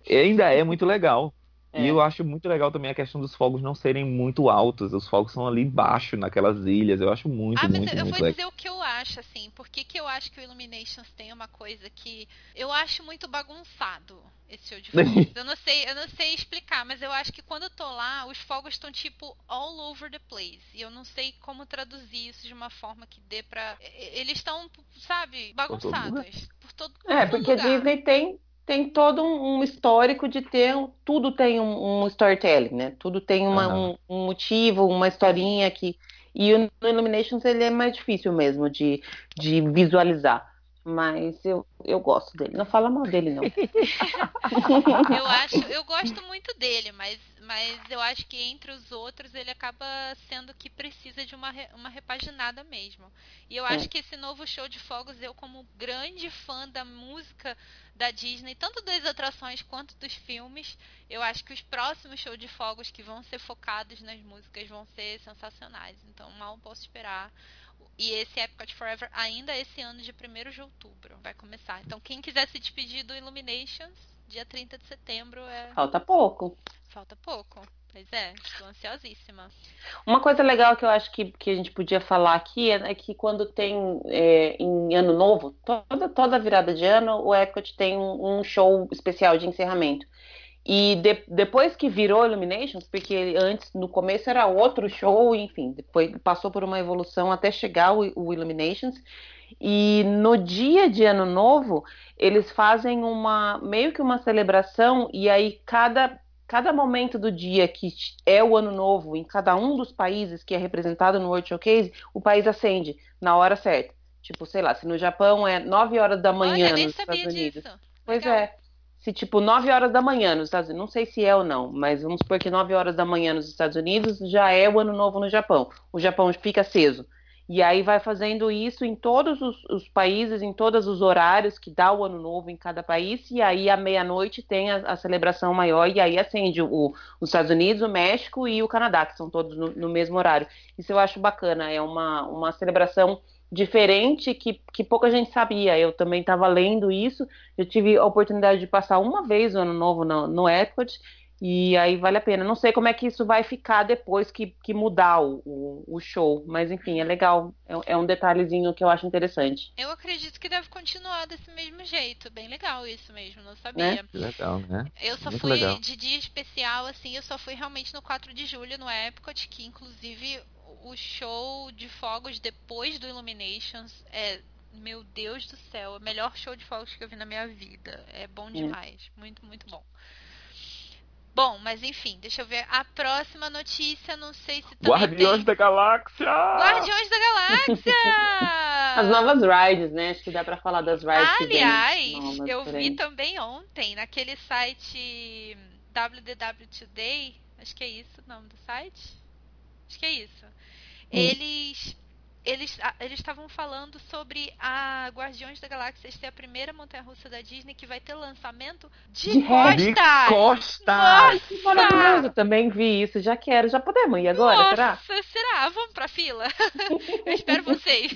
ainda é muito legal. É. E eu acho muito legal também a questão dos fogos não serem muito altos. Os fogos são ali embaixo, naquelas ilhas. Eu acho muito, ah, muito, mas eu muito vou dizer o que eu acho, assim. Por que, que eu acho que o Illuminations tem uma coisa que eu acho muito bagunçado esse show de fogos. eu não sei, eu não sei explicar, mas eu acho que quando eu tô lá, os fogos estão tipo all over the place. E eu não sei como traduzir isso de uma forma que dê pra. Eles estão, sabe, bagunçados. Por todo, por todo É, porque lugar. a Disney tem tem todo um, histórico de ter tudo tem um, um storytelling, né? Tudo tem uma, uhum. um, um, motivo, uma historinha que e o Illuminations ele é mais difícil mesmo de, de visualizar. Mas eu, eu gosto dele. Não fala mal dele, não. eu acho, eu gosto muito dele, mas, mas eu acho que entre os outros ele acaba sendo que precisa de uma, uma repaginada mesmo. E eu é. acho que esse novo show de fogos, eu como grande fã da música da Disney, tanto das atrações quanto dos filmes, eu acho que os próximos shows de fogos que vão ser focados nas músicas vão ser sensacionais. Então mal posso esperar e esse Epcot Forever ainda esse ano de 1 de outubro vai começar. Então quem quiser se despedir do Illuminations, dia 30 de setembro é. Falta pouco. Falta pouco. Pois é, estou ansiosíssima. Uma coisa legal que eu acho que, que a gente podia falar aqui é, é que quando tem é, em ano novo, toda, toda virada de ano, o Epcot tem um, um show especial de encerramento. E de, depois que virou Illuminations, porque antes, no começo era outro show, enfim, depois passou por uma evolução até chegar o, o Illuminations. E no dia de Ano Novo, eles fazem uma meio que uma celebração, e aí cada, cada momento do dia que é o Ano Novo, em cada um dos países que é representado no World Showcase, o país acende na hora certa. Tipo, sei lá, se no Japão é 9 horas da manhã Olha, nos Estados Unidos. Disso. Pois Legal. é se tipo 9 horas da manhã nos Estados Unidos, não sei se é ou não, mas vamos supor que 9 horas da manhã nos Estados Unidos já é o ano novo no Japão. O Japão fica aceso. E aí vai fazendo isso em todos os, os países, em todos os horários que dá o ano novo em cada país, e aí à meia-noite tem a, a, celebração maior, e aí acende o, os Estados Unidos, o México e o Canadá, que são todos no, no mesmo horário. Isso eu acho bacana, é uma, uma celebração diferente que, que pouca gente sabia. Eu também estava lendo isso. Eu tive a oportunidade de passar uma vez o ano novo no, no Epcot e aí vale a pena. Não sei como é que isso vai ficar depois que, que mudar o, o, o show, mas enfim, é legal. É, é, um detalhezinho que eu acho interessante. Eu acredito que deve continuar desse mesmo jeito. Bem legal isso mesmo, não sabia. É? Legal, né? Eu só Muito fui legal. de dia especial, assim, eu só fui realmente no 4 de julho no Epcot, que inclusive o show de fogos depois do Illuminations é, meu Deus do céu, é o melhor show de fogos que eu vi na minha vida. É bom é. demais. É. Muito, muito bom. Bom, mas enfim, deixa eu ver. A próxima notícia, não sei se também Guardiões tem... da Galáxia! Guardiões da Galáxia! As novas rides, né? Acho que dá pra falar das rides. Aliás, novas, eu vi também ontem naquele site WDW Today, acho que é isso o nome do site. Acho que é isso. Hum. Eles eles eles estavam falando sobre a Guardiões da Galáxia ser a primeira montanha-russa da Disney que vai ter lançamento de, de costas. De costas. Que maravilhoso, também vi isso, já quero, já podemos ir agora, Nossa, será? será? Vamos pra fila. Eu espero vocês.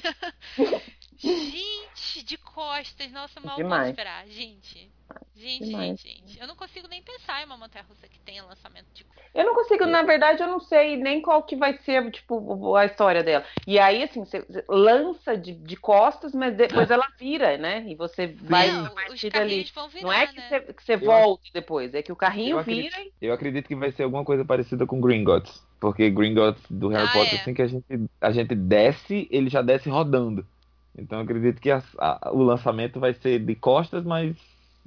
Gente, de costas, nossa, mal Demais. posso esperar, gente. Gente, gente, gente, eu não consigo nem pensar em uma montanha russa que tenha lançamento de. Eu não consigo, na verdade, eu não sei nem qual que vai ser, tipo, a história dela. E aí, assim, você lança de, de costas, mas depois ela vira, né? E você vai não, partir dali. Virar, não é que, né? você, que você volta depois, é que o carrinho eu vira. Acredito, eu acredito que vai ser alguma coisa parecida com Gringotts. Porque Gringotts do Harry ah, Potter, é. assim que a gente, a gente desce, ele já desce rodando. Então acredito que a, a, o lançamento vai ser de costas, mas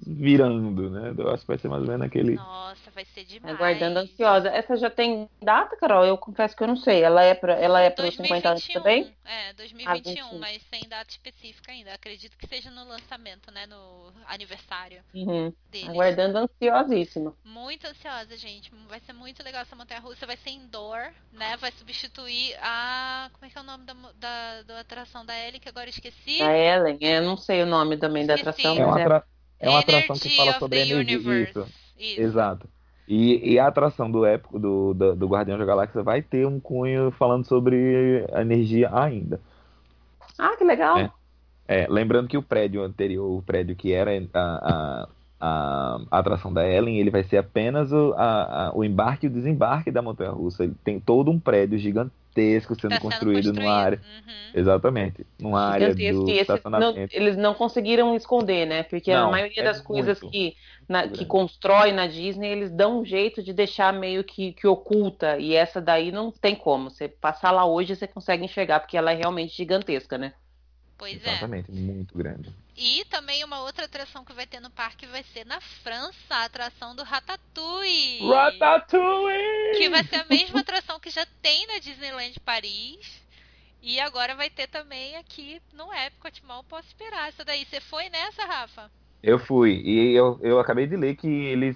virando, né? Eu acho que vai ser mais ou menos aquele. Nossa, vai ser demais. Aguardando ansiosa. Essa já tem data, Carol? Eu confesso que eu não sei. Ela é para ela é para 50 anos também? É, 2021, ah, mas sem data específica ainda. Acredito que seja no lançamento, né? No aniversário uhum. Aguardando ansiosíssima. Muito ansiosa, gente. Vai ser muito legal essa montanha russa. Vai ser indoor, né? Vai substituir a. Como é que é o nome da, da, da atração da Ellen, que agora eu esqueci? A Ellen, é, eu não sei o nome também esqueci. da atração. É uma, atra... é uma atração que fala sobre energia. Isso. Isso. Exato. E, e, a atração do épico do, do, do Guardião da Galáxia vai ter um cunho falando sobre energia ainda. Ah, que legal! É. É, lembrando que o prédio anterior, o prédio que era a, a, a atração da Ellen, ele vai ser apenas o, a, o embarque e o desembarque da montanha russa. Ele tem todo um prédio gigantesco sendo, tá construído, construído numa área. Uhum. Exatamente. Numa área do estacionamento. Não, eles não conseguiram esconder, né? Porque não, a maioria é das coisas que, na, que constrói na Disney, eles dão um jeito de deixar meio que, que oculta. E essa daí não tem como. Você passar lá hoje, você consegue enxergar, porque ela é realmente gigantesca, né? Pois Exatamente, é. muito grande. E também uma outra atração que vai ter no parque vai ser na França, a atração do Ratatouille. Ratatouille! Que vai ser a mesma atração que já tem na Disneyland Paris. E agora vai ter também aqui no Epcot. Mal posso esperar. Essa daí, você foi nessa, Rafa? Eu fui. E eu, eu acabei de ler que eles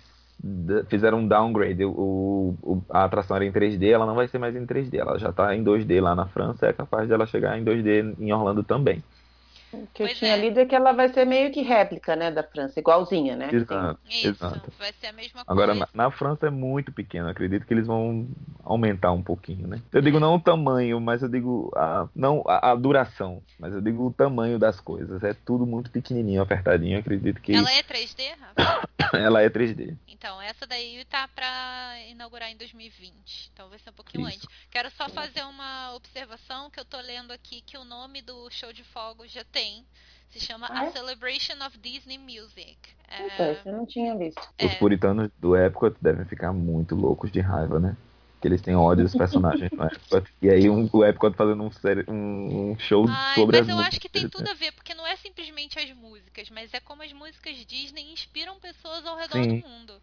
fizeram um downgrade. O, o, a atração era em 3D, ela não vai ser mais em 3D. Ela já está em 2D lá na França. É capaz dela chegar em 2D em Orlando também. O que pois eu tinha é. lido é que ela vai ser meio que réplica, né, da França, igualzinha, né? Exato, Isso, exato. vai ser a mesma Agora, coisa. Agora, na, na, França é muito pequeno, acredito que eles vão aumentar um pouquinho, né? Eu digo não o tamanho, mas eu digo a, não a, a, duração, mas eu digo o tamanho das coisas. É tudo muito pequenininho, apertadinho, acredito que... Ela é 3D, Rafa? ela é 3D. Então, essa daí tá pra inaugurar em 2020, então vai ser um pouquinho Isso. antes. Quero só fazer uma observação que eu tô lendo aqui, que o nome do show de fogos já tem se chama ah, A é? Celebration of Disney Music. É... eu não tinha visto. Os é... puritanos do Epcot devem ficar muito loucos de raiva, né? Que eles têm ódio dos personagens no Epcot. E aí um, o Epcot fazendo um, um, um show Ai, sobre mas as Mas eu acho que tem tudo a ver, porque não é simplesmente as músicas, mas é como as músicas Disney inspiram pessoas ao redor Sim. do mundo.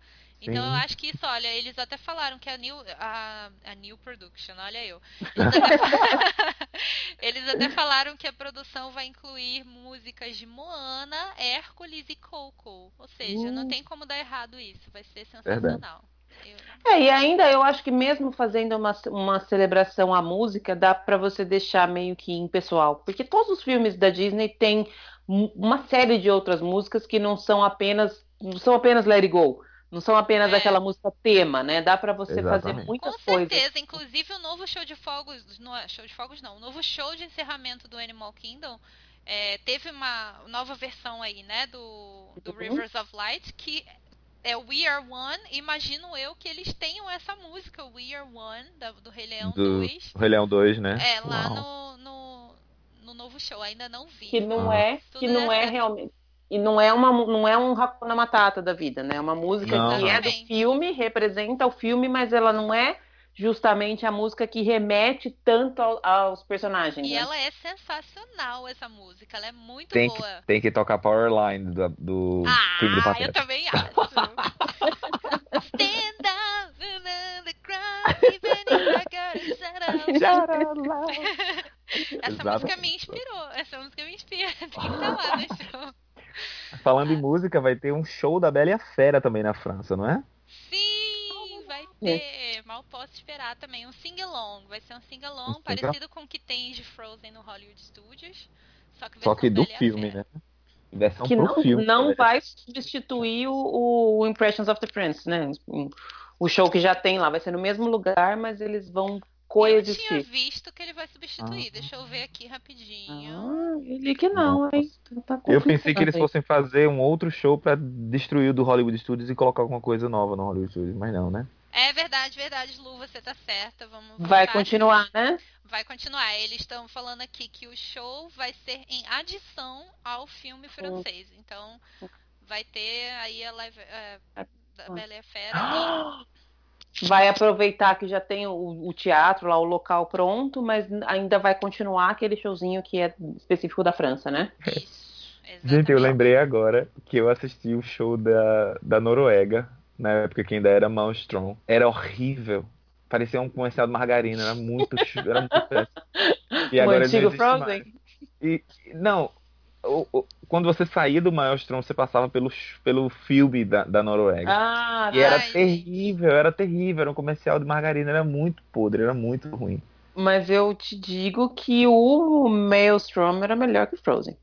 Então eu acho que isso, olha, eles até falaram que a New, a, a New Production, olha eu. Eles até, eles até, falaram que a produção vai incluir músicas de Moana, Hércules e Coco. Ou seja, uh. não tem como dar errado isso. Vai ser sensacional. Eu... É, e ainda eu acho que mesmo fazendo uma, uma celebração à música, dá para você deixar meio que impessoal. Porque todos os filmes da Disney têm uma série de outras músicas que não são apenas não são apenas Let It Go. Não são apenas é. aquela música tema, né? Dá para você Exatamente. fazer muitas coisas. Com certeza, inclusive o novo show de fogos, não é show de fogos não, o novo show de encerramento do Animal Kingdom é, teve uma nova versão aí, né, do, do uhum. Rivers of Light, que é We Are One. Imagino eu que eles tenham essa música, We Are One, da, do Rei Leão do 2. Rei Leão 2, né? É, lá no, no, no, novo show, ainda não vi. Que não é, que não é realmente e não é uma não é um Hakuna Matata da vida, né? É uma música não. que é do filme, representa o filme, mas ela não é justamente a música que remete tanto ao, aos personagens. E né? ela é sensacional essa música, ela é muito tem boa. Que, tem que tocar Powerline do, do ah, filme do Pateta. eu também acho. Stand up the crowd, even if I gotta Essa Exato. música me inspirou, essa música me inspira, tem que estar lá no show. Falando em música, vai ter um show da Bela e a Fera também na França, não é? Sim, vai ter. Mal posso esperar também. Um sing-along. Vai ser um sing-along um parecido com o que tem de Frozen no Hollywood Studios. Só que, só que do filme, né? Versão que não, filme, não vai substituir o, o, Impressions of the Prince, né? O show que já tem lá. Vai ser no mesmo lugar, mas eles vão coexistir. Eu tinha visto que ele vai substituir. Ah. Deixa eu ver aqui rapidinho. Ah, ele que não, hein? Tá eu pensei que eles fossem fazer um outro show para destruir o do Hollywood Studios e colocar alguma coisa nova no Hollywood Studios, mas não, né? É verdade, verdade, Lu, você tá certa. Vamos vai continuar, né? Vai continuar. Eles estão falando aqui que o show vai ser em adição ao filme francês. Então, vai ter aí a live é, da Bela e a Fera. Vai aproveitar que já tem o, o, teatro lá, o local pronto, mas ainda vai continuar aquele showzinho que é específico da França, né? Isso. Gente, eu lembrei agora que eu assisti o show da, da Noruega, na época que ainda era Malmstrom. Era horrível. Parecia um comercial de margarina, era muito, era muito péssimo. E agora o antigo Frozen? E, não, quando você saía do Maelstrom, você passava pelo, pelo filme da, da Noruega. Ah, e era terrível, era terrível. Era um comercial de margarina, era muito podre, era muito ruim. Mas eu te digo que o Maelstrom era melhor que o Frozen.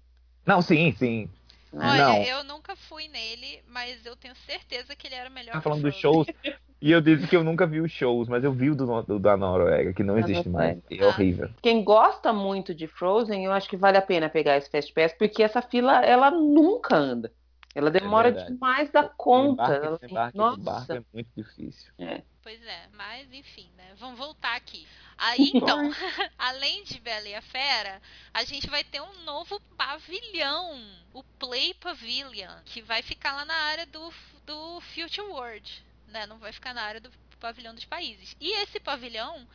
Não, sim, sim. Olha, não. eu nunca fui nele, mas eu tenho certeza que ele era melhor tá falando dos shows. E eu disse que eu nunca vi os shows, mas eu vi o do, do da Noruega, que não existe mais. É ah. horrível. Quem gosta muito de Frozen, eu acho que vale a pena pegar esse Fast Pass, porque essa fila, ela nunca anda. Ela demora é demais da conta. Embarque, ela... Nossa. é muito difícil. É. Pois é, mas enfim, né? Vamos voltar aqui. Aí então, além de Bela e a Fera, a gente vai ter um novo pavilhão, o Play Pavilion, que vai ficar lá na área do, do Future World né? Não vai ficar na área do pavilhão dos países. E esse pavilhão,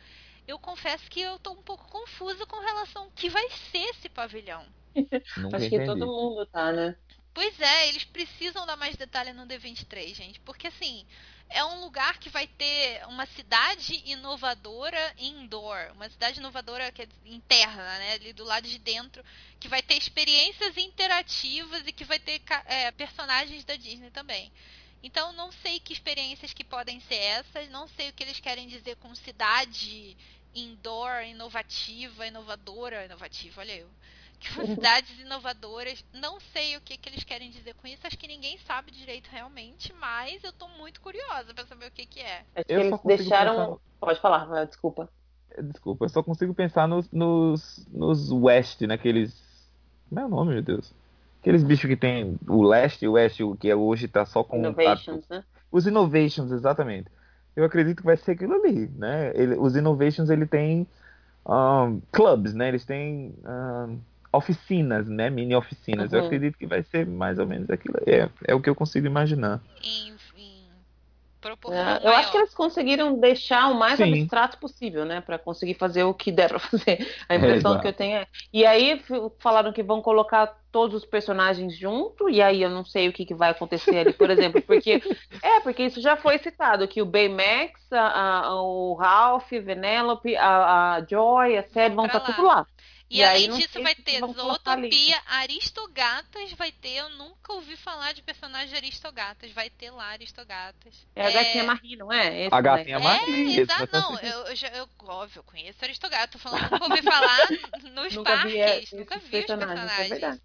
eu confesso que eu tô um pouco confusa com relação ao que vai ser esse pavilhão. Acho que todo mundo tá, né? Pois é, eles precisam dar mais detalhe no D23, gente. Porque assim, é um lugar que vai ter uma cidade inovadora indoor. Uma cidade inovadora que é interna, né? Ali do lado de dentro. Que vai ter experiências interativas e que vai ter é, personagens da Disney também. Então não sei que experiências que podem ser essas, não sei o que eles querem dizer com cidade indoor, inovativa, inovadora, inovativa, olha eu. Cidades inovadoras, não sei o que, que eles querem dizer com isso, acho que ninguém sabe direito realmente, mas eu tô muito curiosa para saber o que, que é. Acho que eles deixaram. Pensar... Pode falar, desculpa. Desculpa, eu só consigo pensar nos, nos, nos West, naqueles. Como é o nome, meu Deus? Aqueles bichos que tem o leste e o oeste, que é hoje tá só com. Innovations, né? Os innovations, exatamente. Eu acredito que vai ser aquilo ali, né? Ele, os innovations, ele tem um, clubs, né? Eles têm um, oficinas, né? Mini oficinas. Uhum. Eu acredito que vai ser mais ou menos aquilo. É, é o que eu consigo imaginar. Em é, eu acho que eles conseguiram deixar o mais Sim. abstrato possível, né? Para conseguir fazer o que der pra fazer. A impressão é, que eu tenho é. E aí falaram que vão colocar todos os personagens junto, e aí eu não sei o que, que vai acontecer ali, por exemplo, porque. É, porque isso já foi citado, que o Baymax, a, a, o Ralph, Venelope, a, a Joy, a Sed vão estar tá tudo lá. E, e além disso vai ter Zootopia, Aristogatas, vai ter, eu nunca ouvi falar de personagem Aristogatas, vai ter lá Aristogatas. É, a gatinha Marie, não é? Esse a gatinha né? Marie. É, exato, não, eu, eu, já, eu, óbvio, eu conheço Aristogatas, tô falando, nunca ouvi falar nos nunca parques, vi, é, nunca vi os personagens. É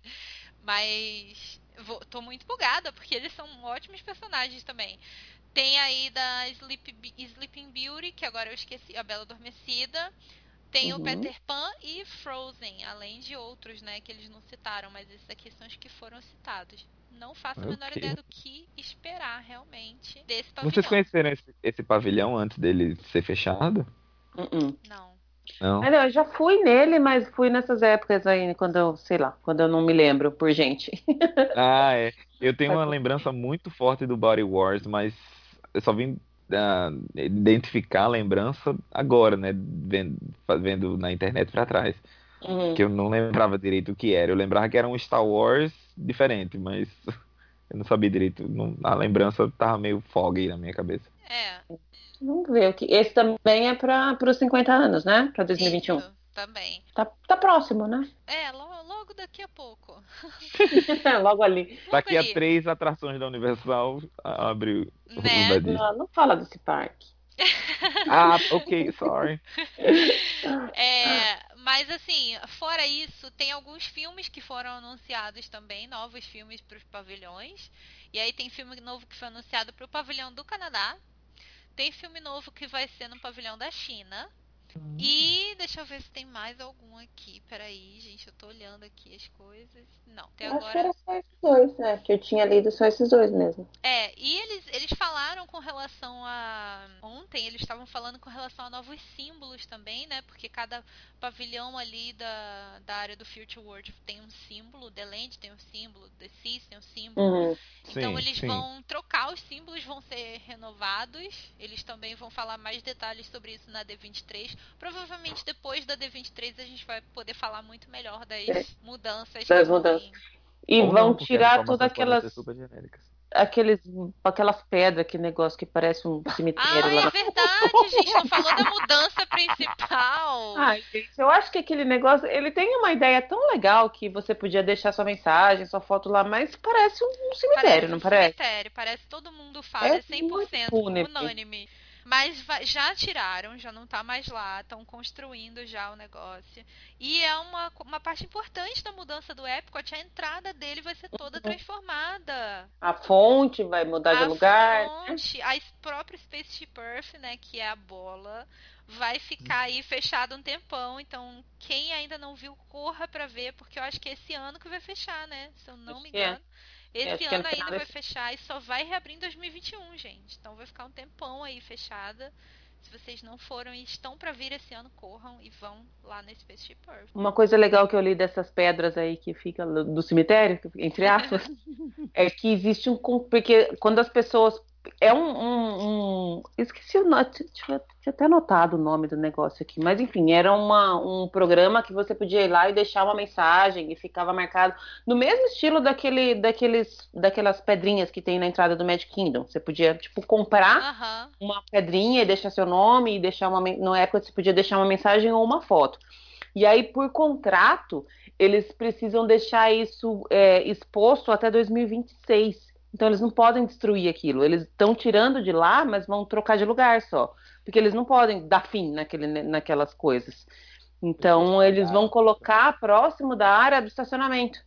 mas vou, tô muito empolgada, porque eles são ótimos personagens também. Tem aí da Sleep, Sleeping Beauty, que agora eu esqueci, a Bela Adormecida. Tem uhum. o Peter Pan e Frozen, além de outros, né, que eles não citaram, mas esses aqui são os que foram citados. Não faço okay. a menor ideia do que esperar realmente desse pavilhão. Vocês conheceram esse, esse pavilhão antes dele ser fechado? Uh -uh. Não. Não. eu já fui nele, mas fui nessas épocas aí, quando eu, sei lá, quando eu não me lembro por gente. ah, é. Eu tenho uma lembrança muito forte do Body Wars, mas eu só vim uh, identificar a lembrança agora, né? Vendo, vendo na internet para trás. Uhum. Que eu não lembrava direito o que era. Eu lembrava que era um Star Wars diferente, mas eu não sabia direito. Não, a lembrança tava meio foggy na minha cabeça. É. Vamos ver o que. Esse também é para os 50 anos, né? Para 2021. Isso, também. Tá, tá próximo, né? É, logo, logo daqui a pouco. logo ali. Daqui a três atrações da Universal abre né? o não, não fala desse parque. ah, ok, sorry. É, mas assim, fora isso, tem alguns filmes que foram anunciados também, novos filmes para os pavilhões. E aí tem filme novo que foi anunciado para o pavilhão do Canadá. Tem filme novo que vai ser no pavilhão da China. Hum. E deixa eu ver se tem mais algum aqui. Peraí, gente, eu tô olhando aqui as coisas. Não, até Acho agora. Que era só esses dois, né? Que eu tinha lido só esses dois mesmo. É, e eles, eles falaram com relação a. Ontem eles estavam falando com relação a novos símbolos também, né? Porque cada pavilhão ali da, da área do Future World tem um símbolo, The Land tem um símbolo, The Seas tem um símbolo. Uhum. Então sim, eles sim. vão trocar os símbolos, vão ser renovados. Eles também vão falar mais detalhes sobre isso na D23. Provavelmente depois da D23 a gente vai poder falar muito melhor das é. mudanças. Das mudanças. E Ou vão não, tirar todas aquelas aqueles, aquelas pedras, aquele negócio que parece um cemitério. Ah, é verdade, gente. Não falou da mudança principal. Ai, gente, eu acho que aquele negócio, ele tem uma ideia tão legal que você podia deixar sua mensagem, sua foto lá, mas parece um cemitério, parece não um parece? cemitério, parece todo mundo fala, é, é 100% unânime. Mas já tiraram, já não tá mais lá, estão construindo já o negócio. E é uma, uma parte importante da mudança do Epcot, a entrada dele vai ser toda uhum. transformada. A fonte vai mudar de a lugar. A fonte, a própria Spaceship Earth, né, que é a bola, vai ficar aí fechada um tempão. Então, quem ainda não viu, corra para ver, porque eu acho que é esse ano que vai fechar, né? Se eu não acho me engano. É. Esse é, ano ainda vai fechar e só vai reabrir em 2021, gente. Então vai ficar um tempão aí fechada. Se vocês não foram e estão para vir esse ano, corram e vão lá no Spaceship Earth. Uma coisa legal que eu li dessas pedras aí que fica do cemitério, entre aspas, é que existe um porque quando as pessoas é um, um, um, esqueci o nome, tinha, até anotado o nome do negócio aqui, mas enfim, era uma, um programa que você podia ir lá e deixar uma mensagem e ficava marcado no mesmo estilo daquele, daqueles, daquelas pedrinhas que tem na entrada do Magic Kingdom. Você podia, tipo, comprar uhum. uma pedrinha e deixar seu nome e deixar uma, no época você podia deixar uma mensagem ou uma foto. E aí, por contrato, eles precisam deixar isso é, exposto até 2026. Então eles não podem destruir aquilo. Eles estão tirando de lá, mas vão trocar de lugar só. Porque eles não podem dar fim naquele, naquelas coisas. Então eles vão colocar próximo da área do estacionamento.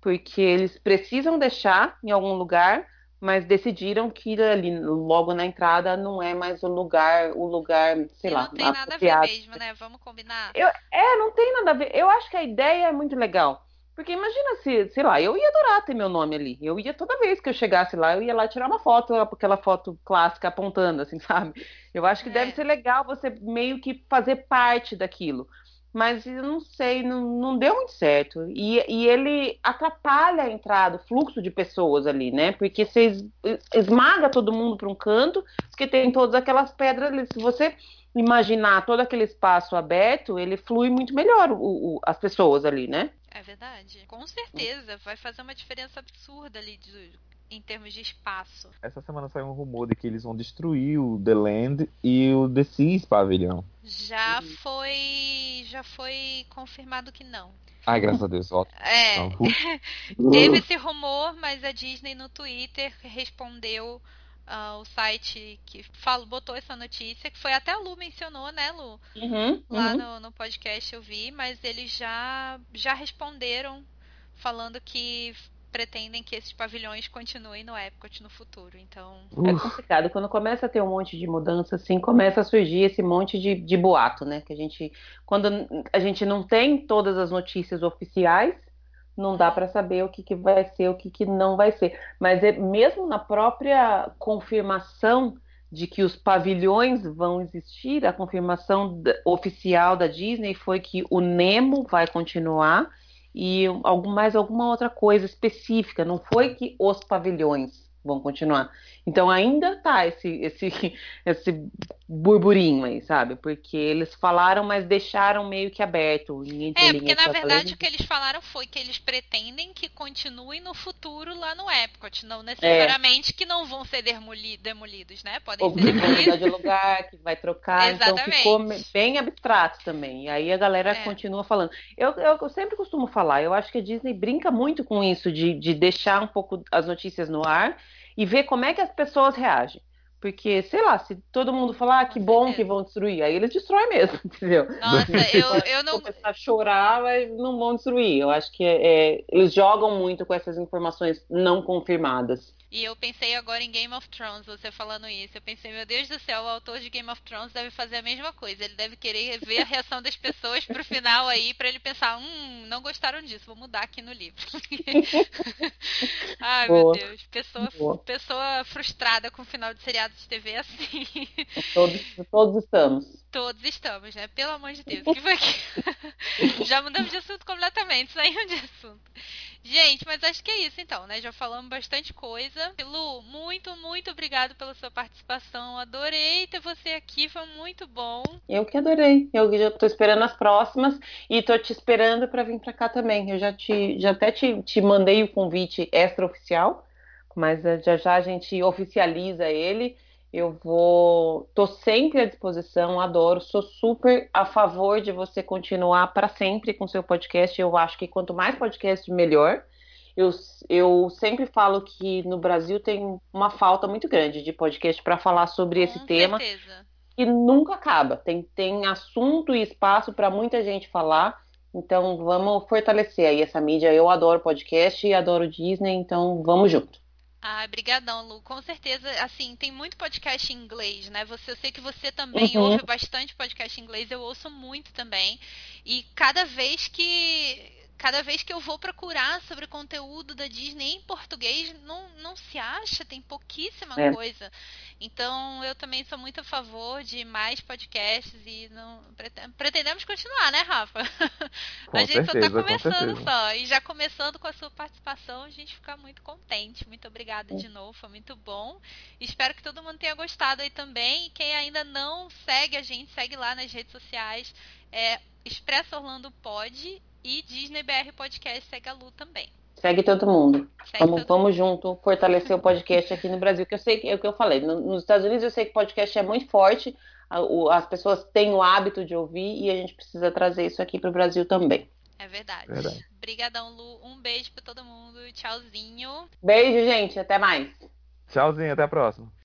Porque eles precisam deixar em algum lugar, mas decidiram que ali logo na entrada não é mais o lugar, o lugar, sei e lá. Não tem nada a ver mesmo, né? Vamos combinar. Eu, é, não tem nada a ver. Eu acho que a ideia é muito legal. Porque imagina se, sei lá, eu ia adorar ter meu nome ali. Eu ia toda vez que eu chegasse lá, eu ia lá tirar uma foto, aquela foto clássica apontando, assim, sabe? Eu acho que é. deve ser legal você meio que fazer parte daquilo. Mas eu não sei, não, não deu muito certo. E, e ele atrapalha a entrada, o fluxo de pessoas ali, né? Porque você esmaga todo mundo para um canto, porque tem todas aquelas pedras ali. Se você imaginar todo aquele espaço aberto, ele flui muito melhor o, o, as pessoas ali, né? É verdade. Com certeza. Vai fazer uma diferença absurda ali de, em termos de espaço. Essa semana saiu um rumor de que eles vão destruir o The Land e o The Seas Pavilhão. Já foi. Já foi confirmado que não. Ai, graças a Deus, ó. É. Teve esse rumor, mas a Disney no Twitter respondeu uh, o site que falou, botou essa notícia, que foi até a Lu mencionou, né, Lu? Uhum, Lá uhum. No, no podcast eu vi, mas eles já, já responderam falando que pretendem que esses pavilhões continuem no Epcot no futuro. Então. É complicado. Quando começa a ter um monte de mudança, assim, começa a surgir esse monte de, de boato, né? Que a gente. Quando a gente não tem todas as notícias oficiais, não dá para saber o que, que vai ser, o que, que não vai ser. Mas é, mesmo na própria confirmação de que os pavilhões vão existir, a confirmação oficial da Disney foi que o Nemo vai continuar e algum, mais alguma outra coisa específica. Não foi que os pavilhões vão continuar. Então ainda tá esse, esse, esse burburinho aí, sabe? Porque eles falaram, mas deixaram meio que aberto. É, porque na verdade o que eles falaram foi que eles pretendem que continuem no futuro lá no Epcot. Não necessariamente é. que não vão ser demolidos, né? Podem Ou ser demolidos. de lugar, que vai trocar. Exatamente. Então ficou bem abstrato também. E aí a galera é. continua falando. Eu, eu, eu, sempre costumo falar, eu acho que a Disney brinca muito com isso, de, de deixar um pouco as notícias no ar e ver como é que as pessoas reagem. Porque, sei lá, se todo mundo falar ah, que bom que vão destruir, aí eles destroem mesmo, entendeu? Nossa, eu, eu não. começar a chorar, mas não vão destruir. Eu acho que é, é, eles jogam muito com essas informações não confirmadas. E eu pensei agora em Game of Thrones, você falando isso. Eu pensei, meu Deus do céu, o autor de Game of Thrones deve fazer a mesma coisa. Ele deve querer ver a reação das pessoas pro final aí, para ele pensar, hum, não gostaram disso, vou mudar aqui no livro. Ai, Boa. meu Deus. Pessoa, pessoa frustrada com o final de seriado de TV é assim. Todos, todos estamos. Todos estamos, né? Pelo amor de Deus. Que foi que... Já mudamos de assunto completamente, saímos de assunto. Gente, mas acho que é isso então, né? Já falamos bastante coisa. Lu, muito, muito obrigado pela sua participação. Adorei ter você aqui, foi muito bom. Eu que adorei. Eu já tô esperando as próximas e tô te esperando para vir para cá também. Eu já te já até te, te mandei o convite extraoficial, mas eh, já já a gente oficializa ele. Eu vou, tô sempre à disposição, adoro, sou super a favor de você continuar para sempre com seu podcast. Eu acho que quanto mais podcast, melhor. Eu, eu sempre falo que no Brasil tem uma falta muito grande de podcast para falar sobre com esse certeza. tema. E nunca acaba. Tem, tem assunto e espaço para muita gente falar. Então vamos fortalecer aí essa mídia. Eu adoro podcast e adoro Disney, então vamos junto. Ah, brigadão, Lu. Com certeza, assim, tem muito podcast em inglês, né? Você, eu sei que você também uhum. ouve bastante podcast em inglês, eu ouço muito também. E cada vez que cada vez que eu vou procurar sobre o conteúdo da Disney em português, não, não se acha, tem pouquíssima é. coisa. Então, eu também sou muito a favor de mais podcasts e não pretendemos continuar, né, Rafa? Com a gente certeza, só tá começando só. E já começando com a sua participação, a gente fica muito contente. Muito obrigada de novo, foi muito bom. Espero que todo mundo tenha gostado aí também. E quem ainda não segue a gente, segue lá nas redes sociais. É Expresso Orlando Pod e Disney BR Podcast segue a Lu também. Segue todo mundo. Segue vamos, todo vamos mundo. junto fortalecer o podcast aqui no Brasil, que eu sei que é o que eu falei. Nos Estados Unidos eu sei que podcast é muito forte, as pessoas têm o hábito de ouvir e a gente precisa trazer isso aqui para o Brasil também. É verdade. verdade. Obrigadão, Lu. Um beijo para todo mundo. Tchauzinho. Beijo, gente. Até mais. Tchauzinho. Até a próxima.